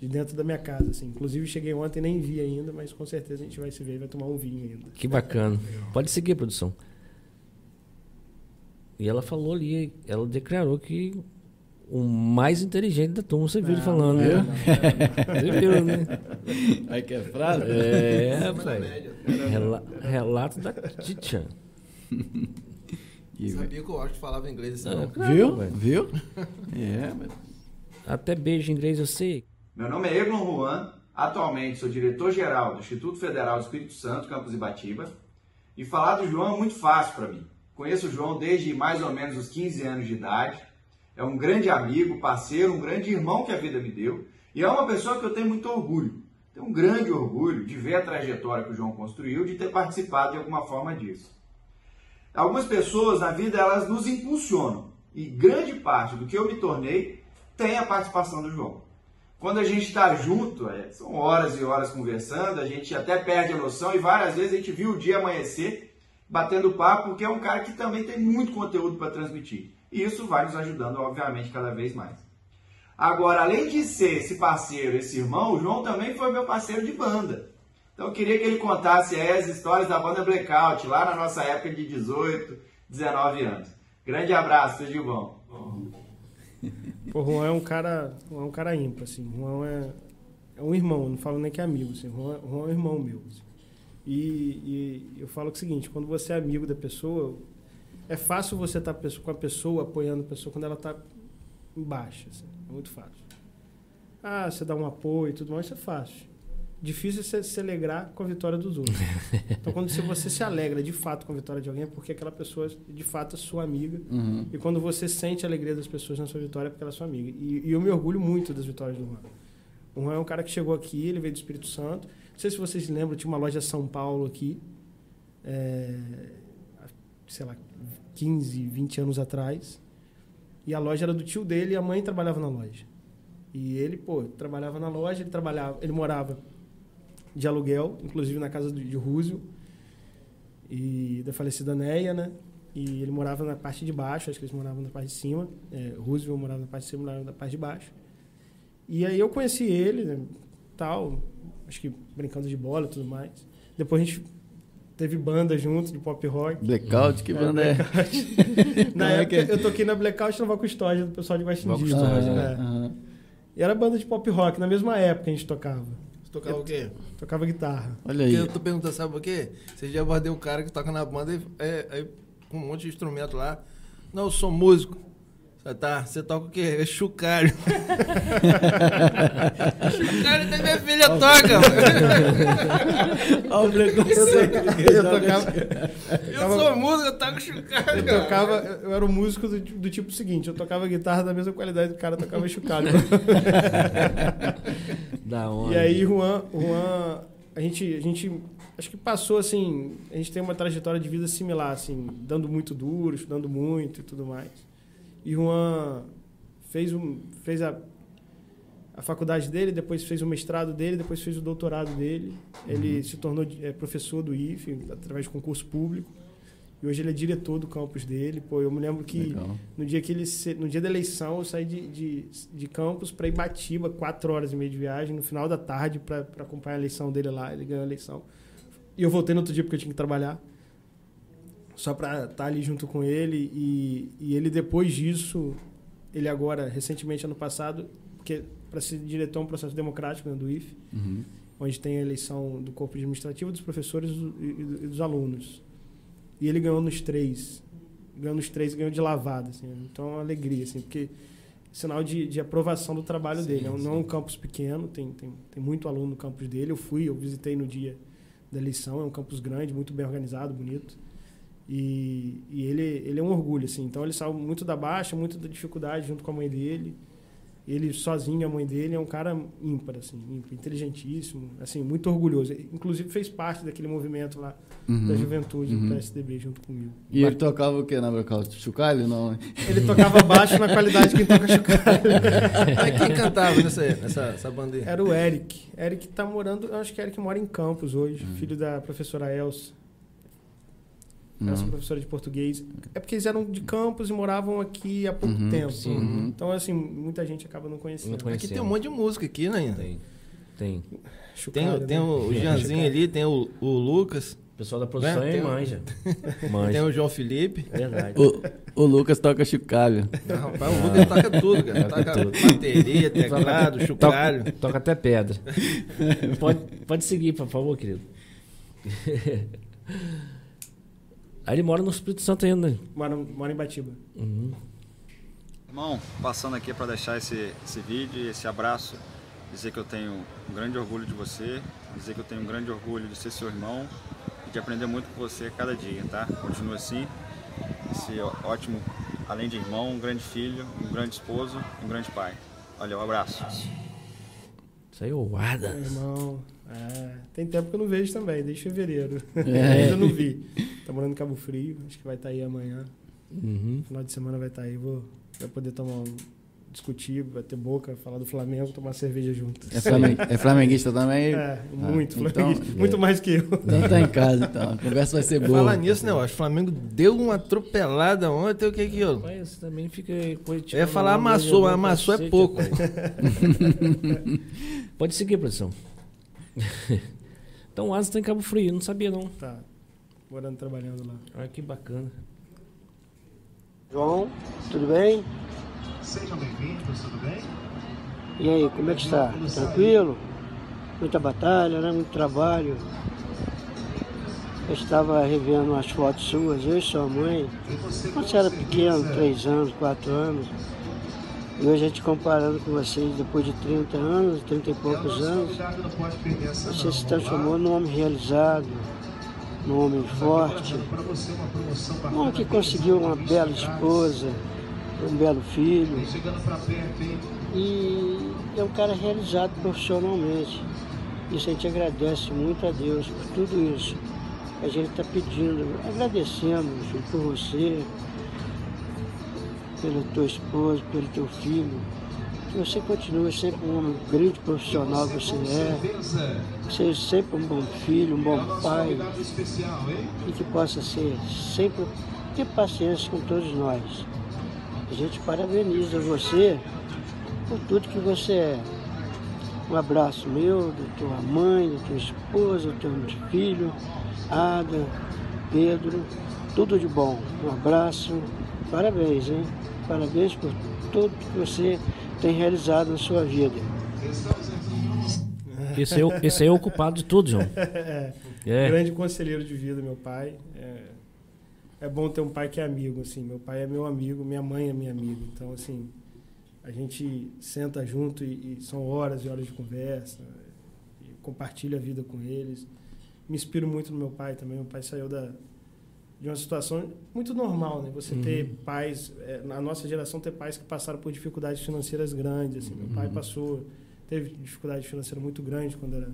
de dentro da minha casa, assim. Inclusive, cheguei ontem e nem vi ainda, mas com certeza a gente vai se ver e vai tomar um vinho ainda. Que bacana. Pode seguir, produção. E ela falou ali, ela declarou que o mais inteligente da turma, você viu ele falando, né? Você viu, né? Aí que é frase? É, rapaz. Rela- relato da Titian. E- Sabia que o Washington falava inglês assim, não. claro, Viu? velho. Viu? É, mas... Até beijo em inglês eu sei. Meu nome é Eglon Juan, atualmente sou diretor-geral do Instituto Federal do Espírito Santo, campus Ibatiba. E falar do João é muito fácil para mim. Conheço o João desde mais ou menos os 15 anos de idade. É um grande amigo, parceiro, um grande irmão que a vida me deu. E é uma pessoa que eu tenho muito orgulho. Tenho um grande orgulho de ver a trajetória que o João construiu, de ter participado de alguma forma disso. Algumas pessoas na vida elas nos impulsionam e grande parte do que eu me tornei tem a participação do João. Quando a gente está junto, é, são horas e horas conversando, a gente até perde a noção e várias vezes a gente viu o dia amanhecer batendo papo, porque é um cara que também tem muito conteúdo para transmitir. E isso vai nos ajudando, obviamente, cada vez mais. Agora, além de ser esse parceiro, esse irmão, o João também foi meu parceiro de banda. Então eu queria que ele contasse as histórias da banda Blackout, lá na nossa época de 18, 19 anos. Grande abraço, tudo de bom. Juan é um cara, é um cara ímpar, assim. Juan é, é um irmão, não falo nem que é amigo, assim. Juan, Juan é um irmão meu. assim. E, e eu falo é o seguinte, quando você é amigo da pessoa, é fácil você estar com a pessoa, apoiando a pessoa quando ela está embaixo, assim. É muito fácil. Ah, você dá um apoio e tudo mais, isso é fácil. Difícil é você se alegrar com a vitória dos outros. Então, quando você- se alegra de fato com a vitória de alguém, é porque aquela pessoa, de fato, é sua amiga. Uhum. E quando você sente a alegria das pessoas na sua vitória, é porque ela é sua amiga. E, e eu me orgulho muito das vitórias do Juan. O Juan é um cara que chegou aqui, ele veio do Espírito Santo. Não sei se vocês lembram, tinha uma loja São Paulo aqui, é, sei lá, 15, 20 anos atrás. E a loja era do tio dele e a mãe trabalhava na loja. E ele, pô, trabalhava na loja, ele trabalhava, ele morava de aluguel, inclusive na casa de Rússio e da falecida Neia, né? E ele morava na parte de baixo, acho que eles moravam na parte de cima. É, Roosevelt morava na parte de cima, morava na parte de baixo. E aí eu conheci ele, né, tal, acho que brincando de bola e tudo mais. Depois a gente teve banda junto de pop rock. Blackout, que É, banda é? Na Como é época é? eu toquei na Blackout Nova Custódia do pessoal de. Nova Custódia, né? E era banda de pop rock, na mesma época a gente tocava. Tocava o quê? Tocava guitarra. Olha Porque aí. eu tô perguntando, sabe por quê? Você já abordei um cara que toca na banda e, é, é, com um monte de instrumento lá. Não, eu sou músico. Você tá, você toca o quê? É chucalho. chucalho até minha filha toca, mano. Olha o preconceito. Eu tocava, Eu sou músico, eu toco chucalho. eu tocava, eu era um músico do, do tipo seguinte, eu tocava guitarra da mesma qualidade do cara tocava chocalho. Da onde? E aí, Juan, Juan a, gente, a gente acho que passou assim. A gente tem uma trajetória de vida similar, assim, dando muito duro, estudando muito e tudo mais. E Juan fez, um, fez a, a faculdade dele, depois fez o mestrado dele, depois fez o doutorado dele. Ele se tornou eh, professor do IFE através de concurso público. E hoje ele é diretor do campus dele. Pô, eu me lembro que Legal. no dia que ele no dia da eleição eu saí de, de, de campus para Ibatiba, quatro horas e meia de viagem, no final da tarde para acompanhar a eleição dele lá. Ele ganhou a eleição. E eu voltei no outro dia porque eu tinha que trabalhar. Só para estar ali junto com ele. E, e ele, depois disso, ele agora, recentemente, ano passado, porque para ser diretor é um processo democrático né, do IFE, Uhum. onde tem a eleição do corpo administrativo, dos professores e do- dos alunos. E ele ganhou nos três. Ganhou nos três, ganhou de lavada. Assim. Então é uma alegria, assim, porque sinal de, de aprovação do trabalho dele. Não, não é um campus pequeno, tem, tem, tem muito aluno no campus dele. Eu fui, eu visitei no dia da eleição, é um campus grande, muito bem organizado, bonito. E, e ele, ele é um orgulho, assim. Então ele saiu muito da baixa, muito da dificuldade junto com a mãe dele. Ele sozinho, a mãe dele, é um cara ímpar, assim, ímpar, inteligentíssimo, assim, muito orgulhoso. Inclusive fez parte daquele movimento lá da Uhum. juventude Uhum. do PSDB junto comigo. E ele tocava o que na Blackout? Chocalho? Não, né? Ele tocava baixo na qualidade de quem toca chocalho. Quem cantava nessa, nessa essa banda aí? Era o Eric. Eric tá morando, eu acho que Eric mora em Campos hoje, Uhum. filho da professora Elsa. Ela Uhum. sou professora de português. É porque eles eram de campos e moravam aqui há pouco Uhum, tempo. sim. Uhum. Então, assim, muita gente acaba não conhecendo. Não. Aqui tem um monte de música aqui, né? Tem. Tem. Tem, Chocalho, tem né? o Janzinho ali, tem o, o Lucas, O pessoal da produção Né? aí Tem- manja. tem Manja. o João Felipe. Verdade. O, o Lucas toca chocalho. Não, rapaz, o Lucas toca tudo, cara. Toca Toca tudo. bateria, teclado, chocalho. Toca, toca até pedra. pode, pode seguir, por favor, querido. Aí ele mora no Espírito Santo ainda. né? Mora, mora em Batiba. Uhum. Irmão, passando aqui para deixar esse, esse vídeo e esse abraço, dizer que eu tenho um grande orgulho de você, dizer que eu tenho um grande orgulho de ser seu irmão e de aprender muito com você a cada dia, tá? Continua assim, esse ótimo, além de irmão, um grande filho, um grande esposo e um grande pai. Valeu, um abraço. Isso aí é o Ada. Meu irmão. É, tem tempo que eu não vejo também, desde fevereiro. É. Ainda não vi. Tá morando em Cabo Frio, acho que vai estar aí amanhã. Uhum. Final de semana vai estar aí, vou vai poder tomar um, discutir, bater boca, falar do Flamengo, tomar cerveja junto. É, flamen- é flamenguista também? É, muito, então- flamenguista, muito mais que eu. Então tá em casa, então. A conversa vai ser boa. Falar nisso, né? Eu acho que o Flamengo deu uma atropelada ontem. O que que eu. Mas você também fica. Eu ia falar amassou, mas amassou é pouco. Pode seguir, produção. então o Asa tá em Cabo Frio, não sabia não. Tá, morando, trabalhando lá. Olha que bacana. João, tudo bem? Sejam bem-vindos, tudo bem? E aí, como é que está? Tranquilo? Muita batalha, né? Muito trabalho. Eu estava revendo umas fotos suas, eu e sua mãe, quando você era pequeno, três anos, quatro anos. E hoje a gente comparando com vocês depois de 30 anos, 30 e poucos anos, você se transformou num homem realizado, num homem forte, um homem que conseguiu uma 50 bela esposa, um belo filho. E é um cara realizado profissionalmente. Isso a gente agradece muito a Deus por tudo isso. A gente está pedindo, agradecendo por você, pela tua esposa, pelo teu filho. Que você continue sempre um grande profissional você é, seja sempre um bom filho, um É bom pai e que possa ser sempre ter paciência com todos nós. A gente parabeniza você por tudo que você é. Um abraço meu, da tua mãe, da tua esposa, do teu filho, Ada, Pedro, tudo de bom. Um abraço, parabéns, hein? Parabéns por tudo que você tem realizado na sua vida. Esse aí, é o- esse é o culpado de tudo, João. É, É. grande conselheiro de vida, meu pai. É, é bom ter um pai que é amigo, assim. Meu pai é meu amigo, minha mãe é minha amiga. Então, assim, a gente senta junto e, e são horas e horas de conversa. E compartilho a vida com eles. Me inspiro muito no meu pai também. Meu pai saiu da, de uma situação muito normal, né? Você ter pais, é, na nossa geração, ter pais que passaram por dificuldades financeiras grandes. Assim. Meu pai passou, teve dificuldade financeira muito grande quando era,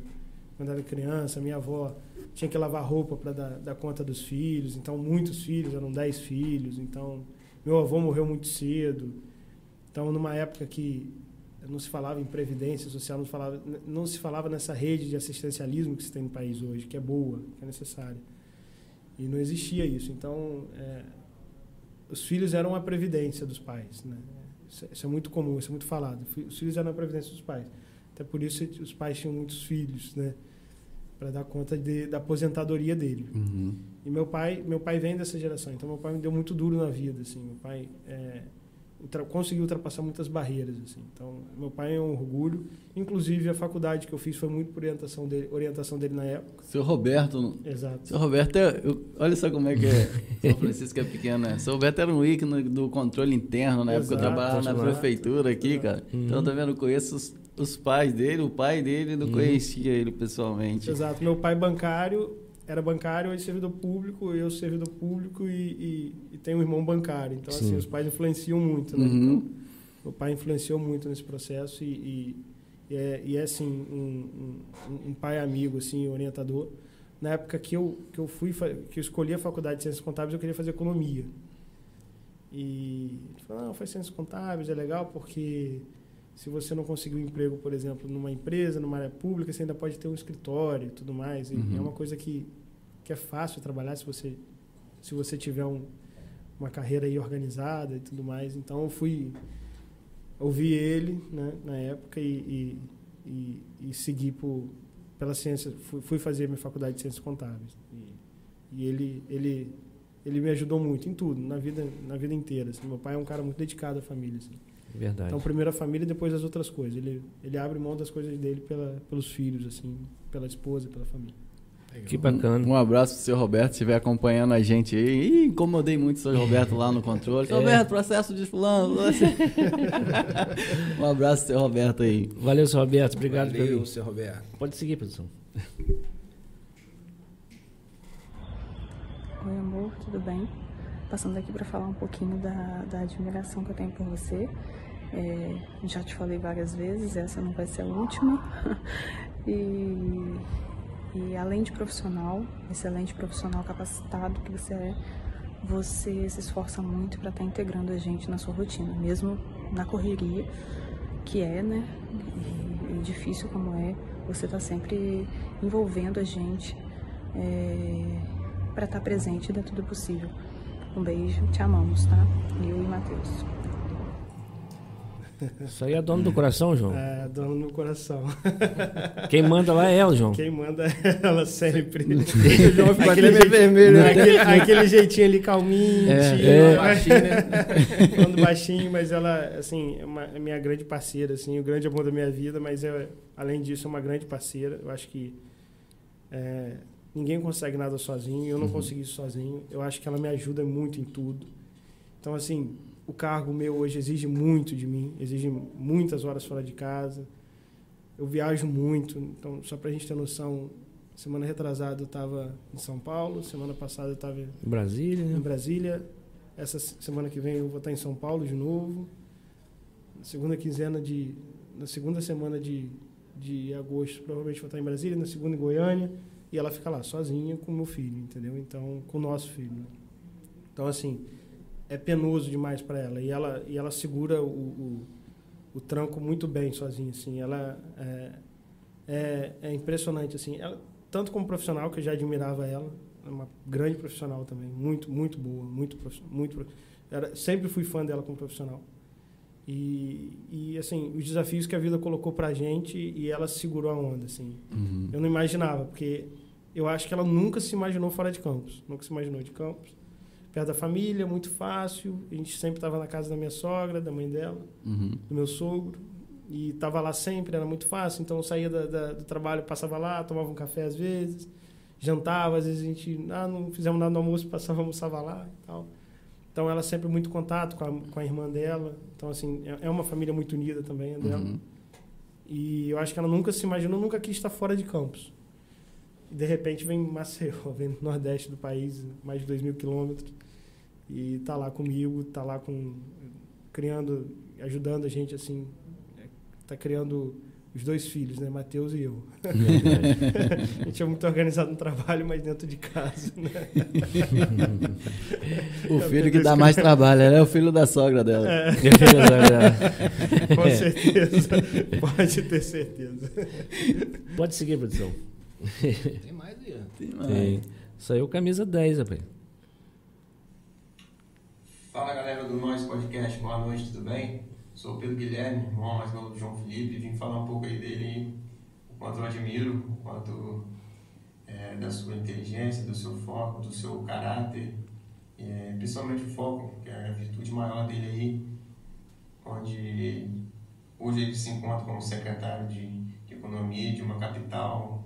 quando era criança. Minha avó tinha que lavar roupa para dar, dar conta dos filhos. Então, muitos filhos, eram dez filhos. Então, meu avô morreu muito cedo. Então, numa época que não se falava em previdência social, não se falava, não se falava nessa rede de assistencialismo que se tem no país hoje, que é boa, que é necessária. E não existia isso. Então, é, os filhos eram a previdência dos pais. Né? Isso, isso é muito comum, isso é muito falado. Os filhos eram a previdência dos pais. Até por isso os pais tinham muitos filhos, né? Para dar conta de, da aposentadoria dele. Uhum. E meu pai, meu pai vem dessa geração, então meu pai me deu muito duro na vida, assim. Meu pai é, ultra, conseguiu ultrapassar muitas barreiras, assim. Então, meu pai é um orgulho. Inclusive a faculdade que eu fiz foi muito por orientação dele, orientação dele na época. Seu Roberto. Exato. Seu Roberto, é, eu- olha só como é que é. São Francisco é pequeno, né? Seu Roberto era um ícone do controle interno, na época que eu Exato, trabalhava na exato, prefeitura aqui, exato. cara. Então, tá vendo? Eu conheço os, os pais dele, o pai dele, não conhecia ele pessoalmente. Exato. Meu pai bancário, era bancário e servidor público, eu servidor público e, e, e tenho um irmão bancário. Então, assim, Sim. os pais influenciam muito, né? Uhum. Então, meu pai influenciou muito nesse processo e, e, é, é, assim, um, um, um pai amigo, assim, orientador. Na época que eu, que eu fui, que eu escolhi a faculdade de Ciências Contábeis, eu queria fazer economia. E ele falou, não, faz Ciências Contábeis, é legal porque se você não conseguir um emprego, por exemplo, numa empresa, numa área pública, você ainda pode ter um escritório e tudo mais. E Uhum. é uma coisa que, que é fácil trabalhar se você se você tiver um, uma carreira aí organizada e tudo mais. Então eu fui ouvir ele né, na época e, e, e, e seguir por, pela ciência. Fui, fui fazer minha faculdade de ciências contábeis. E, e ele, ele, ele me ajudou muito em tudo, na vida, na vida inteira. Assim. Meu pai é um cara muito dedicado à família. Assim. Verdade. Então, primeiro a família, depois as outras coisas. Ele, ele abre mão das coisas dele pela, pelos filhos, assim, pela esposa, pela família. Que bacana. Um, um abraço pro seu Roberto, se estiver acompanhando a gente aí. Ih, incomodei muito o seu Roberto lá no controle. É. Roberto, processo de fulano. um abraço pro seu Roberto aí. Valeu, seu Roberto. Obrigado Valeu, pelo. seu Roberto. Pode seguir, produção. Oi, amor, tudo bem? Passando aqui para falar um pouquinho da, da admiração que eu tenho por você. É, já te falei várias vezes, essa não vai ser a última. e, e além de profissional, excelente profissional capacitado que você é, você se esforça muito para estar integrando a gente na sua rotina, mesmo na correria que é, né? E, e difícil como é, você tá sempre envolvendo a gente é, para estar presente dentro do possível. Um beijo, te amamos, tá? Eu e Matheus. Isso aí é dono do coração, João? É, dona no meu coração. Quem manda lá é ela, João. Quem manda é ela sempre. O João ficou aquele, até meio vermelho, né? aquele, aquele jeitinho ali calminho, É, é. baixinho, né? Falando baixinho, mas ela, assim, é uma é minha grande parceira, assim, o grande amor da minha vida, mas é, além disso, é uma grande parceira. Eu acho que é, ninguém consegue nada sozinho, eu não consegui isso sozinho. Eu acho que ela me ajuda muito em tudo. Então, assim, o cargo meu hoje exige muito de mim, exige muitas horas fora de casa. Eu viajo muito, então, só pra gente ter noção, semana retrasada eu estava em São Paulo, semana passada eu estava Brasília, em né? Brasília, essa se- semana que vem eu vou estar em São Paulo de novo. Na segunda quinzena de. Na segunda semana de, de agosto, provavelmente vou estar em Brasília, na segunda em Goiânia, e ela fica lá sozinha com o meu filho, entendeu? Então, com o nosso filho. né? Então, assim, é penoso demais para ela. E ela, e ela segura o, o, o tranco muito bem sozinha, assim. Ela é, é, é impressionante, assim. Ela, tanto como profissional, que eu já admirava ela, é uma grande profissional também, muito, muito boa, muito muito era, sempre fui fã dela como profissional. E, e assim, os desafios que a vida colocou pra gente e ela segurou a onda, assim. Eu não imaginava, porque eu acho que ela nunca se imaginou fora de campos, nunca se imaginou de campos. Perto da família, muito fácil. A gente sempre estava na casa da minha sogra, da mãe dela, Uhum. do meu sogro. E estava lá sempre, era muito fácil. Então eu saía da- da- do trabalho, passava lá, tomava um café às vezes, jantava, às vezes a gente, ah, não fizemos nada no almoço, passava, almoçava lá e tal. Então ela sempre muito contato com a, com a irmã dela. Então, assim, é, é uma família muito unida também, a dela. Uhum. E eu acho que ela nunca se imaginou, nunca quis estar fora de campos. E de repente vem Maceió, vem do nordeste do país, mais de 2 mil quilômetros, e tá lá comigo, tá lá com criando, ajudando a gente assim, é, tá criando os dois filhos, né, Matheus e eu. a gente é muito organizado no trabalho, mas dentro de casa, né? O filho que dá mais trabalho, é o filho da sogra dela. É. Com certeza, pode ter certeza. Pode seguir, produção. Tem mais aí, ó. Tem mais. Tem. Saiu camisa 10, rapaz. Fala galera do Nós Podcast, boa noite, tudo bem? Sou o Pedro Guilherme, irmão mais novo do João Felipe, vim falar um pouco aí dele, aí, o quanto eu admiro, o quanto é, da sua inteligência, do seu foco, do seu caráter, é, principalmente o foco, que é a virtude maior dele aí, onde hoje ele se encontra como secretário de, de Economia de uma capital,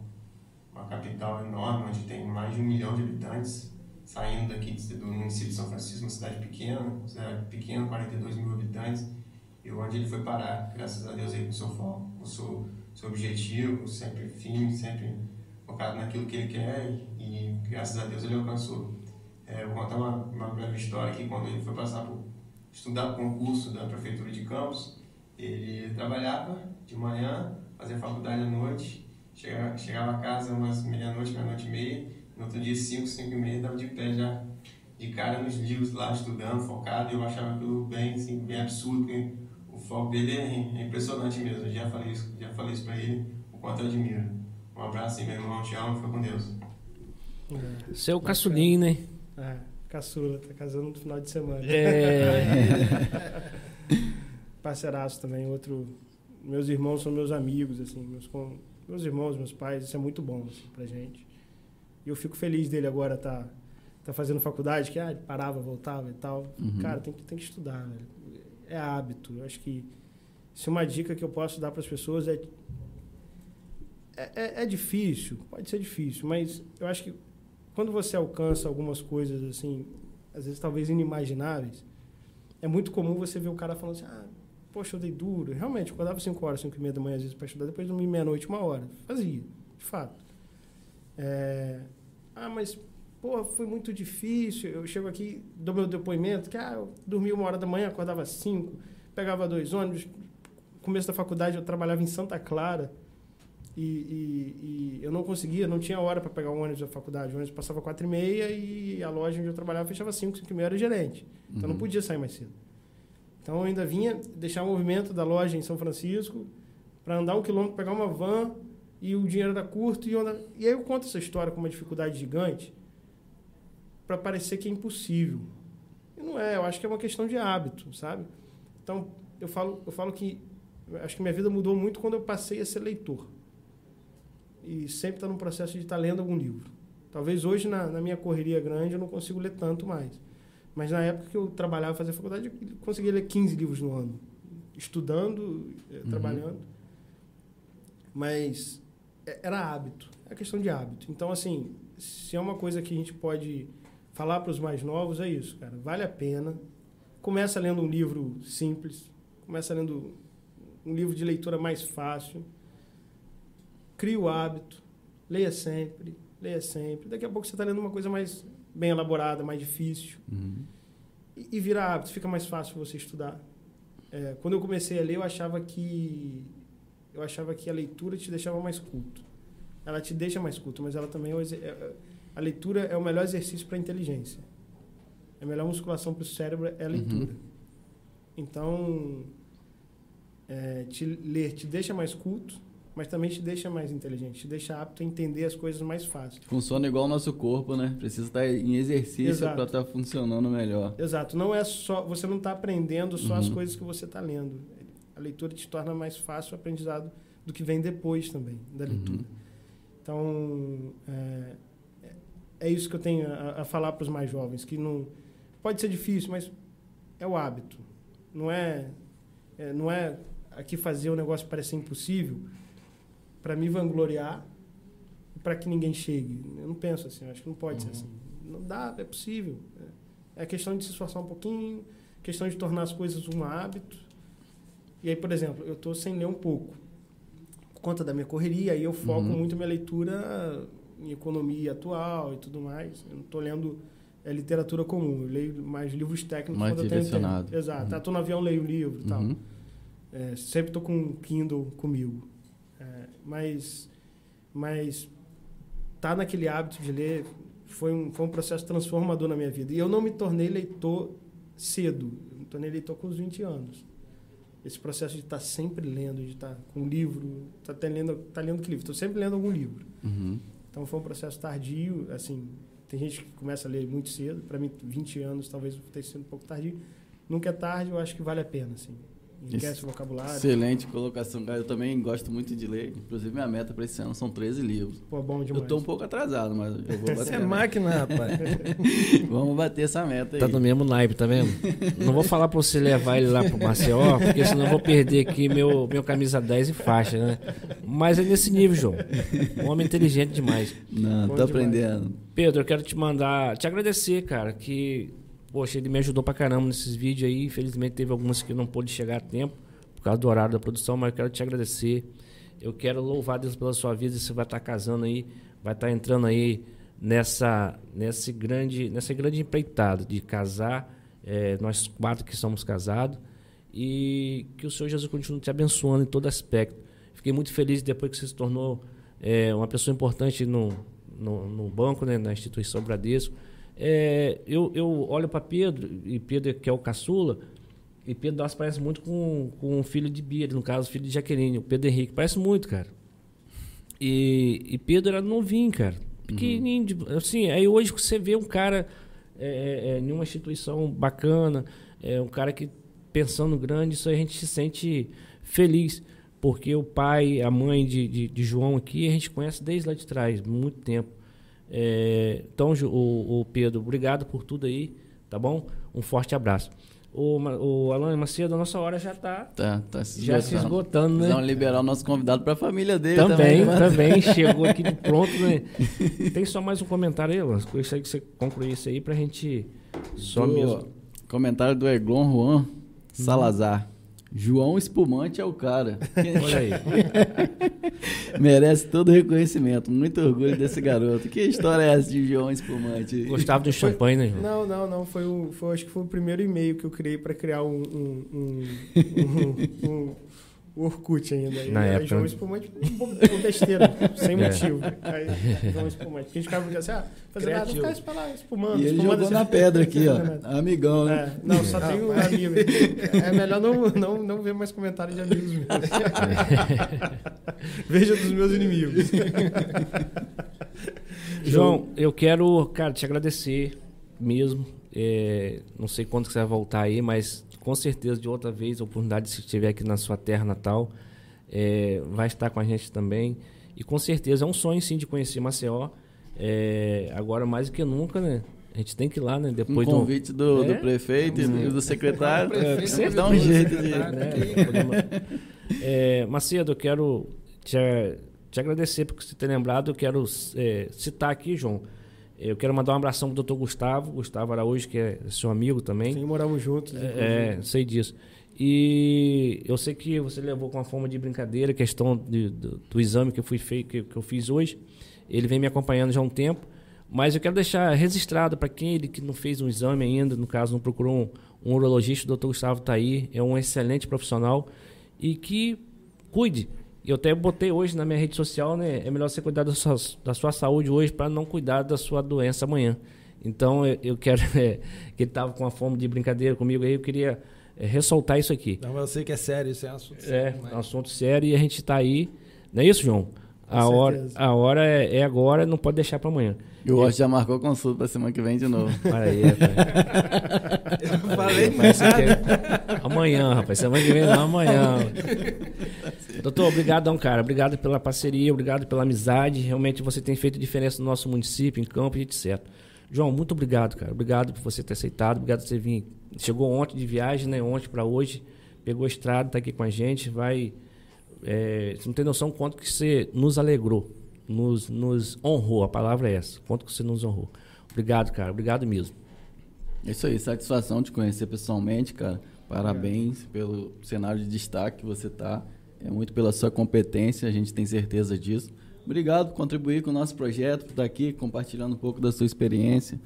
uma capital enorme, onde tem mais de um milhão de habitantes, saindo daqui do município de São Francisco, uma cidade pequena, cidade pequena, 42 mil habitantes, e onde ele foi parar, graças a Deus aí com seu foco, com seu, seu objetivo, sempre firme, sempre focado naquilo que ele quer e, graças a Deus ele alcançou. É, vou contar uma, uma breve história aqui, quando ele foi passar por estudar o concurso da Prefeitura de Campos, ele trabalhava de manhã, fazia faculdade à noite, chegava, chegava a casa umas meia-noite, meia-noite e meia, no outro dia, 5, 5 e meia, estava de pé já, de cara nos livros lá, estudando, focado, e eu achava aquilo bem, assim, bem absurdo, o foco dele é, é impressionante mesmo, eu já falei isso, já falei isso para ele, o quanto eu admiro. Um abraço aí, meu irmão, te amo, fica com Deus. Você é o caçulinho, né? É. Caçula, tá casando no final de semana. É. Parceiraço também, outro. Meus irmãos são meus amigos, assim, meus, com- meus irmãos, meus pais, isso é muito bom assim, pra gente. E eu fico feliz dele agora tá, tá fazendo faculdade, que ah, ele parava, voltava e tal. Uhum. Cara, tem que, tem que estudar, velho. É hábito. Eu acho que se uma dica que eu posso dar para as pessoas é, é, é- é difícil, pode ser difícil, mas eu acho que quando você alcança algumas coisas assim, às vezes talvez inimagináveis, é muito comum você ver o cara falando assim, ah, poxa, eu dei duro. Realmente, eu acordava 5 horas, 5 e meia da manhã, às vezes, para estudar, depois dormia meia-noite, uma hora. Fazia, de fato. É, ah, mas, pô, foi muito difícil. Eu chego aqui, dou meu depoimento, que ah, eu dormia uma hora da manhã, acordava às 5, pegava dois ônibus. No começo da faculdade, eu trabalhava em Santa Clara. E, e- e eu não conseguia, não tinha hora para pegar o ônibus da faculdade. O ônibus passava quatro e meia e a loja onde eu trabalhava fechava cinco, cinco e meia, era gerente. Então eu não Uhum. podia sair mais cedo. Então eu ainda vinha deixar o movimento da loja em São Francisco para andar um quilômetro, pegar uma van e o dinheiro era curto. E, eu e aí eu conto essa história com uma dificuldade gigante para parecer que é impossível. E não é, eu acho que é uma questão de hábito, sabe? Então eu falo, eu falo que acho que minha vida mudou muito quando eu passei a ser leitor. E sempre está no processo de estar lendo algum livro. Talvez hoje, na, na minha correria grande, eu não consigo ler tanto mais. Mas na época que eu trabalhava e fazia faculdade, eu conseguia ler 15 livros no ano. Estudando, eh, Uhum. trabalhando. Mas é- era hábito. É questão de hábito. Então, assim, se é uma coisa que a gente pode falar para os mais novos, é isso, cara. Vale a pena. Começa lendo um livro simples. Começa lendo um livro de leitura mais fácil. Cria o hábito. Leia sempre. Leia sempre. Daqui a pouco você está lendo uma coisa mais bem elaborada, mais difícil. Uhum. E, e vira hábito. Fica mais fácil você estudar. É, quando eu comecei a ler, eu achava que eu achava que a leitura te deixava mais culto. Ela te deixa mais culto, mas ela também é é- é- a leitura é o melhor exercício para a inteligência. É a melhor musculação para o cérebro é a leitura. Então, é, te ler te deixa mais culto, mas também te deixa mais inteligente, te deixa apto a entender as coisas mais fácil. Funciona igual o nosso corpo, né? Precisa estar em exercício para estar funcionando melhor. Exato. Não é só. Você não está aprendendo só as Uhum. coisas que você está lendo. A leitura te torna mais fácil o aprendizado do que vem depois também da leitura. Então, é, é isso que eu tenho a, a falar para os mais jovens, que não pode ser difícil, mas é o hábito. Não é, é, não é aqui fazer o negócio parecer impossível para me vangloriar e para que ninguém chegue. Eu não penso assim, acho que não pode ser assim. Não dá, é possível. É é questão de se esforçar um pouquinho, questão de tornar as coisas um hábito. E aí, por exemplo, eu estou sem ler um pouco. Por conta da minha correria, aí eu foco Uhum. muito minha leitura em economia atual e tudo mais. Eu não estou lendo é, literatura comum, eu leio mais livros técnicos Mais quando eu tenho tempo. Exato. Uhum. Estou no avião, leio um livro e tal. Uhum. É, sempre estou com um Kindle comigo. Mas, mas tá naquele hábito de ler foi um, foi um processo transformador na minha vida. E eu não me tornei leitor cedo. Eu me tornei leitor com os 20 anos. Esse processo de estar sempre lendo, de estar com um livro, tá, até lendo, tá lendo que livro? Estou sempre lendo algum livro. Uhum. Então foi um processo tardio, assim, tem gente que começa a ler muito cedo, para mim 20 anos talvez tenha sido um pouco tardio. Nunca é tarde, eu acho que vale a pena, assim. Enriquece o vocabulário. Excelente colocação, cara. Eu também gosto muito de ler. Inclusive, minha meta para esse ano são 13 livros. Pô, bom demais. Eu tô um pouco atrasado, mas eu vou bater. Você é máquina, rapaz. Vamos bater essa meta aí. Tá no mesmo naipe, tá vendo? Não vou falar pra você levar ele lá pro Maceió, porque senão eu vou perder aqui meu, meu camisa 10 e faixa, né? Mas é nesse nível, João. Um homem inteligente demais. Não, Bom tô demais. aprendendo. Pedro, eu quero te mandar, te agradecer, cara, que, poxa, ele me ajudou pra caramba nesses vídeos aí. Infelizmente teve algumas que não pôde chegar a tempo, por causa do horário da produção, mas eu quero te agradecer. Eu quero louvar Deus pela sua vida. Você vai estar casando aí, vai estar entrando aí nessa, nesse grande, nessa grande empreitada de casar, eh, nós quatro que somos casados, e que o Senhor Jesus continue te abençoando em todo aspecto. Fiquei muito feliz depois que você se tornou eh, uma pessoa importante no, no, no banco, né, na instituição Bradesco. É, eu, eu olho para Pedro, e Pedro que é o caçula, e Pedro Dawson parece muito com, com o filho de Bia, no caso, o filho de Jaqueline, o Pedro Henrique. Parece muito, cara. E, e Pedro era novinho, cara. Pequenininho. de- assim, aí hoje você vê um cara é, é, em uma instituição bacana, é um cara que pensando grande, isso aí a gente se sente feliz, porque o pai, a mãe de, de, de João aqui, a gente conhece desde lá de trás, muito tempo. É, então, o, o Pedro, obrigado por tudo aí, tá bom? Um forte abraço. O, o Alan Macedo, a nossa hora já está tá, tá se já se esgotando, né? Vamos liberar o nosso convidado para a família dele também. Também, também chegou aqui de pronto, né? Tem só mais um comentário aí, Alan? Gostaria que você concluísse aí para a gente só do, mesmo. Comentário do Eglon Juan Salazar. João Espumante é o cara. Olha aí. Merece todo o reconhecimento. Muito orgulho desse garoto. Que história é essa de João Espumante? Gostava do champanhe, né, João? Não, não, não. Foi, o, foi acho que foi o primeiro e-mail que eu criei para criar um, um, um, um, um o Orkut ainda. Na aí, época. João Espumante, por besteira, sem É. motivo. Aí, João Espumante. Porque a gente ficava assim, ah, fazer nada, ficar lá espumando. E ele espumando, jogou na pedra aqui, ó. É, Amigão, né? não, só tem um amigo. É melhor não, não, não ver mais comentários de amigos meus. Veja dos meus inimigos. João, eu quero, cara, te agradecer mesmo. É, não sei quando que você vai voltar aí, mas com certeza de outra vez, a oportunidade se estiver aqui na sua terra natal, é, vai estar com a gente também. E com certeza é um sonho sim de conhecer Maceió. É, agora mais do que nunca, né? A gente tem que ir lá, né? Um Depois convite do, do É? prefeito e do secretário. É, É, sempre dá um jeito de. secretário, né? É, Macedo, eu quero te, te agradecer por você ter lembrado. Eu quero é, citar aqui, João. Eu quero mandar um abração pro Dr. Gustavo, Gustavo Araújo, que é seu amigo também. Sim, moramos juntos. É, inclusive. sei disso. E eu sei que você levou com uma forma de brincadeira a questão de- do, do exame que eu, fui fei- que, que eu fiz hoje. Ele vem me acompanhando já há um tempo. Mas eu quero deixar registrado para quem ele que não fez um exame ainda, no caso não procurou um, um urologista, o Dr. Gustavo está aí, é um excelente profissional e que cuide. Eu até botei hoje na minha rede social, né? É melhor você cuidar da sua, da sua saúde hoje para não cuidar da sua doença amanhã. Então eu, eu quero é, que ele estava com uma fome de brincadeira comigo aí, eu queria é, ressaltar isso aqui. Não, mas eu sei que é sério, isso é assunto É, sério. é um assunto sério e a gente está aí. Não é isso, João? A hora, a hora é, é agora, não pode deixar para amanhã. E o Rocha já marcou consulta pra semana que vem de novo. Olha aí, rapaz. Eu não falei nada. é amanhã, rapaz. Semana que vem não, amanhã. Doutor, obrigadão, cara. Obrigado pela parceria, obrigado pela amizade. Realmente você tem feito diferença no nosso município, em campo e etc. João, muito obrigado, cara. Obrigado por você ter aceitado, obrigado por você vir. Chegou ontem de viagem, né? Ontem para hoje, pegou a estrada, tá aqui com a gente, vai. É, você não tem noção quanto que você nos alegrou, nos, nos honrou. A palavra é essa. Quanto que você nos honrou. Obrigado, cara. Obrigado mesmo. É Isso aí, satisfação de conhecer pessoalmente, cara. Parabéns pelo cenário de destaque que você tá. É muito pela sua competência, a gente tem certeza disso. Obrigado por contribuir com o nosso projeto, por estar aqui compartilhando um pouco da sua experiência.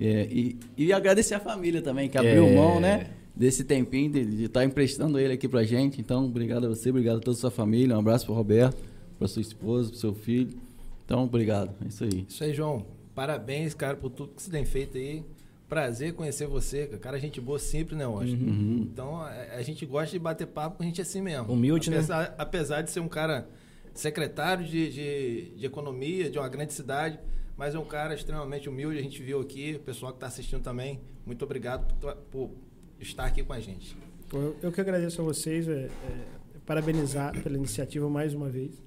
É, e, e agradecer a família também, que abriu É. mão, né? Desse tempinho de estar emprestando ele aqui pra gente. Então, obrigado a você, obrigado a toda a sua família. Um abraço pro Roberto, pra sua esposa, pro seu filho. Então, obrigado. É isso aí. Isso aí, João. Parabéns, cara, por tudo que você tem feito aí. Prazer conhecer você, cara. Gente boa sempre, né, Washington? Uhum. Então, a, a gente gosta de bater papo com a gente assim mesmo. Humilde, né? apesar, Apesar de ser um cara secretário de, de, de economia de uma grande cidade, mas é um cara extremamente humilde. A gente viu aqui, o pessoal que está assistindo também. Muito obrigado por, por estar aqui com a gente. Eu, eu que agradeço a vocês, é, é, parabenizar pela iniciativa mais uma vez.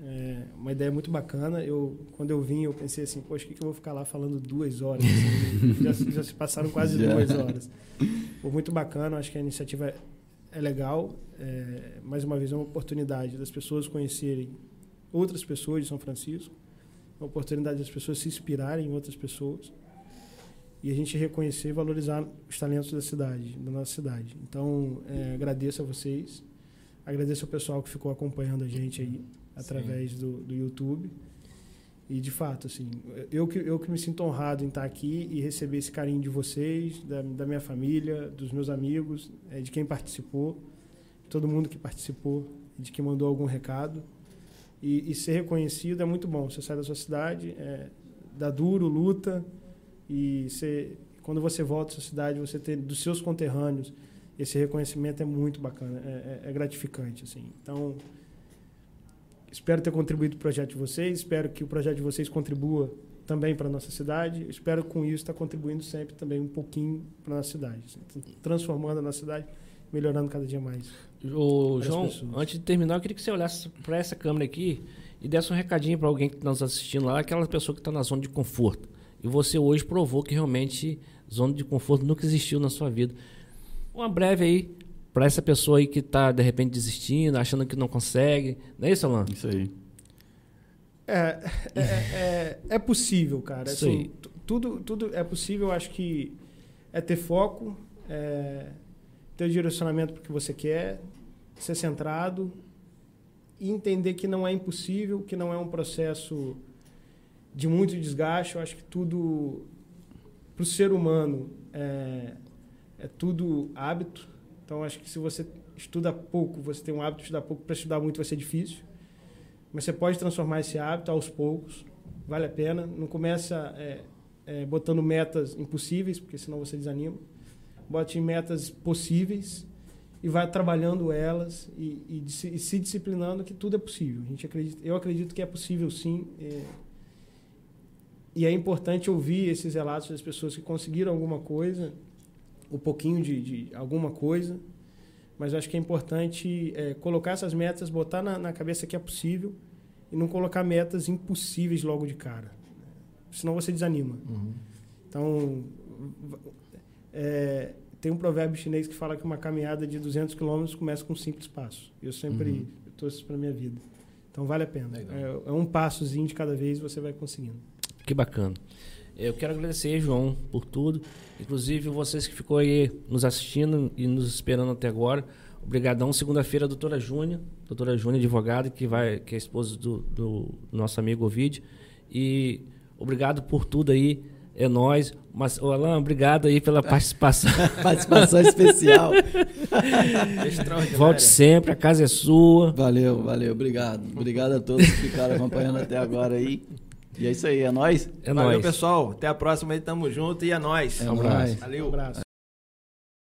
É uma ideia muito bacana. Eu, quando eu vim, eu pensei assim, poxa, o que, que eu vou ficar lá falando duas horas? já, já se passaram quase Já. duas horas. Foi muito bacana, acho que a iniciativa é, é legal. É, mais uma vez, é uma oportunidade das pessoas conhecerem outras pessoas de São Francisco, uma oportunidade das pessoas se inspirarem em outras pessoas e a gente reconhecer e valorizar os talentos da cidade, da nossa cidade. Então, é, agradeço a vocês, agradeço ao pessoal que ficou acompanhando a gente aí através do, do YouTube. E de fato, assim, eu que, eu que me sinto honrado em estar aqui e receber esse carinho de vocês, da, da minha família, dos meus amigos, é, de quem participou, todo mundo que participou, de quem mandou algum recado. E, e ser reconhecido é muito bom. Você sai da sua cidade, é, dá duro, luta, e você, quando você volta à sua cidade, você ter dos seus conterrâneos esse reconhecimento é muito bacana, é, é- é gratificante. Assim. Então, espero ter contribuído para o projeto de vocês, espero que o projeto de vocês contribua também para nossa cidade. Espero com isso estar contribuindo sempre também um pouquinho para nossa cidade, assim, transformando a nossa cidade, melhorando cada dia mais. As João, antes de terminar, eu queria que você olhasse para essa câmera aqui e desse um recadinho para alguém que está nos assistindo lá, aquela pessoa que está na zona de conforto. E você hoje provou que realmente zona de conforto nunca existiu na sua vida. Uma breve aí para essa pessoa aí que está de repente desistindo, achando que não consegue. Não é isso, Alan? Isso aí. É, é, é, é possível, cara. Isso Assim, aí. tu- tudo, tudo é possível. Eu acho que é ter foco, é ter o direcionamento para o que você quer, ser centrado e entender que não é impossível, que não é um processo de muito desgaste. Eu acho que tudo, para o ser humano, é, é tudo hábito. Então, acho que se você estuda pouco, você tem um hábito de estudar pouco, para estudar muito vai ser difícil. Mas você pode transformar esse hábito aos poucos, vale a pena. Não começa é, é, botando metas impossíveis, porque senão você desanima. Bote metas possíveis e vai trabalhando elas e, e e se disciplinando que tudo é possível. A gente acredita, eu acredito que é possível sim. é, e é importante ouvir esses relatos das pessoas que conseguiram alguma coisa, um pouquinho de, de alguma coisa, mas acho que é importante é, colocar essas metas, botar na, na cabeça que é possível e não colocar metas impossíveis logo de cara. Senão você desanima. Então, v- é, tem um provérbio chinês que fala que uma caminhada de 200 quilômetros começa com um simples passo. Eu sempre Uhum. trouxe isso para minha vida. Então, vale a pena. É, é um passozinho de cada vez você vai conseguindo. Que bacana. Eu quero agradecer, João, por tudo. Inclusive, vocês que ficou aí nos assistindo e nos esperando até agora. Obrigadão. Segunda-feira, a doutora Júnia, doutora Júnia, advogada, que, vai, que é esposa do, do nosso amigo Ovid. E obrigado por tudo aí. É nóis. Mas, ô, Alan, obrigado aí pela participação. Participação especial. Volte sempre, a casa é sua. Valeu, valeu. Obrigado. Obrigado a todos que ficaram acompanhando até agora aí. E é isso aí, é nóis? É Valeu, nóis. pessoal. Até a próxima aí. Tamo junto e é nóis. É nóis. Valeu. Um abraço.